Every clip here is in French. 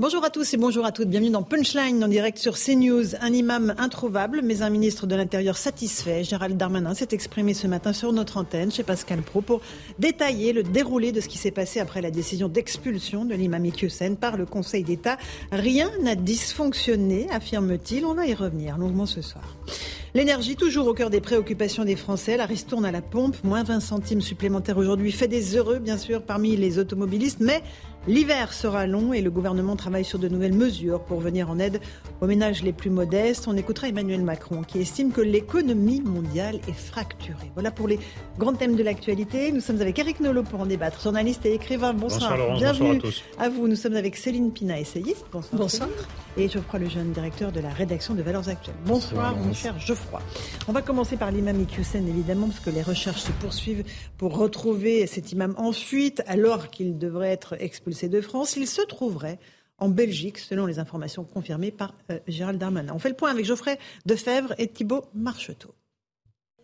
Bonjour à tous et bonjour à toutes. Bienvenue dans Punchline en direct sur CNews. Un imam introuvable, mais un ministre de l'Intérieur satisfait. Gérald Darmanin s'est exprimé ce matin sur notre antenne chez Pascal Pro pour détailler le déroulé de ce qui s'est passé après la décision d'expulsion de l'imam Iqiyoussen par le Conseil d'État. Rien n'a dysfonctionné, affirme-t-il. On va y revenir longuement ce soir. L'énergie, toujours au cœur des préoccupations des Français. La ristourne à la pompe, moins 20 centimes supplémentaires aujourd'hui, fait des heureux, bien sûr, parmi les automobilistes. Mais l'hiver sera long et le gouvernement travaille sur de nouvelles mesures pour venir en aide aux ménages les plus modestes. On écoutera Emmanuel Macron qui estime que l'économie mondiale est fracturée. Voilà pour les grands thèmes de l'actualité. Nous sommes avec Eric Nolot pour en débattre, journaliste et écrivain. Bonsoir. Bonsoir, Bienvenue bonsoir à tous. à vous. Nous sommes avec Céline Pina, essayiste. Bonsoir. Bonsoir. Et Geoffroy Lejeune, directeur de la rédaction de Valeurs Actuelles. Bonsoir, mon cher Geoffroy. On va commencer par l'imam Iqiyoussen, évidemment, parce que les recherches se poursuivent pour retrouver cet imam en fuite, alors qu'il devrait être expulsé de France. Il se trouverait en Belgique, selon les informations confirmées par euh, Gérald Darmanin. On fait le point avec Geoffrey Defebvre et Thibault Marcheteau.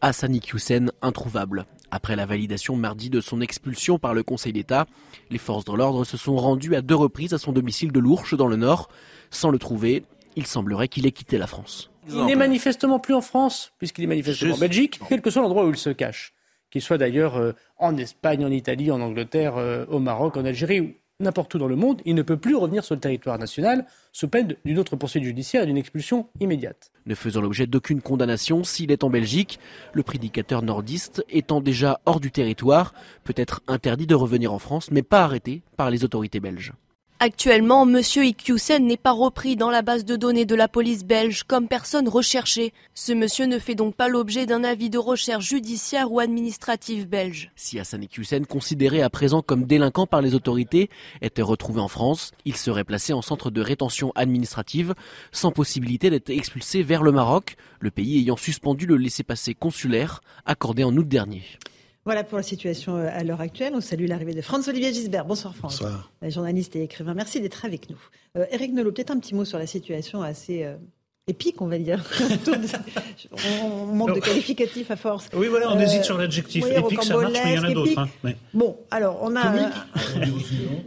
Hassani Hussein introuvable. Après la validation mardi de son expulsion par le Conseil d'État, les forces de l'ordre se sont rendues à deux reprises à son domicile de Lourches dans le Nord. Sans le trouver, il semblerait qu'il ait quitté la France. Il n'est manifestement plus en France, puisqu'il est manifestement en Belgique, quel que soit l'endroit où il se cache. Qu'il soit d'ailleurs euh, en Espagne, en Italie, en Angleterre, euh, au Maroc, en Algérie ou n'importe où dans le monde, il ne peut plus revenir sur le territoire national sous peine d'une autre poursuite judiciaire et d'une expulsion immédiate. Ne faisant l'objet d'aucune condamnation s'il est en Belgique, le prédicateur nordiste étant déjà hors du territoire, peut être interdit de revenir en France, mais pas arrêté par les autorités belges. Actuellement, Monsieur Iqiyoussen n'est pas repris dans la base de données de la police belge comme personne recherchée. Ce monsieur ne fait donc pas l'objet d'un avis de recherche judiciaire ou administrative belge. Si Hassan Hussein, considéré à présent comme délinquant par les autorités, était retrouvé en France, il serait placé en centre de rétention administrative, sans possibilité d'être expulsé vers le Maroc, le pays ayant suspendu le laissez-passer consulaire accordé en août dernier. Voilà pour la situation euh, à l'heure actuelle. On salue l'arrivée de Franz-Olivier Gisbert. Bonsoir France. Bonsoir. Euh, Journaliste et écrivain. Merci d'être avec nous. Euh, Eric Nolot, peut-être un petit mot sur la situation assez euh, épique, on va dire. on, manque de qualificatifs à force. Oui, voilà, on Euh, hésite sur l'adjectif. oui, Épique, ça marche, mais il y en a d'autres. hein. Bon, alors on a. euh,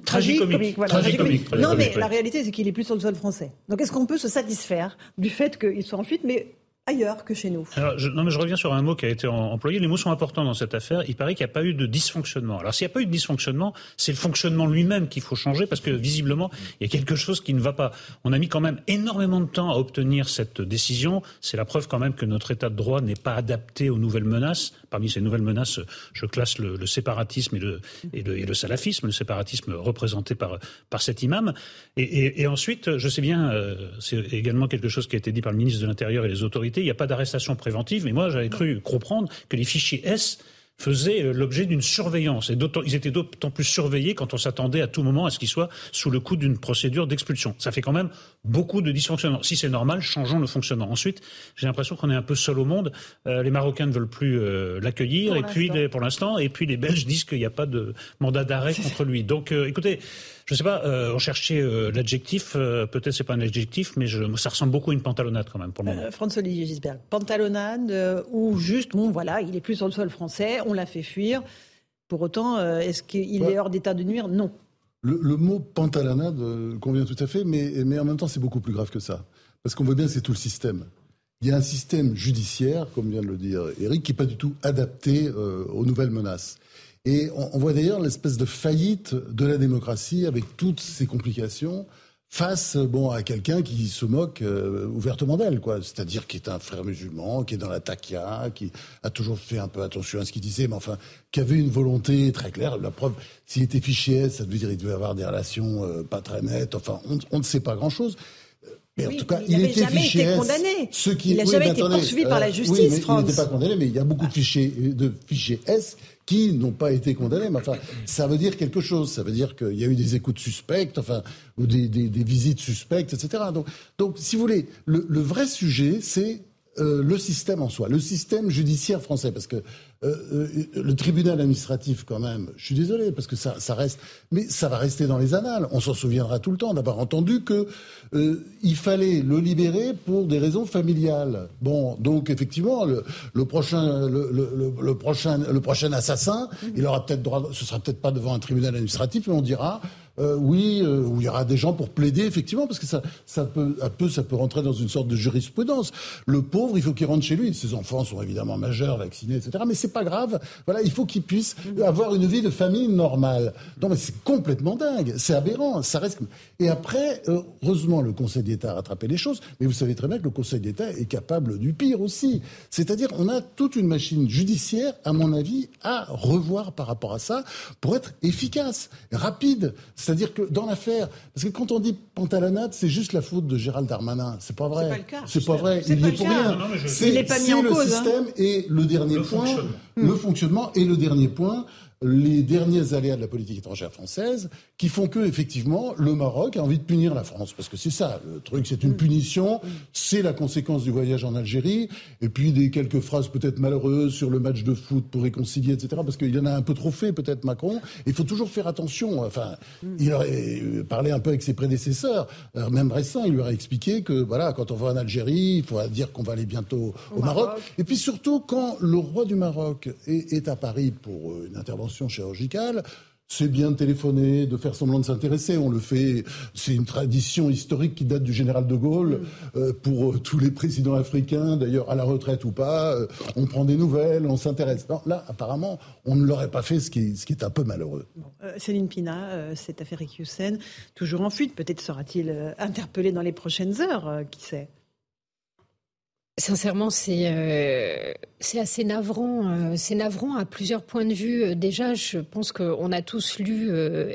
Tragicomique. voilà, Tragicomique. tragicomique. Non, mais la réalité, c'est qu'il est plus sur le sol français. Donc est-ce qu'on peut se satisfaire du fait qu'il soit en fuite, mais ailleurs que chez nous je, non, mais je reviens sur un mot qui a été employé. Les mots sont importants dans cette affaire. Il paraît qu'il n'y a pas eu de dysfonctionnement. Alors, s'il n'y a pas eu de dysfonctionnement, c'est le fonctionnement lui-même qu'il faut changer parce que visiblement, il y a quelque chose qui ne va pas. On a mis quand même énormément de temps à obtenir cette décision. C'est la preuve quand même que notre état de droit n'est pas adapté aux nouvelles menaces. Parmi ces nouvelles menaces, je classe le, séparatisme et le, salafisme, le séparatisme représenté par, cet imam. Et ensuite, je sais bien, euh, c'est également quelque chose qui a été dit par le ministre de l'Intérieur et les autorités, il n'y a pas d'arrestation préventive, mais moi j'avais cru comprendre que les fichiers S faisaient euh, l'objet d'une surveillance. Et d'autant- ils étaient d'autant plus surveillés quand on s'attendait à tout moment à ce qu'ils soient sous le coup d'une procédure d'expulsion. Ça fait quand même beaucoup de dysfonctionnements. Si c'est normal, changeons le fonctionnement. Ensuite, j'ai l'impression qu'on est un peu seul au monde. Euh, les Marocains ne veulent plus euh, l'accueillir, Pour et puis les- pour l'instant, et puis les Belges disent qu'il n'y a pas de mandat d'arrêt contre lui. Donc, euh, écoutez, je ne sais pas, euh, on cherchait euh, l'adjectif, euh, peut-être c'est pas un adjectif, mais je, ça ressemble beaucoup à une pantalonnade quand même pour le moment. Euh, Franz-Olivier Gisbert, pantalonnade euh, ou juste, bon voilà, il est plus sur le sol français, on l'a fait fuir. Pour autant, euh, est-ce qu'il Ouais. est hors d'état de nuire? Non. Le, le mot pantalonnade euh, convient tout à fait, mais, mais en même temps, c'est beaucoup plus grave que ça. Parce qu'on voit bien que c'est tout le système. Il y a un système judiciaire, comme vient de le dire Eric, qui n'est pas du tout adapté euh, aux nouvelles menaces. Et on, on voit d'ailleurs l'espèce de faillite de la démocratie avec toutes ces complications face bon, à quelqu'un qui se moque euh, ouvertement d'elle, quoi. C'est-à-dire qui est un frère musulman, qui est dans la taquia, qui a toujours fait un peu attention à ce qu'il disait, mais enfin, qui avait une volonté très claire. La preuve, s'il était fiché S, ça veut dire qu'il devait avoir des relations euh, pas très nettes. Enfin, on, on ne sait pas grand-chose. Mais en tout cas, il, était fiché été condamné. Ce qui, il n'a jamais été poursuivi par la justice, oui, France. Il n'était pas condamné, mais il y a beaucoup de fichiers, de fichiers S qui n'ont pas été condamnés. Mais enfin, ça veut dire quelque chose. Ça veut dire qu'il y a eu des écoutes suspectes, enfin, ou des, des, des visites suspectes, etc. Donc, donc, si vous voulez, le, le vrai sujet, c'est euh, le système en soi, le système judiciaire français, parce que euh, euh, le tribunal administratif, quand même, je suis désolé, parce que ça, ça, reste, mais ça va rester dans les annales. On s'en souviendra tout le temps d'avoir entendu que il fallait le libérer pour des raisons familiales. Bon, donc effectivement, le, le prochain, le, le, le, prochain, le prochain assassin, il aura peut-être droit, ce sera peut-être pas devant un tribunal administratif, mais on dira euh, oui, euh, où il y aura des gens pour plaider, effectivement, parce que ça, peut, un peu, ça peut rentrer dans une sorte de jurisprudence. Le pauvre, il faut qu'il rentre chez lui. Ses enfants sont évidemment majeurs, vaccinés, etc. Mais c'est pas grave. Voilà, il faut qu'il puisse avoir une vie de famille normale. Non, mais c'est complètement dingue. C'est aberrant. Ça reste. Et après, heureusement, le Conseil d'État a rattrapé les choses. Mais vous savez très bien que le Conseil d'État est capable du pire aussi. C'est-à-dire, on a toute une machine judiciaire, à mon avis, à revoir par rapport à ça pour être efficace, rapide. C'est-à-dire que dans l'affaire, parce que quand on dit pantalonnade, c'est juste la faute de Gérald Darmanin. C'est pas vrai. C'est pas le cas. C'est pas vrai. Il n'y est pour rien. C'est le hein. système et le dernier point, le fonctionnement et le dernier point les derniers aléas de la politique étrangère française qui font que, effectivement, le Maroc a envie de punir la France. Parce que c'est ça, le truc, c'est une mm. punition, mm. c'est la conséquence du voyage en Algérie, et puis des quelques phrases peut-être malheureuses sur le match de foot pour réconcilier, etc. Parce qu'il y en a un peu trop fait, peut-être, Macron. Il faut toujours faire attention. Enfin, mm. il aurait parlé un peu avec ses prédécesseurs, euh, même récents, il lui aurait expliqué que, voilà, quand on va en Algérie, il faut dire qu'on va aller bientôt au, Maroc. Et puis surtout, quand le roi du Maroc est, est à Paris pour euh, une intervention chirurgicale, c'est bien de téléphoner, de faire semblant de s'intéresser. On le fait. C'est une tradition historique qui date du général de Gaulle. Mm. Euh, pour euh, tous les présidents africains, d'ailleurs à la retraite ou pas, euh, on prend des nouvelles, on s'intéresse. Là, apparemment, on ne l'aurait pas fait, ce qui, ce qui est un peu malheureux. Céline Pina, cette affaire Hussein, toujours en fuite. Peut-être sera-t-il interpellé dans les prochaines heures. qui sait Sincèrement, c'est euh, assez navrant. Euh, c'est navrant à plusieurs points de vue. Euh, déjà, je pense qu'on a tous lu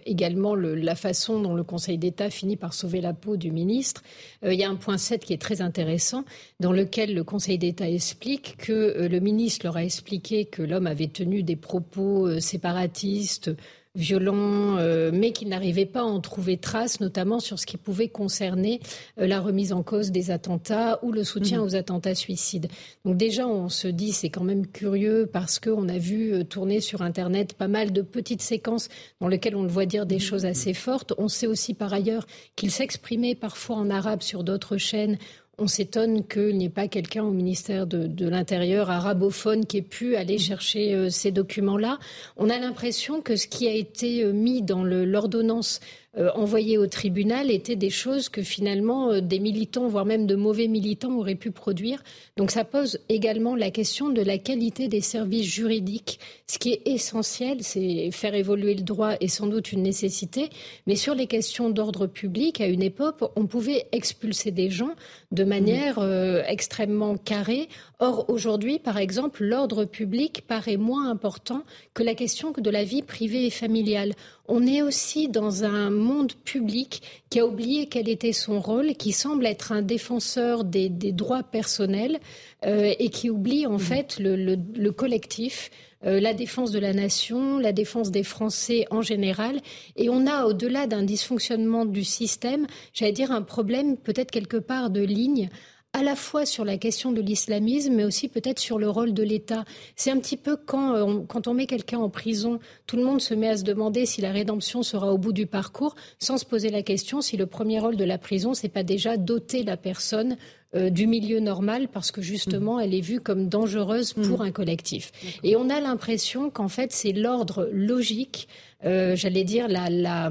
également la façon dont le Conseil d'État finit par sauver la peau du ministre. il y a un point 7 qui est très intéressant, dans lequel le Conseil d'État explique que le ministre leur a expliqué que l'homme avait tenu des propos séparatistes, violent, euh, mais qu'il n'arrivait pas à en trouver trace, notamment sur ce qui pouvait concerner euh, la remise en cause des attentats ou le soutien mhm. aux attentats suicides. Donc déjà, on se dit, c'est quand même curieux parce qu'on a vu euh, tourner sur Internet pas mal de petites séquences dans lesquelles on le voit dire des mhm. choses assez fortes. On sait aussi par ailleurs qu'il s'exprimait parfois en arabe sur d'autres chaînes on s'étonne qu'il n'y ait pas quelqu'un au ministère de, l'Intérieur arabophone qui ait pu aller chercher euh, ces documents-là. On a l'impression que ce qui a été euh, mis dans l'ordonnance euh, envoyés au tribunal étaient des choses que finalement euh, des militants, voire même de mauvais militants, auraient pu produire. Donc ça pose également la question de la qualité des services juridiques. Ce qui est essentiel, c'est faire évoluer le droit et sans doute une nécessité. Mais sur les questions d'ordre public, à une époque, on pouvait expulser des gens de manière euh, extrêmement carrée. Or, aujourd'hui, par exemple, l'ordre public paraît moins important que la question de la vie privée et familiale on est aussi dans un monde public qui a oublié quel était son rôle, qui semble être un défenseur des, droits personnels euh, et qui oublie en mmh. fait le, collectif. Euh, la défense de la nation, la défense des Français en général. Et on a, au-delà d'un dysfonctionnement du système, j'allais dire un problème peut-être quelque part de ligne à la fois sur la question de l'islamisme, mais aussi peut-être sur le rôle de l'État. C'est un petit peu quand euh, on, quand on met quelqu'un en prison, tout le monde se met à se demander si la rédemption sera au bout du parcours, sans se poser la question si le premier rôle de la prison, c'est pas déjà doter la personne euh, du milieu normal parce que justement, mmh. elle est vue comme dangereuse pour mmh. un collectif. Et on a l'impression qu'en fait, c'est l'ordre logique, euh, j'allais dire la,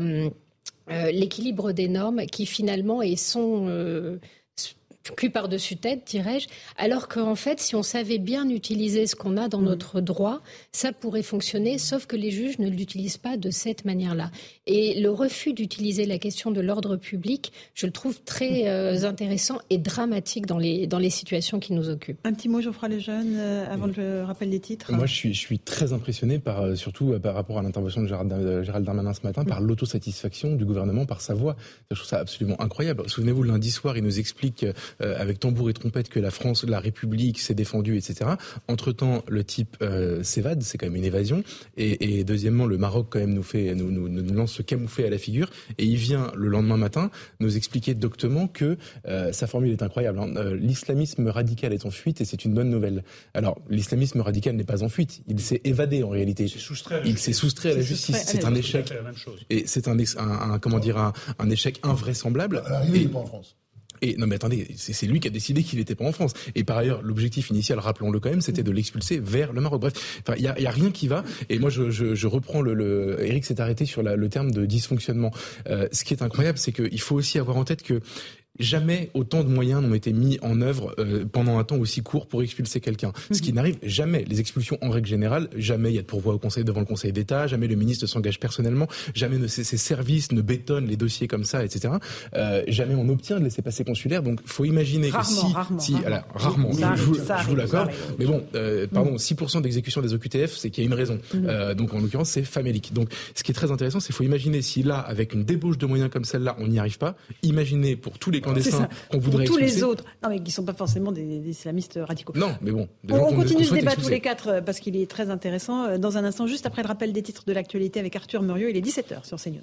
l'équilibre des normes qui finalement est son cul par-dessus tête, dirais-je, alors qu'en fait, si on savait bien utiliser ce qu'on a dans mm. notre droit, ça pourrait fonctionner, sauf que les juges ne l'utilisent pas de cette manière-là. Et le refus d'utiliser la question de l'ordre public, je le trouve très mm. euh, intéressant et dramatique dans les, dans les situations qui nous occupent. Un petit mot, Geoffroy Lejeune, euh, avant le rappel des titres. Moi, je suis, je suis très impressionné, par, euh, surtout par rapport à l'intervention de Gérald, Gérald Darmanin ce matin, par mm. l'autosatisfaction du gouvernement, par sa voix. Je trouve ça absolument incroyable. Souvenez-vous, lundi soir, il nous explique euh, avec tambour et trompette que la France, la République s'est défendue, etc. Entre-temps, le type euh, s'évade, c'est quand même une évasion. Et, et, deuxièmement, le Maroc quand même nous fait nous, nous, nous, lance ce camouflet à la figure. Et il vient le lendemain matin nous expliquer doctement que euh, sa formule est incroyable. Hein. l'islamisme radical est en fuite et c'est une bonne nouvelle. Alors, l'islamisme radical n'est pas en fuite. Il s'est évadé en réalité. Il s'est soustrait à la justice. C'est un échec. Et c'est un, un, comment dire un, un échec invraisemblable. et, pas en France. Et non mais attendez, c'est lui qui a décidé qu'il n'était pas en France. Et par ailleurs, l'objectif initial, rappelons-le quand même, c'était de l'expulser vers le Maroc. Bref, il y a, rien qui va. Et moi, je, reprends le, le, Eric s'est arrêté sur le terme de dysfonctionnement. Euh, ce qui est incroyable, c'est qu'il faut aussi avoir en tête que Jamais autant de moyens n'ont été mis en œuvre euh, pendant un temps aussi court pour expulser quelqu'un. Ce qui mhm. n'arrive jamais. Les expulsions, en règle générale, jamais il y a de pourvoi au conseil devant le Conseil d'État, jamais le ministre s'engage personnellement, jamais ne, ses, services ne bétonnent les dossiers comme ça, etc. Euh, jamais on obtient de laisser passer consulaire. Donc, faut imaginer que si, rarement, si, rarement, je, vous, l'accorde. Mais bon, euh, pardon, 6% d'exécution des OQTF, c'est qu'il y a une raison. Mhm. Euh, donc, en l'occurrence, c'est famélique. Donc, ce qui est très intéressant, c'est faut imaginer si là, avec une débauche de moyens comme celle-là, on n'y arrive pas. Imaginez pour tous les clandestins qu'on voudrait Pour tous les autres, non mais qui ne sont pas forcément des, islamistes radicaux. Non, mais bon. On, continue ce débat tous les quatre euh, parce qu'il est très intéressant. Euh, dans un instant, juste après le rappel des titres de l'actualité avec Arthur Murieux, il est 17h sur CNews.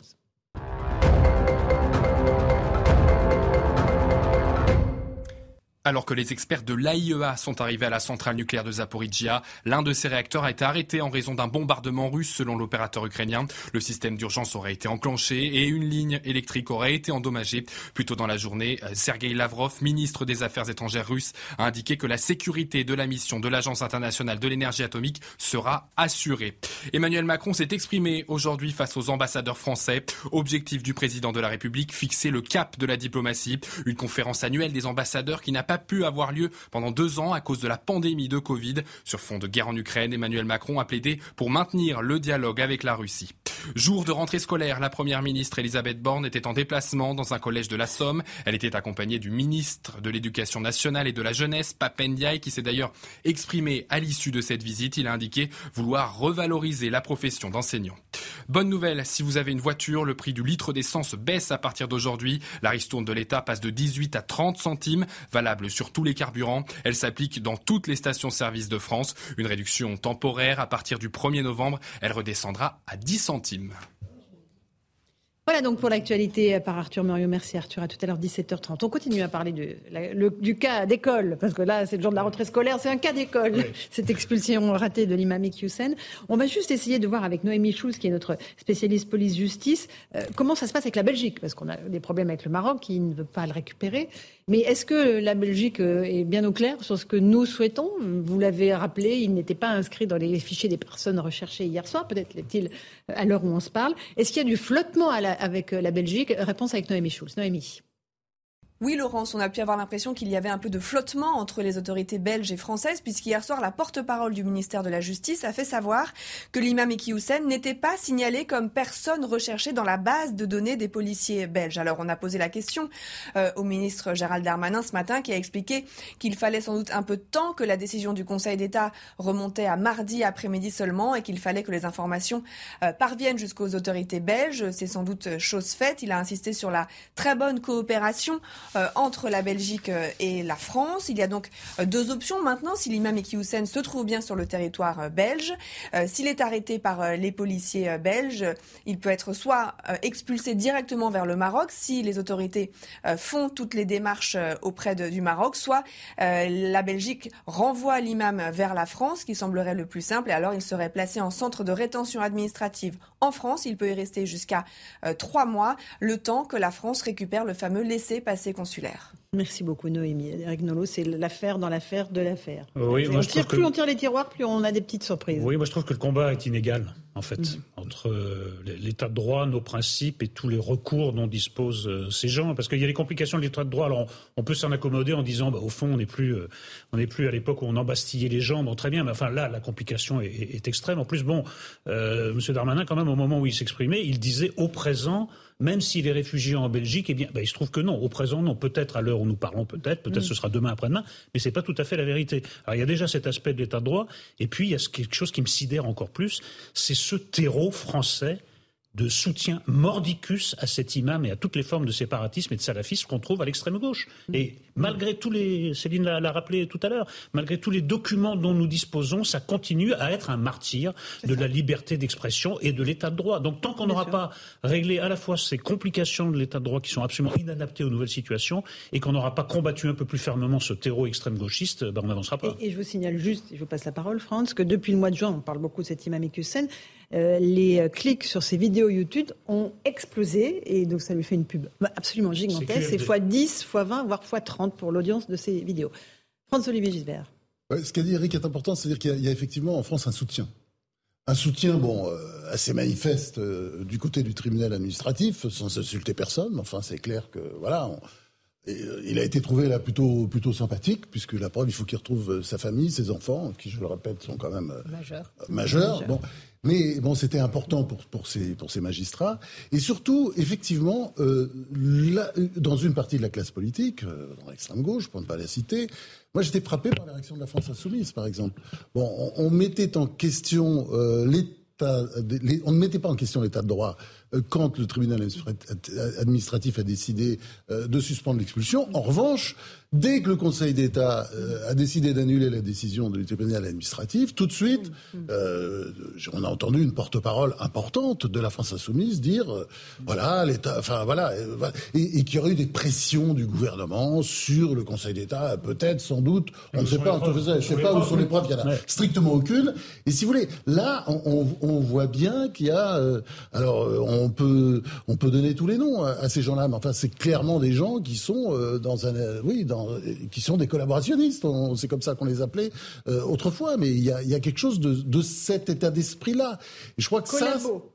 Alors que les experts de l'AIEA sont arrivés à la centrale nucléaire de Zaporizhia, l'un de ces réacteurs a été arrêté en raison d'un bombardement russe selon l'opérateur ukrainien. Le système d'urgence aurait été enclenché et une ligne électrique aurait été endommagée. Plus tôt dans la journée, Sergei Lavrov, ministre des Affaires étrangères russe, a indiqué que la sécurité de la mission de l'Agence internationale de l'énergie atomique sera assurée. Emmanuel Macron s'est exprimé aujourd'hui face aux ambassadeurs français. Objectif du président de la République, fixer le cap de la diplomatie. Une conférence annuelle des ambassadeurs qui n'a pas a pu avoir lieu pendant deux ans à cause de la pandémie de Covid. Sur fond de guerre en Ukraine, Emmanuel Macron a plaidé pour maintenir le dialogue avec la Russie. Jour de rentrée scolaire, la première ministre Elisabeth Borne était en déplacement dans un collège de la Somme. Elle était accompagnée du ministre de l'Éducation nationale et de la jeunesse, Papendiaï, qui s'est d'ailleurs exprimé à l'issue de cette visite. Il a indiqué vouloir revaloriser la profession d'enseignant. Bonne nouvelle, si vous avez une voiture, le prix du litre d'essence baisse à partir d'aujourd'hui. La ristourne de l'État passe de 18 à 30 centimes, valable sur tous les carburants. Elle s'applique dans toutes les stations-service de France. Une réduction temporaire à partir du 1er novembre. Elle redescendra à 10 centimes. Voilà donc pour l'actualité par Arthur Muriot. Merci Arthur. À tout à l'heure 17h30. On continue à parler du, du cas d'école parce que là c'est le jour de la rentrée scolaire. C'est un cas d'école. Cette expulsion ratée de l'imam Hussein. On va juste essayer de voir avec Noémie Schulz qui est notre spécialiste police-justice euh, comment ça se passe avec la Belgique parce qu'on a des problèmes avec le Maroc qui ne veut pas le récupérer. Mais est-ce que la Belgique euh, est bien au clair sur ce que nous souhaitons? Vous l'avez rappelé, il n'était pas inscrit dans les fichiers des personnes recherchées hier soir. Peut-être l'est-il à l'heure où on se parle. Est-ce qu'il y a du flottement avec euh, la Belgique? Réponse avec Noémie Schulz. Noémie. Oui, Laurence, on a pu avoir l'impression qu'il y avait un peu de flottement entre les autorités belges et françaises, puisqu'hier soir, la porte-parole du ministère de la Justice a fait savoir que l'imam Eki Houssen n'était pas signalé comme personne recherchée dans la base de données des policiers belges. Alors, on a posé la question euh, au ministre Gérald Darmanin ce matin, qui a expliqué qu'il fallait sans doute un peu de temps, que la décision du Conseil d'État remontait à mardi après-midi seulement, et qu'il fallait que les informations euh, parviennent jusqu'aux autorités belges. C'est sans doute chose faite. Il a insisté sur la très bonne coopération euh, entre la Belgique euh, et la France. Il y a donc euh, deux options maintenant. Si l'imam Eki Houssen se trouve bien sur le territoire belge, s'il est arrêté par les policiers belges, il peut être soit expulsé directement vers le Maroc si les autorités font toutes les démarches auprès du Maroc, soit la Belgique renvoie l'imam vers la France, qui semblerait le plus simple, et alors il serait placé en centre de rétention administrative en France. Il peut y rester jusqu'à trois mois, le temps que la France récupère le fameux laissez-passer consulaire. Merci beaucoup Noémie. Eric Nolot, c'est l'affaire dans l'affaire de l'affaire. Oui, moi, on je tire, plus que- on tire les tiroirs, plus on a des petites surprises. Oui, moi je trouve que le combat est inégal, en fait, Mm. entre euh, l'état de droit, nos principes et tous les recours dont disposent euh, ces gens. Parce qu'il y a les complications de l'état de droit. Alors on, on peut s'en accommoder en disant, bah, au fond, on n'est plus, euh, on n'est plus à l'époque où on embastillait les gens. Bon, très bien, mais enfin là, la complication est, est- est extrême. En plus, bon, euh, M. Darmanin, quand même, au moment où il s'exprimait, il disait au présent. Même s'il est réfugié en Belgique, eh bien, bah, il se trouve que non. Au présent, non. Peut-être à l'heure où nous parlons, peut-être. Peut-être ce sera demain après-demain. Mais c'est pas tout à fait la vérité. Alors, il y a déjà cet aspect de l'état de droit. Et puis, il y a quelque chose qui me sidère encore plus. C'est ce terreau français de soutien mordicus à cet imam et à toutes les formes de séparatisme et de salafisme qu'on trouve à l'extrême gauche. Et malgré tous les, Céline l'a rappelé tout à l'heure, malgré tous les documents dont nous disposons, ça continue à être un martyr de la liberté d'expression et de l'état de droit. Donc tant qu'on n'aura pas réglé à la fois ces complications de l'état de droit qui sont absolument inadaptées aux nouvelles situations et qu'on n'aura pas combattu un peu plus fermement ce terreau extrême gauchiste, ben on n'avancera pas. Et, et je vous signale juste, et je vous passe la parole, Franz, que depuis le mois de juin, on parle beaucoup de cet imam Hussein, euh, les euh, clics sur ses vidéos YouTube ont explosé, et donc ça lui fait une pub absolument gigantesque, C'est c'est fois 10, fois 20, voire fois 30 pour l'audience de ces vidéos. Franz-Olivier Gisbert. Ouais, ce qu'a dit Eric est important, c'est-à-dire qu'il y, a- il y a effectivement en France un soutien. Un soutien, bon, euh, assez manifeste euh, du côté du tribunal administratif, sans insulter personne. Enfin, c'est clair que, voilà, on- et, euh, il a été trouvé là plutôt, plutôt sympathique, puisque la preuve, il faut qu'il retrouve sa famille, ses enfants, qui, je le répète, sont quand même euh, Majeur. majeurs. Bon. Mais bon, c'était important pour, pour, ces, pour ces magistrats. Et surtout, effectivement, euh, dans une partie de la classe politique, euh, dans l'extrême gauche, pour ne pas la citer, moi j'étais frappé par la réaction de la France insoumise, par exemple. Bon, on, mettait en question euh, l'état, on ne mettait pas en question l'état de droit quand le tribunal administratif a décidé euh, de suspendre l'expulsion. En revanche, dès que le Conseil d'État euh, a décidé d'annuler la décision du tribunal administratif, tout de suite, euh, on a entendu une porte-parole importante de la France insoumise dire, euh, voilà, l'État, enfin voilà, euh, et, et qu'il y aurait eu des pressions du gouvernement sur le Conseil d'État, peut-être, sans doute, on ne sait pas, on ne sait les pas où sont les preuves, il y en a strictement aucune. Et si vous voulez, là, on, on- on voit bien qu'il y a, euh, alors euh, on peut, on peut donner tous les noms à, ces gens-là, mais enfin c'est clairement des gens qui sont euh, dans un, euh, oui, dans, euh, qui sont des collaborationnistes. On- C'est comme ça qu'on les appelait autrefois, mais il y a, quelque chose de, cet état d'esprit-là. Et je crois que.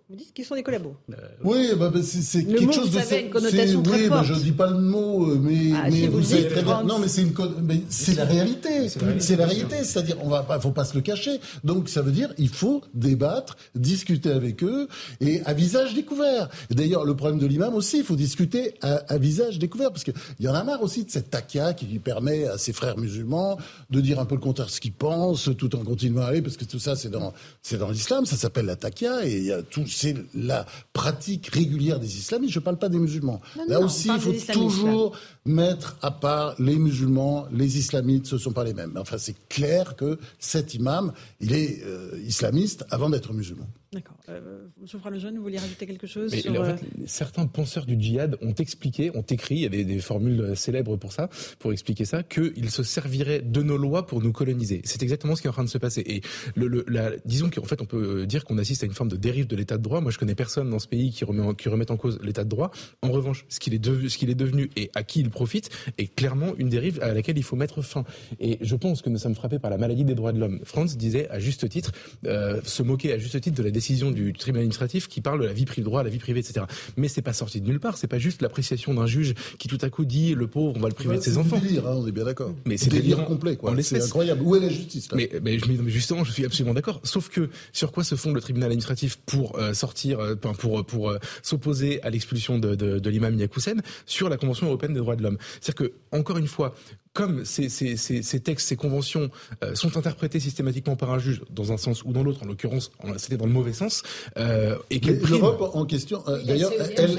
Vous dites qu'ils sont des collabos. oui, bah, bah, c'est quelque mot, chose vous de. c'est- une connotation très Oui, bah, forte. je dis pas le mot, euh, mais, Ah, mais si, vous vous dites, très bien. Non, mais c'est une, con- mais c'est la réalité. C'est la réalité. C'est-à-dire, on va pas, faut pas se le cacher. Donc, ça veut dire, il faut débattre, discuter avec eux et à visage découvert. D'ailleurs, le problème de l'imam aussi, il faut discuter à, à visage découvert parce qu'il y en a marre aussi de cette takia qui lui permet à ses frères musulmans de dire un peu le contraire de ce qu'ils pensent tout en continuant à aller parce que tout ça, c'est dans, c'est dans l'islam. Ça s'appelle la takia et il y a tout, c'est la pratique régulière des islamistes. Je parle pas des musulmans. Non, Là non, aussi, il faut toujours mettre à part les musulmans, les islamites, ce sont pas les mêmes. Enfin, c'est clair que cet imam, il est euh, islamiste avant d'être musulman. D'accord. Euh, Monsieur Lejeune, vous vouliez rajouter quelque chose Mais, sur, en euh, fait, certains penseurs du djihad ont expliqué, ont écrit, il y a des, des formules célèbres pour ça, pour expliquer ça, qu'ils se serviraient de nos lois pour nous coloniser. C'est exactement ce qui est en train de se passer. Et le, le- la, disons qu'en fait, on peut dire qu'on assiste à une forme de dérive de l'état de droit. Moi, je connais personne dans ce pays qui remet en, qui remette en cause l'état de droit. En revanche, ce qu'il est, devenu- ce qu'il est devenu et à qui il profite est clairement une dérive à laquelle il faut mettre fin. Et je pense que nous sommes frappés par la maladie des droits de l'homme. Franz disait à juste titre, euh, se moquer à juste titre de la décision du tribunal administratif qui parle de la vie privée, droit à la vie privée, etc. Mais c'est pas sorti de nulle part. C'est pas juste l'appréciation d'un juge qui tout à coup dit le pauvre, on va le priver de ses C'est enfants. du délire, hein, on est bien d'accord. Mais c'est délire complet, quoi. C'est incroyable. Où est la justice là? Mais, justement, je suis absolument d'accord. Sauf que sur quoi se fonde le tribunal administratif pour euh, sortir, euh, pour pour euh, s'opposer à l'expulsion de, de, de l'imam Yakoussen sur la Convention européenne des droits de l'homme? C'est-à-dire que encore une fois, comme ces, ces, ces, ces textes, ces conventions euh, sont interprétés systématiquement par un juge dans un sens ou dans l'autre, en l'occurrence, c'était dans le mauvais sens, euh, et qu'elle L'Europe en question, euh, d'ailleurs,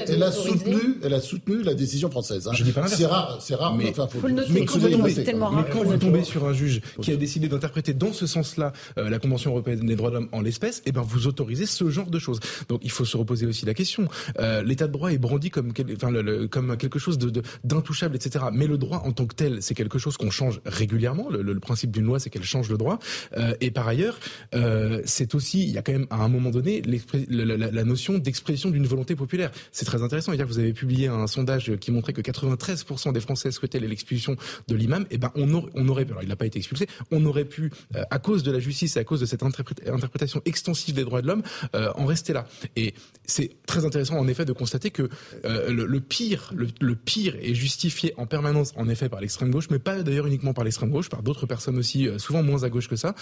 elle, a soutenu, elle a soutenu la décision française. hein. Je dis pas. C'est rare, c'est rare. Mais- enfin, Faut le noter, Mais quand vous tombez, mais quand vous sur un juge qui a décidé d'interpréter dans ce sens-là euh, la Convention européenne des droits de l'homme en l'espèce, eh ben vous autorisez ce genre de choses. Donc il faut se reposer aussi la question. Euh, L'état de droit est brandi comme, quel- enfin, le- le- comme quelque chose de- de- d'intouchable, etc. Mais le droit en tant que tel, c'est quelque quelque chose qu'on change régulièrement. Le, principe d'une loi, c'est qu'elle change le droit. Euh, et par ailleurs, euh, c'est aussi, il y a quand même à un moment donné la, notion d'expression d'une volonté populaire. C'est très intéressant. Hier, vous avez publié un sondage qui montrait que 93% des Français souhaitaient l'expulsion de l'imam. Et eh ben, on, aurait, on alors il n'a pas été expulsé, on aurait pu, euh, à cause de la justice et à cause de cette interprétation extensive des droits de l'homme, en rester là. Et c'est très intéressant, en effet, de constater que le, pire, le, pire est justifié en permanence, en effet, par l'extrême gauche, pas d'ailleurs uniquement par l'extrême gauche, par d'autres personnes aussi, souvent moins à gauche que ça,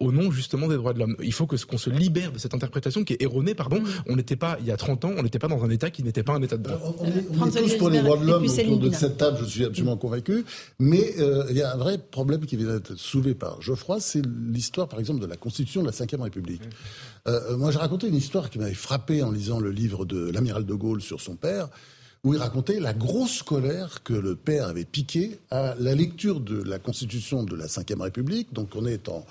au nom justement des droits de l'homme. Il faut que qu'on se libère de cette interprétation qui est erronée. Pardon, on n'était pas il y a 30 ans, on n'était pas dans un État qui n'était pas un État de droit. On est, tous pour les droits de l'homme autour de cette table, je suis absolument convaincu. Mais euh, il y a un vrai problème qui vient d'être soulevé par Geoffroy, c'est l'histoire, par exemple, de la Constitution de la Ve République. Euh, moi, j'ai raconté une histoire qui m'avait frappé en lisant le livre de l'amiral de Gaulle sur son père où il racontait la grosse colère que le père avait piquée à la lecture de la Constitution de la Ve République. Donc on est en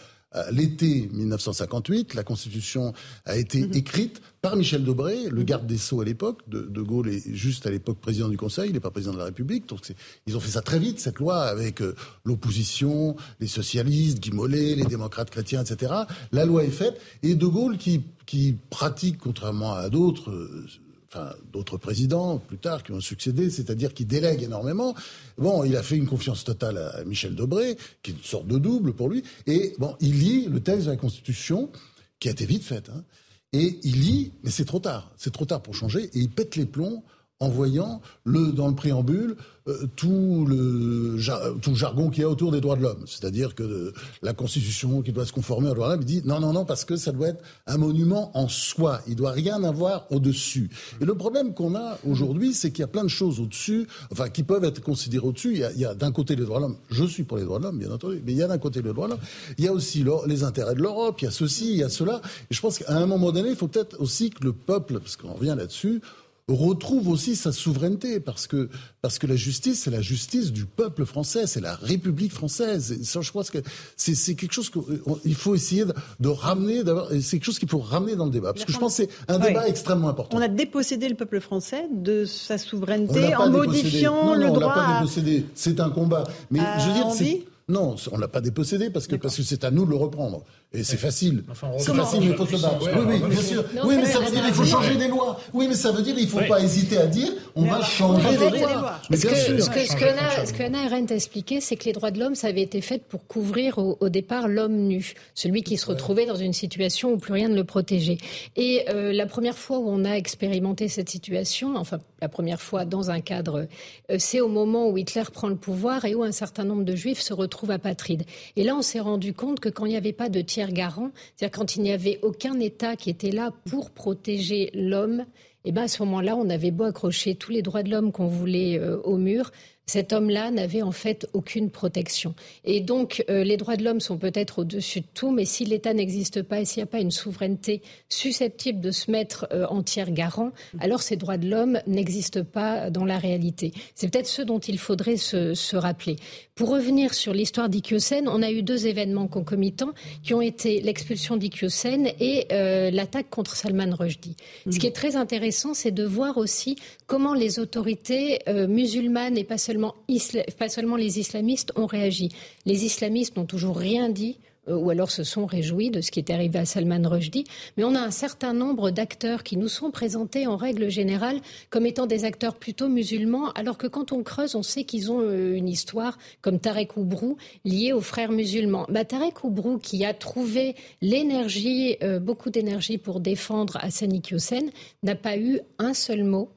l'été 1958, la Constitution a été mhm. écrite par Michel Debré, le mhm. garde des Sceaux à l'époque. De, de, Gaulle est juste à l'époque président du Conseil, il n'est pas président de la République. Donc ils ont fait ça très vite, cette loi, avec euh, l'opposition, les socialistes, Guy Mollet, les démocrates chrétiens, etc. La loi est faite. Et De Gaulle, qui, qui pratique, contrairement à d'autres, euh, d'autres présidents plus tard qui ont succédé, c'est-à-dire qui délèguent énormément. Bon, il a fait une confiance totale à Michel Debré, qui est une sorte de double pour lui, et bon, il lit le texte de la Constitution, qui a été vite faite, hein, et il lit, mais c'est trop tard, c'est trop tard pour changer, et il pète les plombs en voyant le, dans le préambule euh, tout, le, tout jargon qu'il y a autour des droits de l'homme. C'est-à-dire que la Constitution qui doit se conformer aux droits de l'homme, dit non, non, non, parce que ça doit être un monument en soi. Il doit rien avoir au-dessus. Et le problème qu'on a aujourd'hui, c'est qu'il y a plein de choses au-dessus, enfin, qui peuvent être considérées au-dessus. Il y a, a d'un côté les droits de l'homme. Je suis pour les droits de l'homme, bien entendu. Mais il y a d'un côté les droits de l'homme. Il y a aussi les intérêts de l'Europe. Il y a ceci, il y a cela. Et je pense qu'à un moment donné, il faut peut-être aussi que le peuple, parce qu'on revient là-dessus, retrouve aussi sa souveraineté parce que parce que la justice c'est la justice du peuple français c'est la République française. Et ça je crois que c'est quelque chose qu'il faut essayer de, ramener c'est quelque chose qu'il faut ramener dans le débat parce que je pense que c'est un débat extrêmement important. on a dépossédé le peuple français de sa souveraineté en modifiant le non, droit on l'a pas dépossédé. C'est un combat. Mais je veux dire non, on l'a pas dépossédé parce que parce que c'est à nous de le reprendre. Et c'est facile. c'est facile, mais il faut se battre. oui, oui, bien sûr. oui, mais ça veut dire qu'il faut changer des lois. Oui, mais ça veut dire qu'il ne faut pas hésiter à dire on va changer des lois. Mais ce, que, ce, que, ce, que, Anna, Arendt a expliqué, c'est que les droits de l'homme, ça avait été fait pour couvrir au, départ l'homme nu, celui qui se retrouvait dans une situation où plus rien ne le protégeait. Et euh, la première fois où on a expérimenté cette situation, enfin la première fois dans un cadre, euh, c'est au moment où Hitler prend le pouvoir et où un certain nombre de juifs se retrouvent apatrides. Et là, on s'est rendu compte que quand il n'y avait pas de tiers garant, c'est-à-dire quand il n'y avait aucun État qui était là pour protéger l'homme, et eh ben à ce moment-là, on avait beau accrocher tous les droits de l'homme qu'on voulait euh, au mur, cet homme-là n'avait en fait aucune protection. Et donc, euh, les droits de l'homme sont peut-être au-dessus de tout, mais si l'État n'existe pas et s'il n'y a pas une souveraineté susceptible de se mettre euh, en tiers garant, alors ces droits de l'homme n'existent pas dans la réalité. C'est peut-être ce dont il faudrait se, rappeler. Pour revenir sur l'histoire d'Ikyosen, on a eu deux événements concomitants qui ont été l'expulsion d'Ikyosen et euh, l'attaque contre Salman Rushdie. Ce qui est très intéressant, c'est de voir aussi comment les autorités musulmanes et pas seulement pas seulement les islamistes ont réagi. Les islamistes n'ont toujours rien dit euh, ou alors se sont réjouis de ce qui est arrivé à Salman Rushdie. Mais on a un certain nombre d'acteurs qui nous sont présentés en règle générale comme étant des acteurs plutôt musulmans, alors que quand on creuse, on sait qu'ils ont euh, une histoire comme Tarek Oubrou liée aux frères musulmans. Bah, Tarek Oubrou, qui a trouvé l'énergie, euh, beaucoup d'énergie pour défendre Hassan Iqiyoussen, n'a pas eu un seul mot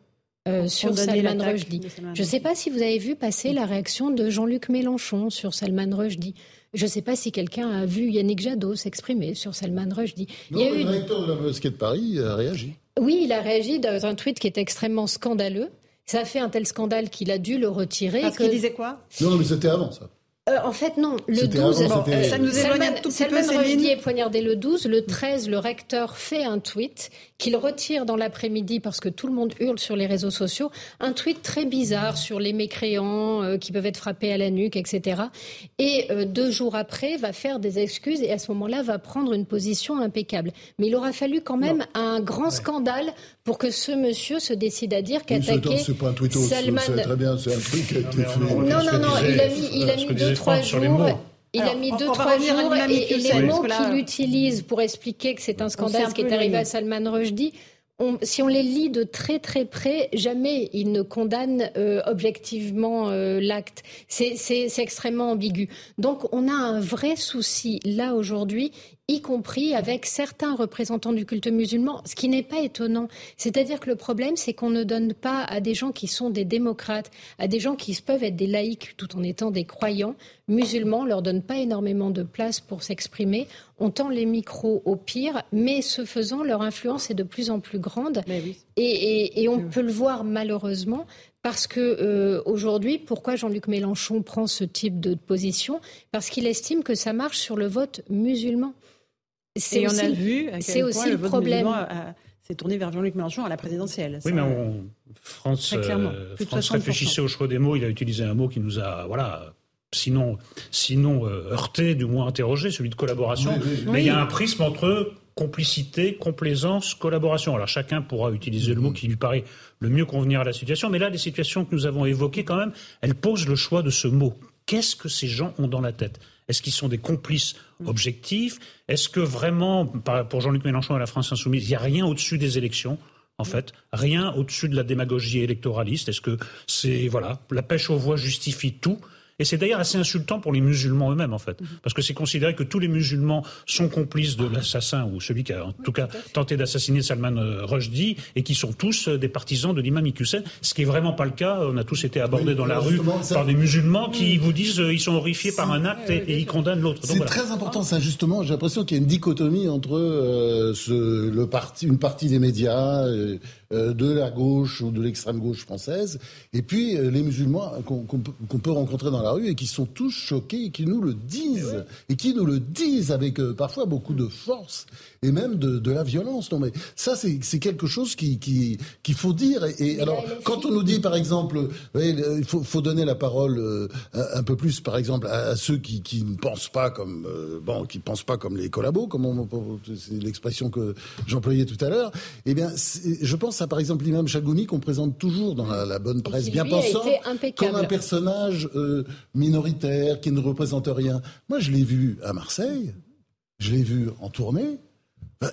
euh, sur Salman Rushdie. Je ne sais pas si vous avez vu passer la réaction de Jean-Luc Mélenchon sur Salman Rushdie. Je ne sais pas si quelqu'un a vu Yannick Jadot s'exprimer sur Salman Rushdie. Non, il y a le directeur de la mosquée de Paris a réagi. Oui, il a réagi dans un tweet qui est extrêmement scandaleux. Ça a fait un tel scandale qu'il a dû le retirer. Parce qu'il disait quoi? Non, mais c'était avant ça. Euh, en fait, non. Le 12, euh, ça nous éloigne un tout petit Salman peu, Rushdie est poignardé le 12. Le 13, le recteur fait un tweet qu'il retire dans l'après-midi parce que tout le monde hurle sur les réseaux sociaux. Un tweet très bizarre sur les mécréants euh, qui peuvent être frappés à la nuque, etc. Et deux jours après, va faire des excuses et à ce moment-là, va prendre une position impeccable. Mais il aura fallu quand même un grand scandale pour que ce monsieur se décide à dire qu'attaquer Salman... très bien, c'est un truc qui a été fait. Non, non, non, il a mis, il a mis deux, trois jours. Il a mis deux, trois jours et, et les mots qu'il utilise pour expliquer que c'est un scandale, ce qui est arrivé à Salman Rushdie, on, si on les lit de très très près, jamais ils ne condamnent euh, objectivement euh, l'acte. C'est extrêmement ambigu. Donc on a un vrai souci là aujourd'hui y compris avec certains représentants du culte musulman, ce qui n'est pas étonnant. C'est-à-dire que le problème, c'est qu'on ne donne pas à des gens qui sont des démocrates, à des gens qui peuvent être des laïcs tout en étant des croyants musulmans, on leur donne pas énormément de place pour s'exprimer. On tend les micros au pire, mais ce faisant, leur influence est de plus en plus grande. Et, on peut le voir malheureusement parce que euh, aujourd'hui, pourquoi Jean-Luc Mélenchon prend ce type de position? Parce qu'il estime que ça marche sur le vote musulman. Et on a vu c'est aussi le problème. s'est tourné vers Jean-Luc Mélenchon à la présidentielle. Oui, mais France, euh, France réfléchissait au choix des mots. Il a utilisé un mot qui nous a, voilà, sinon, sinon euh, heurté, du moins interrogé, celui de collaboration. Mais il y a un prisme entre complicité, complaisance, collaboration. Alors chacun pourra utiliser le mot qui lui paraît le mieux convenir à la situation. Mais là, les situations que nous avons évoquées, quand même, elles posent le choix de ce mot. Qu'est-ce que ces gens ont dans la tête? Est-ce qu'ils sont des complices objectifs? Est-ce que vraiment, pour Jean-Luc Mélenchon et la France insoumise, il n'y a rien au-dessus des élections en fait, rien au-dessus de la démagogie électoraliste? Est-ce que c'est voilà, la pêche aux voix justifie tout? Et c'est d'ailleurs assez insultant pour les musulmans eux-mêmes, en fait. Mhm. Parce que c'est considéré que tous les musulmans sont complices de l'assassin, ou celui qui a, en tout cas, tenté d'assassiner Salman euh, Rushdie, et qui sont tous euh, des partisans de l'imam Hussein. Ce qui est vraiment pas le cas. On a tous été abordés dans la rue par des musulmans qui vous disent euh, ils sont horrifiés par un acte et, ils condamnent l'autre. C'est très important, ça, justement. J'ai l'impression qu'il y a une dichotomie entre ce, le parti, une partie des médias, euh, de la gauche ou de l'extrême gauche française, et puis euh, les musulmans qu'on peut rencontrer dans la rue et qui sont tous choqués et qui nous le disent, et qui nous le disent avec euh, parfois beaucoup de force et même de, la violence. Non, mais ça, c'est quelque chose qu'il qui, faut dire. Et, alors, quand on nous dit, par exemple, il faut, donner la parole un, peu plus, par exemple, à, ceux qui, ne pensent pas comme bon, qui pensent pas comme les collabos, comme c'est l'expression que j'employais tout à l'heure. Eh bien, je pense ça, par exemple, l'imam Chagouni qu'on présente toujours dans la, bonne presse, bien pensant, comme un personnage euh, minoritaire qui ne représente rien. Moi, je l'ai vu à Marseille, je l'ai vu en tournée.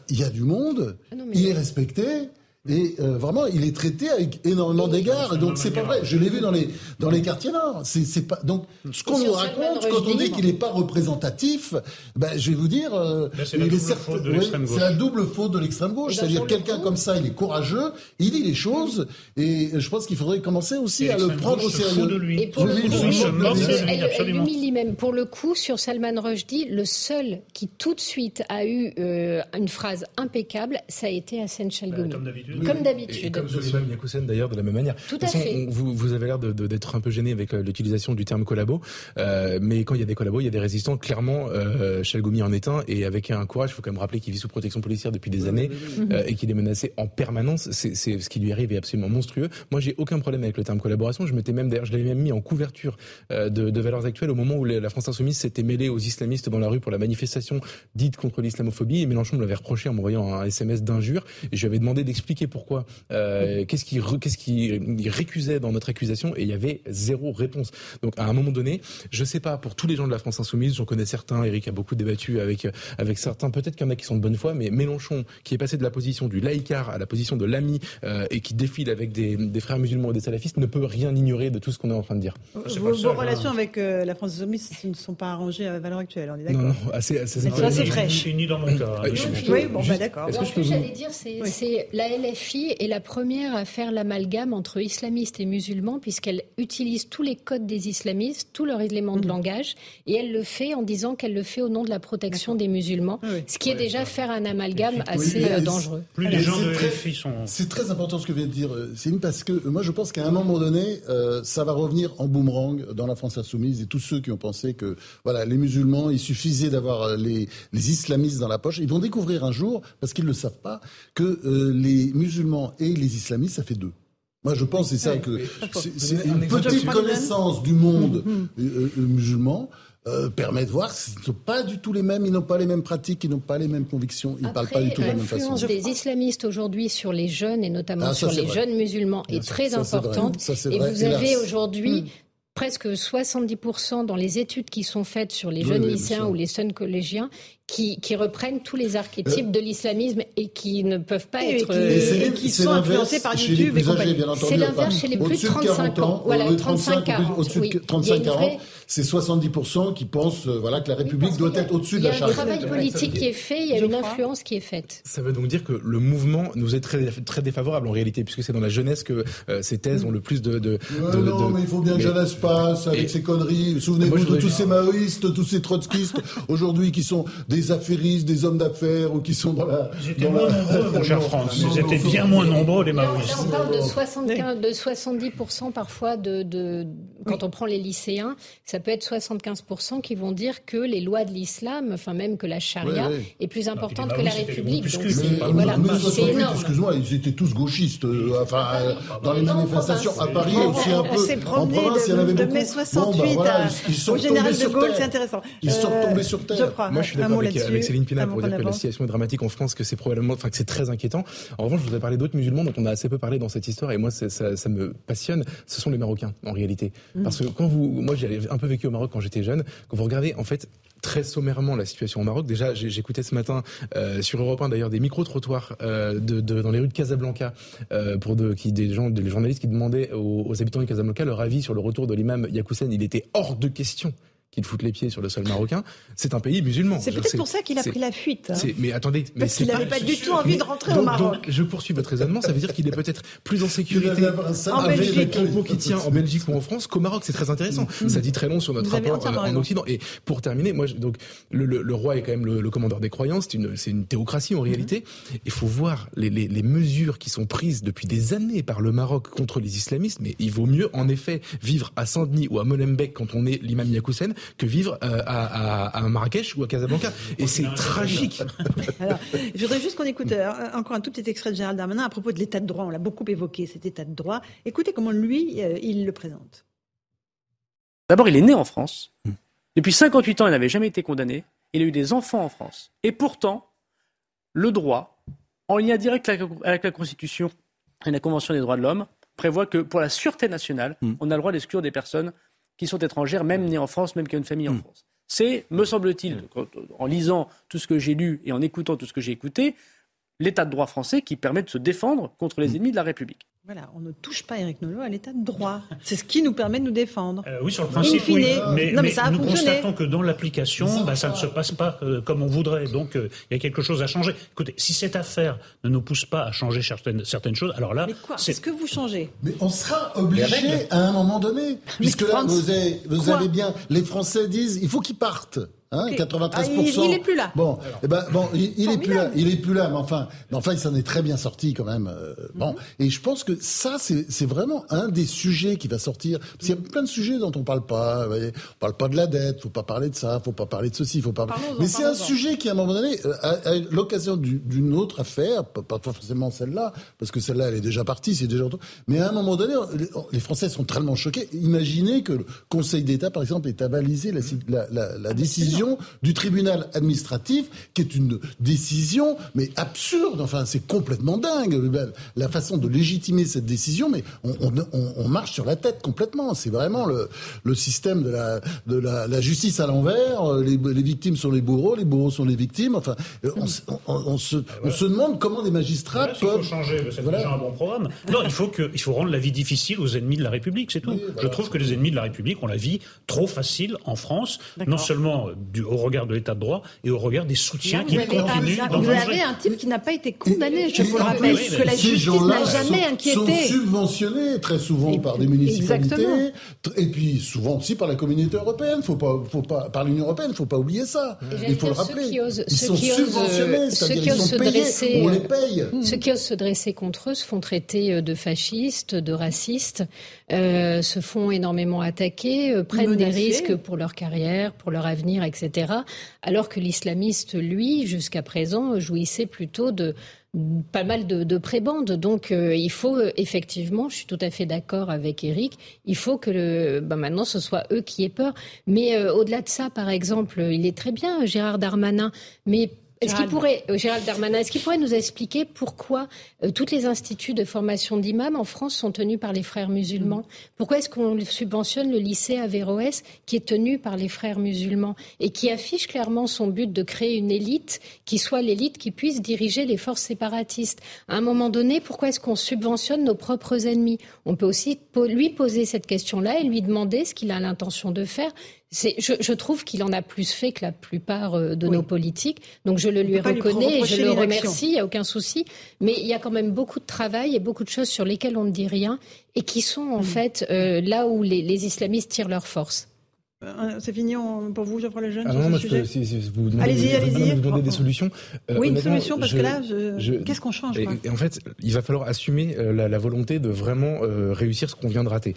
Il y a du monde, ah il est respecté. Et euh, vraiment, il est traité avec énormément d'égards. Donc c'est pas vrai. Je l'ai vu dans les dans les quartiers nord. C'est pas donc ce qu'on nous raconte quand on dit qu'il n'est pas représentatif. Ben je vais vous dire, euh, c'est la, double faute de l'extrême gauche. C'est-à-dire quelqu'un comme ça, il est courageux, il dit les choses, et je pense qu'il faudrait commencer aussi à le prendre au sérieux. De lui. Et pour le coup, même. Pour le coup, sur Salman Rushdie, le seul qui tout de suite a eu euh, une phrase impeccable, ça a été Hassan Chalgoumi. Comme d'habitude. Comme Soliman Yakoussen d'ailleurs, de la même manière. Tout à fait. vous, vous avez l'air d'être un peu gêné avec euh, l'utilisation du terme collabo. Euh, mais quand il y a des collabos, il y a des résistants. Clairement, euh, Chalgoumi en est un. Et avec un courage, il faut quand même rappeler qu'il vit sous protection policière depuis des années euh, et qu'il est menacé en permanence. C'est ce qui lui arrive est absolument monstrueux. Moi, j'ai aucun problème avec le terme collaboration. Je m'étais même d'ailleurs, je l'avais même mis en couverture euh, de, de, Valeurs Actuelles au moment où la France Insoumise s'était mêlée aux islamistes dans la rue pour la manifestation dite contre l'islamophobie. Et Mélenchon me l'avait reproché en m'envoyant un SMS d'injure. Et je lui avais demandé d'expliquer pourquoi. Euh, qu'est-ce qui, qu'est-ce qui récusait dans notre accusation Et il y avait zéro réponse. Donc à un moment donné, je sais pas pour tous les gens de la France insoumise, j'en connais certains. Eric a beaucoup débattu avec avec certains. Peut-être qu'il y en a qui sont de bonne foi, mais Mélenchon, qui est passé de la position du laïcard à la position de l'ami euh, et qui défile avec des, des, frères musulmans et des salafistes, ne peut rien ignorer de tout ce qu'on est en train de dire. Vos, vos relations avec euh, la France insoumise ne sont pas arrangées à valeur actuelle, on est d'accord Non, non, assez, assez, assez fraîche. Ni dans mon cas. oui, bon, bah, d'accord. Est-ce que je peux vous... dire, c'est la LFI LFI est la première à faire l'amalgame entre islamistes et musulmans, puisqu'elle utilise tous les codes des islamistes, tous leurs éléments de mmh. langage, et elle le fait en disant qu'elle le fait au nom de la protection des musulmans, ce qui est déjà faire un amalgame assez euh, dangereux. Plus les gens de LFI sont. C'est très important ce que vient de dire euh, Céline, parce que moi je pense qu'à un moment donné, ça va revenir en boomerang dans la France insoumise et tous ceux qui ont pensé que voilà les musulmans, il suffisait d'avoir les, les islamistes dans la poche, ils vont découvrir un jour, parce qu'ils ne le savent pas, que les musulmans et les islamistes, ça fait deux. Moi, je pense c'est ça que c'est une petite connaissance du monde mm-hmm. euh, euh, musulman. Euh, permet de voir qu'ils ne sont pas du tout les mêmes, ils n'ont pas les mêmes pratiques, ils n'ont pas les mêmes convictions, ils ne parlent pas du tout de la même façon. L'influence des islamistes aujourd'hui sur les jeunes et notamment ah, sur les jeunes musulmans est très importante. et vous avez aujourd'hui mm presque 70% dans les études qui sont faites sur les jeunes lycéens ou les jeunes collégiens qui, qui, reprennent tous les archétypes de l'islamisme et qui ne peuvent pas être... Et qui, sont influencés par YouTube et compagnie. C'est l'inverse chez les plus de 35 ans. Voilà, 35-40. Au-dessus de 35-40, c'est 70% qui pensent euh, voilà, que la République doit être au-dessus de la charte. Il y a un travail politique qui est fait, il y a une influence qui est faite. Ça veut donc dire que le mouvement nous est très, très défavorable en réalité, puisque c'est dans la jeunesse que euh, ces thèses ont le plus de... de, non, mais il faut bien que jeunesse passe avec ses conneries. Souvenez-vous de tous ces maoïstes, tous ces trotskistes, aujourd'hui qui sont des affairistes, des hommes d'affaires ou qui sont dans la. Ils étaient moins nombreux, mon cher France. Ils étaient bien moins nombreux, les maoïstes. On parle de, 75, de 70% parfois de, de quand on prend les lycéens, ça peut être 75% qui vont dire que les lois de l'islam, enfin même que la charia, est plus importante que la République. Donc voilà, c'est énorme. Excuse-moi, ils étaient tous gauchistes. Euh, enfin, euh, dans les manifestations à Paris aussi un peu. En province, il y en avait beaucoup. 68 ils sont au général de Gaulle, c'est intéressant. Ils sont retombés sur terre. Moi, je suis d'accord avec, Céline Pina pour dire que la situation est dramatique en France, que c'est probablement, enfin, que c'est très inquiétant. En revanche, je voudrais parler d'autres musulmans dont on a assez peu parlé dans cette histoire, et moi, ça, ça, me passionne. Ce sont les Marocains, en réalité. Mm. Parce que quand vous, moi, j'ai un peu vécu au Maroc quand j'étais jeune. Quand vous regardez, en fait, très sommairement la situation au Maroc. Déjà, j'écoutais ce matin euh, sur Europe 1 d'ailleurs des micro-trottoirs euh, dans les rues de Casablanca euh, pour qui, des, journalistes qui demandaient aux, aux habitants de Casablanca leur avis sur le retour de l'imam Yakoussen. Il était hors de question qu'il foute les pieds sur le sol marocain, c'est un pays musulman. C'est peut-être pour ça qu'il a pris la fuite. Hein. Mais attendez, mais parce qu'il n'avait pas, du tout envie de rentrer au Maroc. Donc, je poursuis votre raisonnement, ça veut dire qu'il est peut-être plus en sécurité en Belgique. le propos qui tient en Belgique ou en France qu'au Maroc. C'est très intéressant. Mm. Ça dit très long sur notre rapport euh, en Occident. Et pour terminer, moi, donc le, le, roi est quand même le, commandeur des croyants. C'est une, c'est une théocratie en mm-hmm. réalité. Il faut voir les, les, les mesures qui sont prises depuis des années par le Maroc contre les islamistes. Mais il vaut mieux, en effet, vivre à Saint-Denis ou à Molenbeek quand on est l'imam Yakoussen que vivre euh, à, Marrakech ou à Casablanca. Et c'est tragique. je voudrais juste qu'on écoute euh, encore un tout petit extrait de Gérald Darmanin à propos de l'état de droit. On l'a beaucoup évoqué, cet état de droit. Écoutez comment lui, euh, il le présente. D'abord, il est né en France. Hmm. Depuis 58 ans, il n'avait jamais été condamné. Il a eu des enfants en France. Et pourtant, le droit, en lien direct avec la Constitution et la Convention des droits de l'homme, prévoit que pour la sûreté nationale, hmm. on a le droit d'exclure des personnes qui sont étrangères, même nées en France, même qui ont une famille en hmm. France. C'est, me semble-t-il, en lisant tout ce que j'ai lu et en écoutant tout ce que j'ai écouté, l'état de droit français qui permet de se défendre contre les hmm. ennemis de la République. Voilà, on ne touche pas Eric Nolot à l'état de droit. C'est ce qui nous permet de nous défendre. Euh, oui, sur le principe, oui. Mais, non, mais, ça a nous constatons que dans l'application, bah, ça ne se passe pas euh, comme on voudrait. Donc, euh, il y a quelque chose à changer. Écoutez, si cette affaire ne nous pousse pas à changer certaines, certaines choses, alors là... Mais quoi C'est ce que vous changez Mais on sera obligé à un moment donné. Puisque là, vous, avez, vous avez bien... Les Français disent, il faut qu'ils partent. Hein, 93%. Ah, il, n'est plus là. Bon, eh ben, bon, il, il est plus là. Il est plus là, mais enfin, mais enfin, il s'en est très bien sorti quand même. Euh, bon, mhm. et je pense que ça, c'est vraiment un des sujets qui va sortir. Parce qu'il y a plein de sujets dont on parle pas. Vous voyez, on parle pas de la dette. Faut pas parler de ça. Faut pas parler de ceci. Faut pas. Mais c'est un sujet qui, à un moment donné, à, l'occasion d'une autre affaire, pas, forcément celle-là, parce que celle-là, elle est déjà partie, c'est déjà. Mais à un moment donné, les, Français sont tellement choqués. Imaginez que le Conseil d'État, par exemple, ait avalisé la, la, la, la ah, décision du tribunal administratif, qui est une décision, mais absurde. Enfin, c'est complètement dingue la façon de légitimer cette décision, mais on, on, on marche sur la tête complètement. C'est vraiment le, le, système de la, de la, la justice à l'envers. Les, les, victimes sont les bourreaux, les bourreaux sont les victimes. Enfin, on, on se, on se demande comment des magistrats peuvent. Il faut changer. C'est déjà un bon programme. Non, il faut que, il faut rendre la vie difficile aux ennemis de la République, c'est tout. Je trouve que les ennemis de la République ont la vie trop facile en France, non seulement du, au regard de l'état de droit et au regard des soutiens qui continuent Vous avez un type qui n'a pas été condamné, je vous le rappelle, que la justice n'a jamais inquiété. sont subventionnés très souvent par des municipalités et puis souvent aussi par la communauté européenne. Faut pas, faut pas, par l'Union européenne, il faut pas oublier ça. Il faut le rappeler. ils sont subventionnés, c'est-à-dire ils sont payés, on les paye. Ceux qui osent se dresser contre eux se font traiter de fascistes, de racistes, euh, se font énormément attaquer, euh, prennent des risques pour leur carrière, pour leur avenir, etc. Alors que l'islamiste, lui, jusqu'à présent, jouissait plutôt de pas mal de, prébendes. Donc euh, il faut effectivement, je suis tout à fait d'accord avec Eric, il faut que le, ben maintenant ce soit eux qui aient peur. Mais au-delà de ça, par exemple, il est très bien Gérard Darmanin, mais est-ce qu'il pourrait, euh, Gérald Darmanin, est-ce qu'il pourrait nous expliquer pourquoi euh, tous les instituts de formation d'imams en France sont tenus par les frères musulmans? Pourquoi est-ce qu'on subventionne le lycée Averroès qui est tenu par les frères musulmans et qui affiche clairement son but de créer une élite qui soit l'élite qui puisse diriger les forces séparatistes? À un moment donné, pourquoi est-ce qu'on subventionne nos propres ennemis? On peut aussi lui poser cette question-là et lui demander ce qu'il a l'intention de faire je, je, trouve qu'il en a plus fait que la plupart euh, de nos politiques. Donc je le lui reconnais et je le remercie, il n'y a aucun souci. Mais il y a quand même beaucoup de travail et beaucoup de choses sur lesquelles on ne dit rien et qui sont en hmm. fait euh, là où les, les islamistes tirent leur force. Euh, c'est fini pour vous, Geoffroy Lejeune ah non, moi, je si, si vous demandez, allez-y, allez-y. Vous demandez des solutions. Euh, oui, une solution, parce que là, qu'est-ce qu'on change et, en fait, il va falloir assumer euh, la, la volonté de vraiment réussir ce qu'on vient de rater.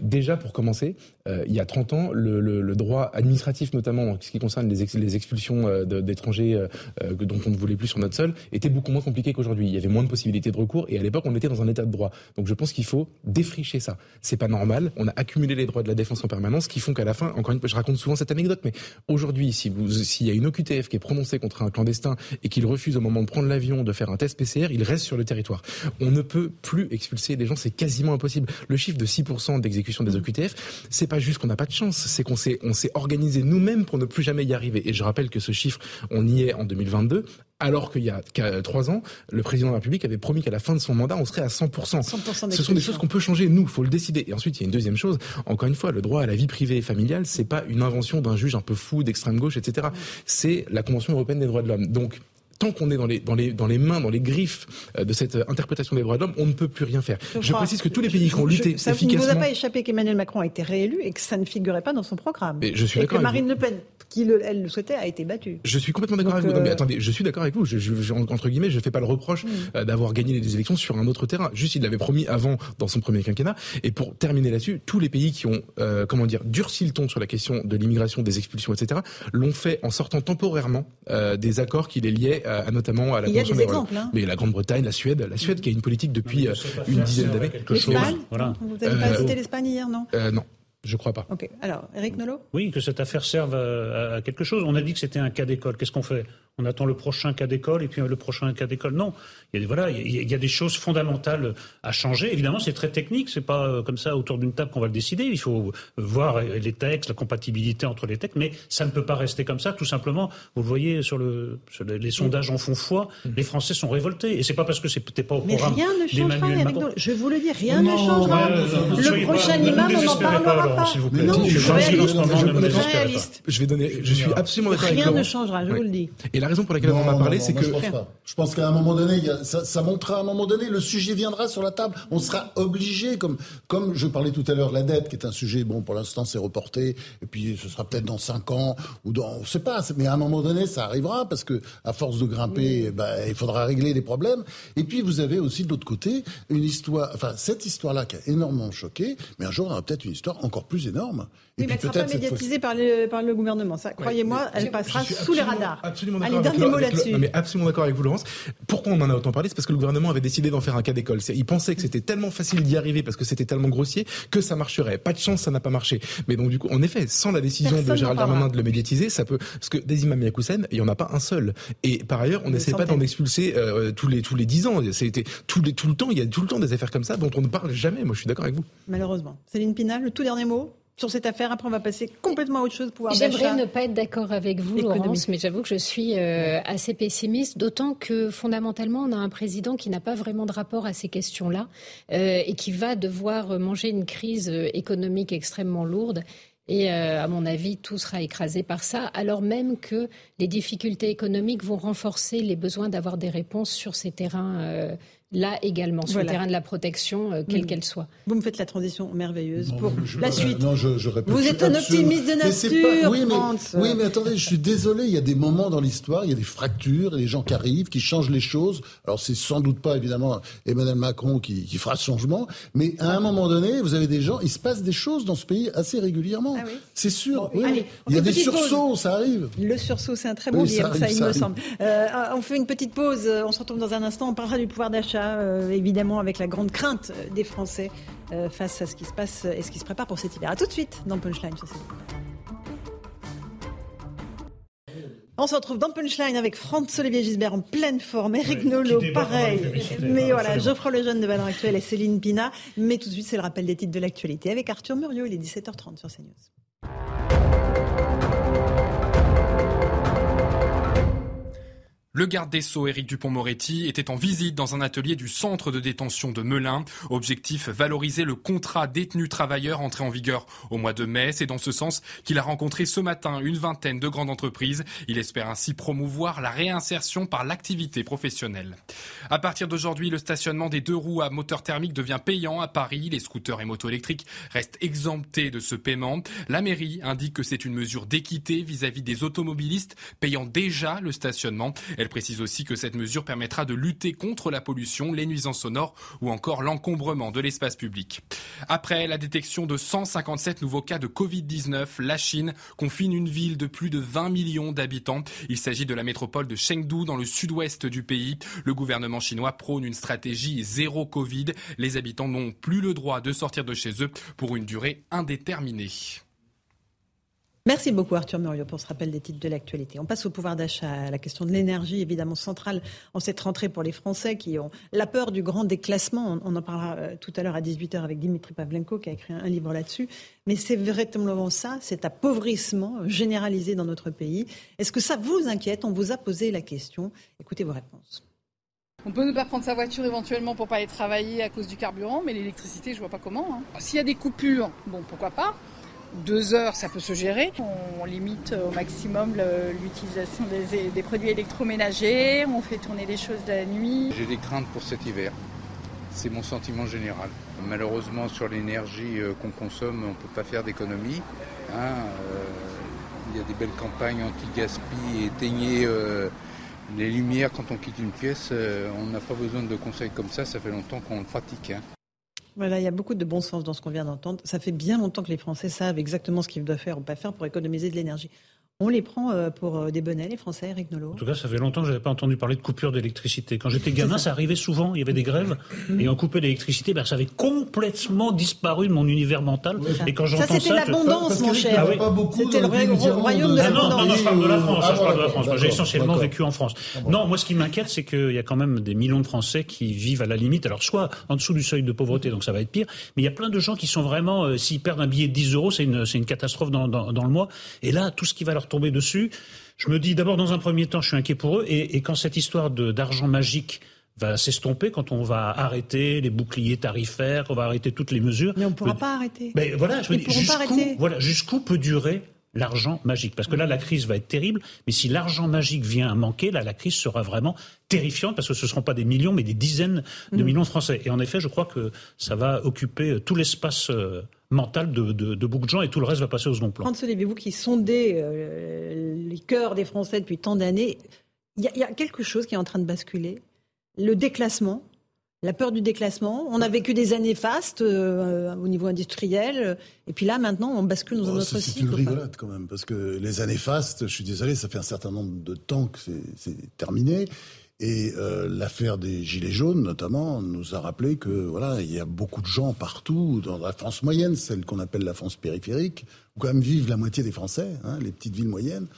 déjà, pour commencer, il y a 30 ans, le, le, le, droit administratif, notamment en ce qui concerne les, les expulsions d'étrangers dont on ne voulait plus sur notre sol, était beaucoup moins compliqué qu'aujourd'hui. Il y avait moins de possibilités de recours, et à l'époque, on était dans un état de droit. Donc je pense qu'il faut défricher ça. C'est pas normal. On a accumulé les droits de la défense en permanence, qui font à la fin, encore une fois, je raconte souvent cette anecdote, mais aujourd'hui, si vous, s'il y a une OQTF qui est prononcée contre un clandestin et qu'il refuse au moment de prendre l'avion de faire un test PCR, il reste sur le territoire. On ne peut plus expulser des gens, c'est quasiment impossible. Le chiffre de 6% d'exécution des OQTF, c'est pas juste qu'on n'a pas de chance, c'est qu'on s'est, on s'est organisé nous-mêmes pour ne plus jamais y arriver. Et je rappelle que ce chiffre, on y est en 2022 alors qu'il y a trois ans, le président de la République avait promis qu'à la fin de son mandat, on serait à 100%. 100% Ce sont des choses qu'on peut changer, nous, faut le décider. Et ensuite, il y a une deuxième chose. Encore une fois, le droit à la vie privée et familiale, c'est pas une invention d'un juge un peu fou d'extrême gauche, etc. C'est la Convention européenne des droits de l'homme. Donc, tant qu'on est dans les, dans, les, dans les mains, dans les griffes euh, de cette interprétation des droits de l'homme, on ne peut plus rien faire. Je, précise que tous les pays qui ont lutté ça efficacement... Ça ne vous a pas échappé qu'Emmanuel Macron a été réélu et que ça ne figurait pas dans son programme. Je suis et que Marine Le Pen qui le, elle le souhaitait a été battue. Je suis complètement d'accord avec vous. Non, mais euh, attendez, je suis d'accord avec vous. Je, je, entre guillemets, je fais pas le reproche mm. euh, d'avoir gagné les élections sur un autre terrain. Juste, il l'avait promis avant dans son premier quinquennat. Et pour terminer là-dessus, tous les pays qui ont, euh, comment dire, durci le ton sur la question de l'immigration, des expulsions, etc., l'ont fait en sortant temporairement euh, des accords qui les liaient à, notamment à la Convention des exemples, hein. Mais la Grande-Bretagne, la Suède, la Suède qui a une politique depuis une dizaine d'années. L'Espagne. Voilà. Vous n'avez pas cité l'Espagne hier, non Non. Je crois pas. Ok. Alors, Eric Nolot? Oui, que cette affaire serve à quelque chose. On a dit que c'était un cas d'école. Qu'est-ce qu'on fait? On attend le prochain cas d'école et puis le prochain cas d'école. Non, il y a, voilà, il y a des choses fondamentales à changer. Évidemment, c'est très technique. C'est pas euh, comme ça autour d'une table qu'on va le décider. Il faut voir les textes, la compatibilité entre les textes, mais ça ne peut pas rester comme ça. Tout simplement, vous le voyez sur, le, les, sondages en font foi. Les Français sont révoltés et c'est pas parce que c'était pas au programme d'Emmanuel Macron. Je vous le dis, rien ne changera. le prochain imam, on n'en parlera pas. S'il vous plaît. Non, je, je vais donner. Je suis absolument d'accord avec Rien ne changera. Je vous le dis la raison pour laquelle on en a parlé, c'est que. Je pense, je pense qu'à un moment donné, ça, ça, montrera à un moment donné, le sujet viendra sur la table. On sera obligé, comme, comme je parlais tout à l'heure de la dette, qui est un sujet, bon, pour l'instant, c'est reporté, et puis ce sera peut-être dans 5 ans, ou dans. On ne sait pas, mais à un moment donné, ça arrivera, parce que à force de grimper, ben, il faudra régler les problèmes. Et puis, vous avez aussi de l'autre côté une histoire, enfin, cette histoire-là qui a énormément choqué, mais un jour, on aura peut-être une histoire encore plus énorme. Et oui, mais elle ne sera pas médiatisée par le, par le gouvernement. Ça, croyez-moi, elle passera sous les radars. Absolument Allez, dernier mot là-dessus. Mais absolument d'accord avec vous, Laurence. Pourquoi on en a autant parlé? C'est parce que le gouvernement avait décidé d'en faire un cas d'école. Il pensait que c'était tellement facile d'y arriver parce que c'était tellement grossier que ça marcherait. Pas de chance, ça n'a pas marché. Mais donc du coup, en effet, sans la décision de Gérald Darmanin de le médiatiser, ça peut. Parce que des imams Yakoussen, il y en a pas un seul. Et par ailleurs, on n'essaie pas d'en expulser euh, tous les tous les dix ans. C'était tout les tout le temps. Il y a tout le temps des affaires comme ça dont on ne parle jamais. Moi, je suis d'accord avec vous. Malheureusement. Céline Pinal, le tout dernier mot? Sur cette affaire. Après, on va passer complètement à autre chose. J'aimerais ne pas être d'accord avec vous, Laurence, mais j'avoue que je suis euh, assez pessimiste, d'autant que fondamentalement, on a un président qui n'a pas vraiment de rapport à ces questions-là euh, et qui va devoir manger une crise euh, économique extrêmement lourde. Et euh, à mon avis, tout sera écrasé par ça, alors même que les difficultés économiques vont renforcer les besoins d'avoir des réponses sur ces terrains. Là également, sur le terrain de la protection, euh, quelle mm. qu'elle soit. Vous me faites la transition merveilleuse pour la suite. Non, je, je Vous êtes un optimiste de nature, oui, mais, oui, mais attendez, je suis désolé, il y a des moments dans l'histoire, il y a des fractures, il y a des gens qui arrivent, qui changent les choses. Alors c'est sans doute pas évidemment Emmanuel Macron qui, qui, fera ce changement, mais à un moment donné, vous avez des gens, il se passe des choses dans ce pays assez régulièrement. Ah c'est sûr. oui, il y a des sursauts, ça arrive. Le sursaut, c'est un très bon livre, ça, il me semble. Euh, on fait une petite pause, on se retrouve dans un instant, on parlera du pouvoir d'achat euh, évidemment avec la grande crainte des Français euh, face à ce qui se passe et ce qui se prépare pour cet hiver. A tout de suite dans Punchline sur On se retrouve dans Punchline avec Franck Olivier Gisbert en pleine forme, Eric Nolot, pareil. Mais voilà, Geoffroy Lejeune de Valeur Actuelle et Céline Pina. Mais tout de suite, c'est le rappel des titres de l'actualité avec Arthur Muriot. Il est 17h30 sur CNews. Le garde des Sceaux, Éric Dupont-Moretti, était en visite dans un atelier du centre de détention de Melun. Objectif, valoriser le contrat détenu-travailleur entré en vigueur au mois de mai. C'est dans ce sens qu'il a rencontré ce matin une vingtaine de grandes entreprises. Il espère ainsi promouvoir la réinsertion par l'activité professionnelle. À partir d'aujourd'hui, le stationnement des deux roues à moteur thermique devient payant à Paris. Les scooters et motos électriques restent exemptés de ce paiement. La mairie indique que c'est une mesure d'équité vis-à-vis des automobilistes payant déjà le stationnement. Précise aussi que cette mesure permettra de lutter contre la pollution, les nuisances sonores ou encore l'encombrement de l'espace public. Après la détection de 157 nouveaux cas de Covid-19, la Chine confine une ville de plus de 20 millions d'habitants. Il s'agit de la métropole de Chengdu dans le sud-ouest du pays. Le gouvernement chinois prône une stratégie zéro Covid. Les habitants n'ont plus le droit de sortir de chez eux pour une durée indéterminée. Merci beaucoup Arthur Muriot pour ce rappel des titres de l'actualité. On passe au pouvoir d'achat, la question de l'énergie évidemment centrale en cette rentrée pour les Français qui ont la peur du grand déclassement. On en parlera euh, tout à l'heure à 18h avec Dimitri Pavlenko qui a écrit un livre là-dessus. Mais c'est véritablement ça, cet appauvrissement généralisé dans notre pays. Est-ce que ça vous inquiète? On vous a posé la question. Écoutez vos réponses. On peut ne pas prendre sa voiture éventuellement pour pas aller travailler à cause du carburant, mais l'électricité, je vois pas comment. Hein. S'il y a des coupures, bon, pourquoi pas deux heures, ça peut se gérer. On limite au maximum l'utilisation des, produits électroménagers, on fait tourner les choses la nuit. J'ai des craintes pour cet hiver. C'est mon sentiment général. Malheureusement, sur l'énergie euh, qu'on consomme, on ne peut pas faire d'économie. Hein, euh, il y a des belles campagnes anti-gaspi, éteignez euh, les lumières quand on quitte une pièce. on n'a pas besoin de conseils comme ça, ça fait longtemps qu'on le pratique. Hein. Il y a beaucoup de bon sens dans ce qu'on vient d'entendre. Ça fait bien longtemps que les Français savent exactement ce qu'ils doivent faire ou pas faire pour économiser de l'énergie. On les prend euh, pour euh, des bonnets, les Français, Eric Nolot En tout cas, ça fait longtemps que je n'avais pas entendu parler de coupure d'électricité. Quand j'étais gamin, ça. arrivait souvent. Il y avait des grèves et on coupait l'électricité. Ben, ça avait complètement disparu de mon univers mental. Et quand j'entends ça, c'était l'abondance, mon cher. C'était le royaume de l'abondance. Non, non, je parle de la France. je parle de la France. J'ai essentiellement vécu en France. Non, moi, ce qui m'inquiète, c'est qu'il y a quand même des millions de Français qui vivent à la limite. Alors, soit en dessous du seuil de pauvreté, donc ça va être pire. Mais il y a plein de gens qui sont vraiment, euh, s'ils perdent un billet de 10 euros, c'est une, une catastrophe dans, dans, dans le mois. Et là, tout ce qui va leur tomber dessus, je me dis d'abord, dans un premier temps, je suis inquiet pour eux. Et, quand cette histoire d'argent magique va s'estomper, quand on va arrêter les boucliers tarifaires, on va arrêter toutes les mesures. Mais on ne pourra pas arrêter. Mais voilà, je jusqu'où voilà, jusqu'où peut durer l'argent magique Parce que là, la crise va être terrible, mais si l'argent magique vient à manquer, là, la crise sera vraiment terrifiante, parce que ce ne seront pas des millions, mais des dizaines de mm. millions de Français. Et en effet, je crois que ça va occuper tout l'espace euh, mental de, de, beaucoup de gens et tout le reste va passer au second plan. Franck vous qui sondez euh, les cœurs des Français depuis tant d'années, il y, a quelque chose qui est en train de basculer. Le déclassement, la peur du déclassement. On a vécu des années fastes euh, au niveau industriel. Et puis là, maintenant, on bascule dans un autre cycle. C'est une rigolade quand même, parce que les années fastes, je suis désolé, ça fait un certain nombre de temps que c'est terminé. Et euh, l'affaire des Gilets jaunes, notamment, nous a rappelé que voilà, il y a beaucoup de gens partout, dans la France moyenne, celle qu'on appelle la France périphérique, où quand même vivent la moitié des Français, hein, les petites villes moyennes.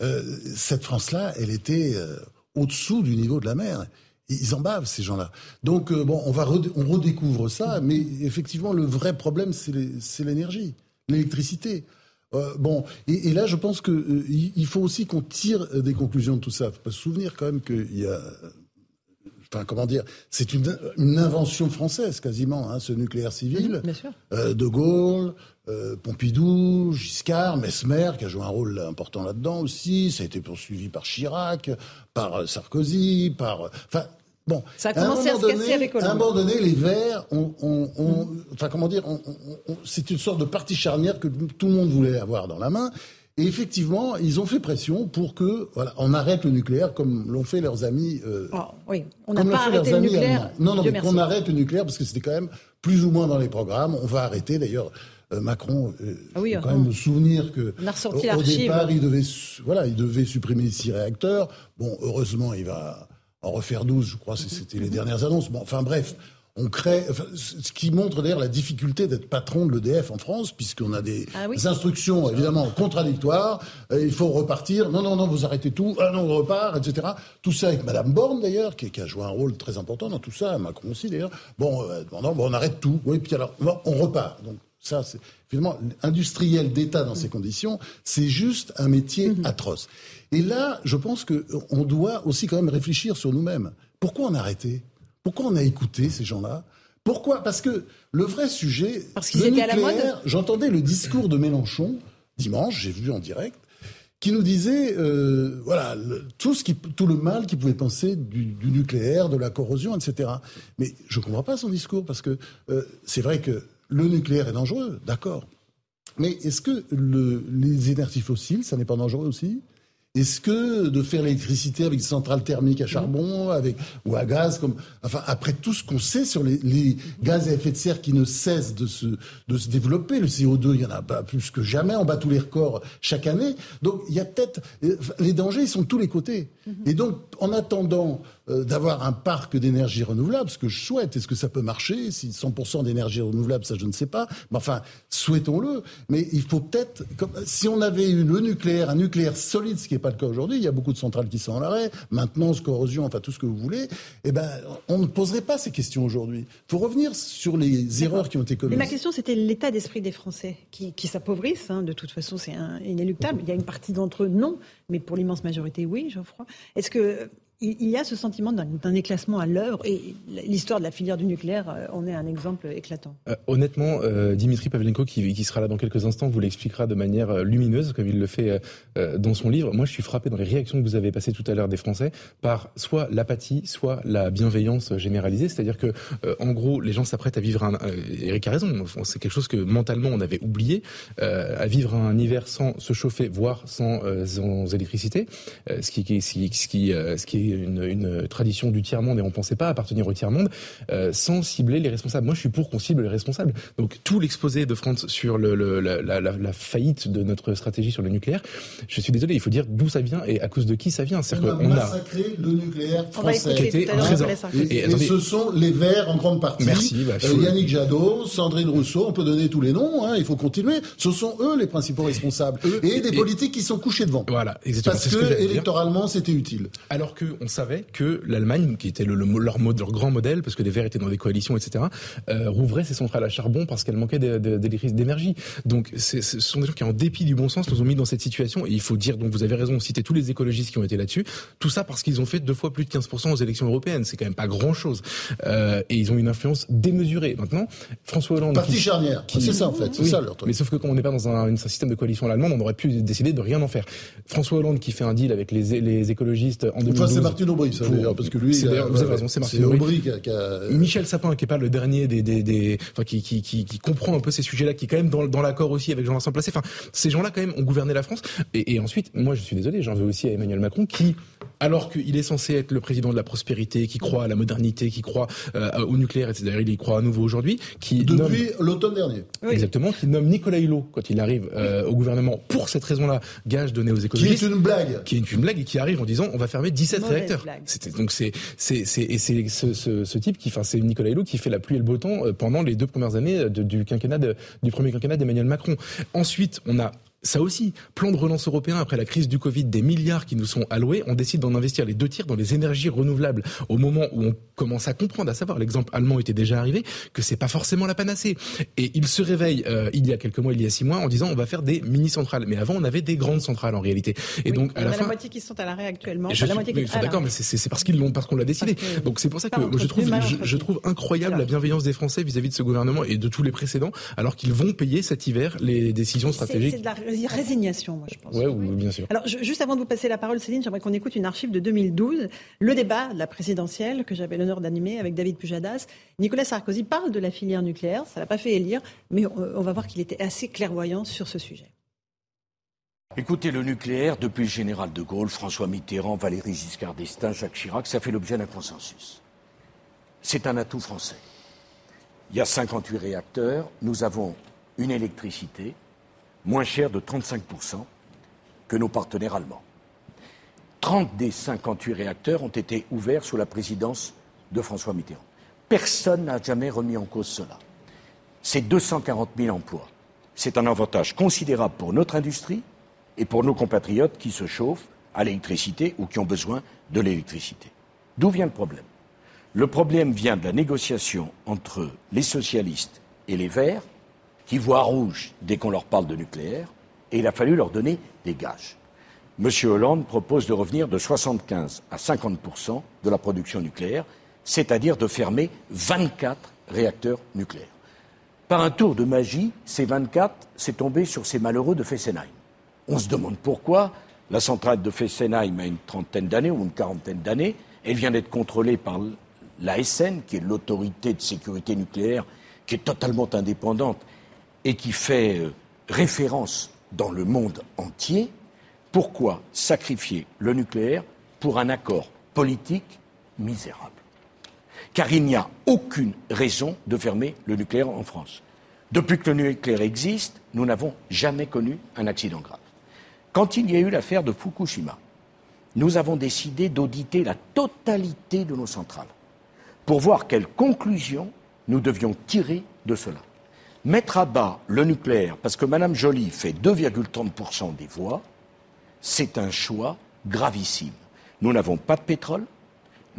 Euh, cette France-là, elle était euh, au-dessous du niveau de la mer. Ils en bavent, ces gens-là. Donc, euh, bon, on, va on redécouvre ça, mais effectivement, le vrai problème, c'est l'énergie, l'électricité. Euh, bon, et, là, je pense qu'il euh, il faut aussi qu'on tire des conclusions de tout ça. Il faut pas se souvenir quand même qu'il y a enfin comment dire, c'est une, une, invention française quasiment, hein, ce nucléaire civil. Bien sûr. De Gaulle, euh, Pompidou, Giscard, Mesmer, qui a joué un rôle important là-dedans aussi. Ça a été poursuivi par Chirac, par Sarkozy, par, enfin. Bon, ça a commencé à, se casser avec Hollande. À un moment donné, les Verts, on, on, on enfin comment dire, c'est une sorte de partie charnière que tout le monde voulait avoir dans la main. Et effectivement, ils ont fait pression pour que, voilà, on arrête le nucléaire comme l'ont fait leurs amis. Euh, oh, oui, on n'a pas arrêté le nucléaire. Non, non, mais qu'on arrête le nucléaire parce que c'était quand même plus ou moins dans les programmes. On va arrêter d'ailleurs. Euh, Macron, euh, ah oui, quand même me souvenir que ressorti au, au départ, il devait, voilà, il devait supprimer six réacteurs. Bon, heureusement, il va en refaire 12, je crois, c'était les dernières annonces. Bon, enfin bref, on crée, ce qui montre d'ailleurs la difficulté d'être patron de l'EDF en France, puisqu'on a des ah instructions évidemment contradictoires. Euh, il faut repartir. Non, non, non, vous arrêtez tout. Ah non, on repart, etc. Tout ça avec Madame Borne d'ailleurs, qui, a joué un rôle très important dans tout ça. Macron aussi d'ailleurs. Bon, euh, bon, on arrête tout. Oui, puis alors, on repart. Donc ça, c'est finalement industriel d'État dans ces conditions, c'est juste un métier mhm. atroce. Et là, je pense que on doit aussi quand même réfléchir sur nous-mêmes. Pourquoi on a arrêté? Pourquoi on a écouté ces gens-là? Pourquoi? Parce que le vrai sujet, Parce qu'ils étaient à la mode? J'entendais le discours de Mélenchon dimanche, j'ai vu en direct, qui nous disait euh, voilà tout ce qui tout le mal qu'il pouvait penser du, nucléaire, de la corrosion, etc. Mais je ne comprends pas son discours parce que euh, c'est vrai que le nucléaire est dangereux, d'accord. Mais est-ce que les énergies fossiles, ça n'est pas dangereux aussi? Est-ce que de faire l'électricité avec des centrales thermiques à charbon, avec ou à gaz, comme enfin après tout ce qu'on sait sur les, les, gaz à effet de serre qui ne cessent de se de se développer, le CO2 il y en a pas plus que jamais, on bat tous les records chaque année. Donc il y a peut-être les dangers ils sont de tous les côtés. Mhm. Et donc en attendant euh, d'avoir un parc d'énergie renouvelable, ce que je souhaite. Est-ce que ça peut marcher Si 100% d'énergie renouvelable, ça je ne sais pas. Mais enfin, souhaitons-le. Mais il faut peut-être, si on avait eu le nucléaire, un nucléaire solide, ce qui n'est pas le cas aujourd'hui, il y a beaucoup de centrales qui sont en arrêt, maintenance, corrosion, enfin tout ce que vous voulez, eh ben, on ne poserait pas ces questions aujourd'hui. Il faut revenir sur les erreurs qui ont été commises. Mais ma question, c'était l'état d'esprit des Français qui, qui s'appauvrissent. Hein. de toute façon, c'est inéluctable. Il y a une partie d'entre eux, non, mais pour l'immense majorité, oui, Geoffroy. Est-ce que il y a ce sentiment d'un éclatement à l'œuvre et l'histoire de la filière du nucléaire euh, en est un exemple éclatant. Euh, honnêtement, euh, Dimitri Pavlenko, qui, sera là dans quelques instants, vous l'expliquera de manière lumineuse, comme il le fait dans son livre. Moi, je suis frappé dans les réactions que vous avez passées tout à l'heure des Français par soit l'apathie, soit la bienveillance généralisée. C'est-à-dire que, en gros, les gens s'apprêtent à vivre un. Eric a raison. C'est quelque chose que mentalement on avait oublié, à vivre un hiver sans se chauffer, voire sans, électricité, ce qui, ce une, tradition du tiers-monde et on ne pensait pas appartenir au tiers-monde, euh, sans cibler les responsables. Moi, je suis pour qu'on cible les responsables. Donc, tout l'exposé de France sur le, la, faillite de notre stratégie sur le nucléaire, je suis désolé, il faut dire d'où ça vient et à cause de qui ça vient. On a massacré le nucléaire français. Et, ce sont les Verts en grande partie. Merci. Bah, euh, Yannick Jadot, Sandrine Rousseau, on peut donner tous les noms, hein, il faut continuer. Ce sont eux les principaux responsables. et des politiques qui sont couchés devant. Voilà, exactement. Parce que, électoralement, c'était utile. Alors que on savait que l'Allemagne, qui était le, leur, leur, grand modèle, parce que les Verts étaient dans des coalitions, etc., euh, rouvrait ses centrales à charbon parce qu'elle manquait d'énergie. Donc, ce sont des gens qui, en dépit du bon sens, nous ont mis dans cette situation. Et il faut dire, donc vous avez raison, citer tous les écologistes qui ont été là-dessus. Tout ça parce qu'ils ont fait deux fois plus de 15% aux élections européennes. C'est quand même pas grand-chose. Euh, et ils ont une influence démesurée. Maintenant, François Hollande... Parti charnière. C'est ça, en fait. C'est ça, leur truc. Mais sauf que quand on n'est pas dans un, système de coalition allemande, on aurait pu décider de rien en faire. François Hollande qui fait un deal avec les, les écologistes en 2012... Enfin, c'est Martin Aubry, ça, parce que lui, vous avez raison, c'est Martin Aubry qui a, Michel Sapin, qui est pas le dernier des, des, des enfin, qui, qui, qui, qui, comprend un peu ces sujets-là, qui est quand même dans, dans l'accord aussi avec Jean-Vincent Placé. Enfin, ces gens-là, quand même, ont gouverné la France. Et, et ensuite, moi, je suis désolé, j'en veux aussi à Emmanuel Macron, qui, alors qu'il est censé être le président de la prospérité, qui croit à la modernité, qui croit euh, au nucléaire, etc. Il y croit à nouveau aujourd'hui. Qui Depuis l'automne dernier. Exactement, qui nomme Nicolas Hulot quand il arrive euh, au gouvernement pour cette raison-là, gage donné aux écologistes. Qui est une blague. Qui est une blague et qui arrive en disant on va fermer 17 réacteurs. C'était donc c'est c'est et c'est ce, ce, ce, type qui, enfin c'est Nicolas Hulot qui fait la pluie et le beau temps euh, pendant les deux premières années du quinquennat du premier quinquennat d'Emmanuel Macron. Ensuite, on a ça aussi, plan de relance européen après la crise du Covid, des milliards qui nous sont alloués, on décide d'en investir les deux tiers dans les énergies renouvelables au moment où on commence à comprendre, à savoir, l'exemple allemand était déjà arrivé, que c'est pas forcément la panacée. Et il se réveille euh, il y a quelques mois, il y a six mois, en disant on va faire des mini-centrales. Mais avant, on avait des grandes centrales en réalité. Et donc à la, fin, la moitié qui sont à l'arrêt actuellement. Je la moitié d'accord, mais c'est parce qu'ils l'ont, parce qu'on l'a décidé. donc c'est pour ça que je trouve, je, trouve incroyable la bienveillance des Français vis-à-vis de ce gouvernement et de tous les précédents, alors qu'ils vont payer cet hiver les décisions stratégiques. La résignation, moi, je pense. oui, bien sûr. Alors juste avant de vous passer la parole, Céline, j'aimerais qu'on écoute une archive de 2012, le débat de la présidentielle que j'avais l'honneur d'animer avec David Pujadas. Nicolas Sarkozy parle de la filière nucléaire, ça l'a pas fait élire, mais on va voir qu'il était assez clairvoyant sur ce sujet. Écoutez, le nucléaire, depuis le général de Gaulle, François Mitterrand, Valéry Giscard d'Estaing, Jacques Chirac, ça fait l'objet d'un consensus. C'est un atout français. Il y a 58 réacteurs, nous avons une électricité moins chère de 35% que nos partenaires allemands. 30 des 58 réacteurs ont été ouverts sous la présidence de François Mitterrand. Personne n'a jamais remis en cause cela. C'est 240 000 emplois. C'est un avantage considérable pour notre industrie et pour nos compatriotes qui se chauffent à l'électricité ou qui ont besoin de l'électricité. D'où vient le problème? Le problème vient de la négociation entre les socialistes et les Verts, qui voient rouge dès qu'on leur parle de nucléaire, et il a fallu leur donner des gages. M. Hollande propose de revenir de 75 à 50 de la production nucléaire, c'est-à-dire de fermer 24 réacteurs nucléaires. Par un tour de magie, ces 24, c'est tombé sur ces malheureux de Fessenheim. On se demande pourquoi. La centrale de Fessenheim a une trentaine d'années ou une quarantaine d'années. Elle vient d'être contrôlée par l'ASN, qui est l'autorité de sécurité nucléaire, qui est totalement indépendante et qui fait euh, référence dans le monde entier. Pourquoi sacrifier le nucléaire pour un accord politique misérable? Car il n'y a aucune raison de fermer le nucléaire en France. Depuis que le nucléaire existe, nous n'avons jamais connu un accident grave. Quand il y a eu l'affaire de Fukushima, nous avons décidé d'auditer la totalité de nos centrales pour voir quelles conclusions nous devions tirer de cela. Mettre à bas le nucléaire parce que Mme Joly fait 2,30% des voix, c'est un choix gravissime. Nous n'avons pas de pétrole,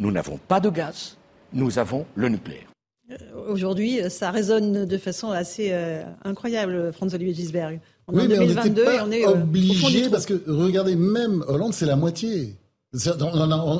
nous n'avons pas de gaz, nous avons le nucléaire. Euh, aujourd'hui, ça résonne de façon assez euh, incroyable, Franz-Olivier Gisberg. On est en 2022 et on est euh, obligé parce que regardez, même Hollande, c'est la moitié.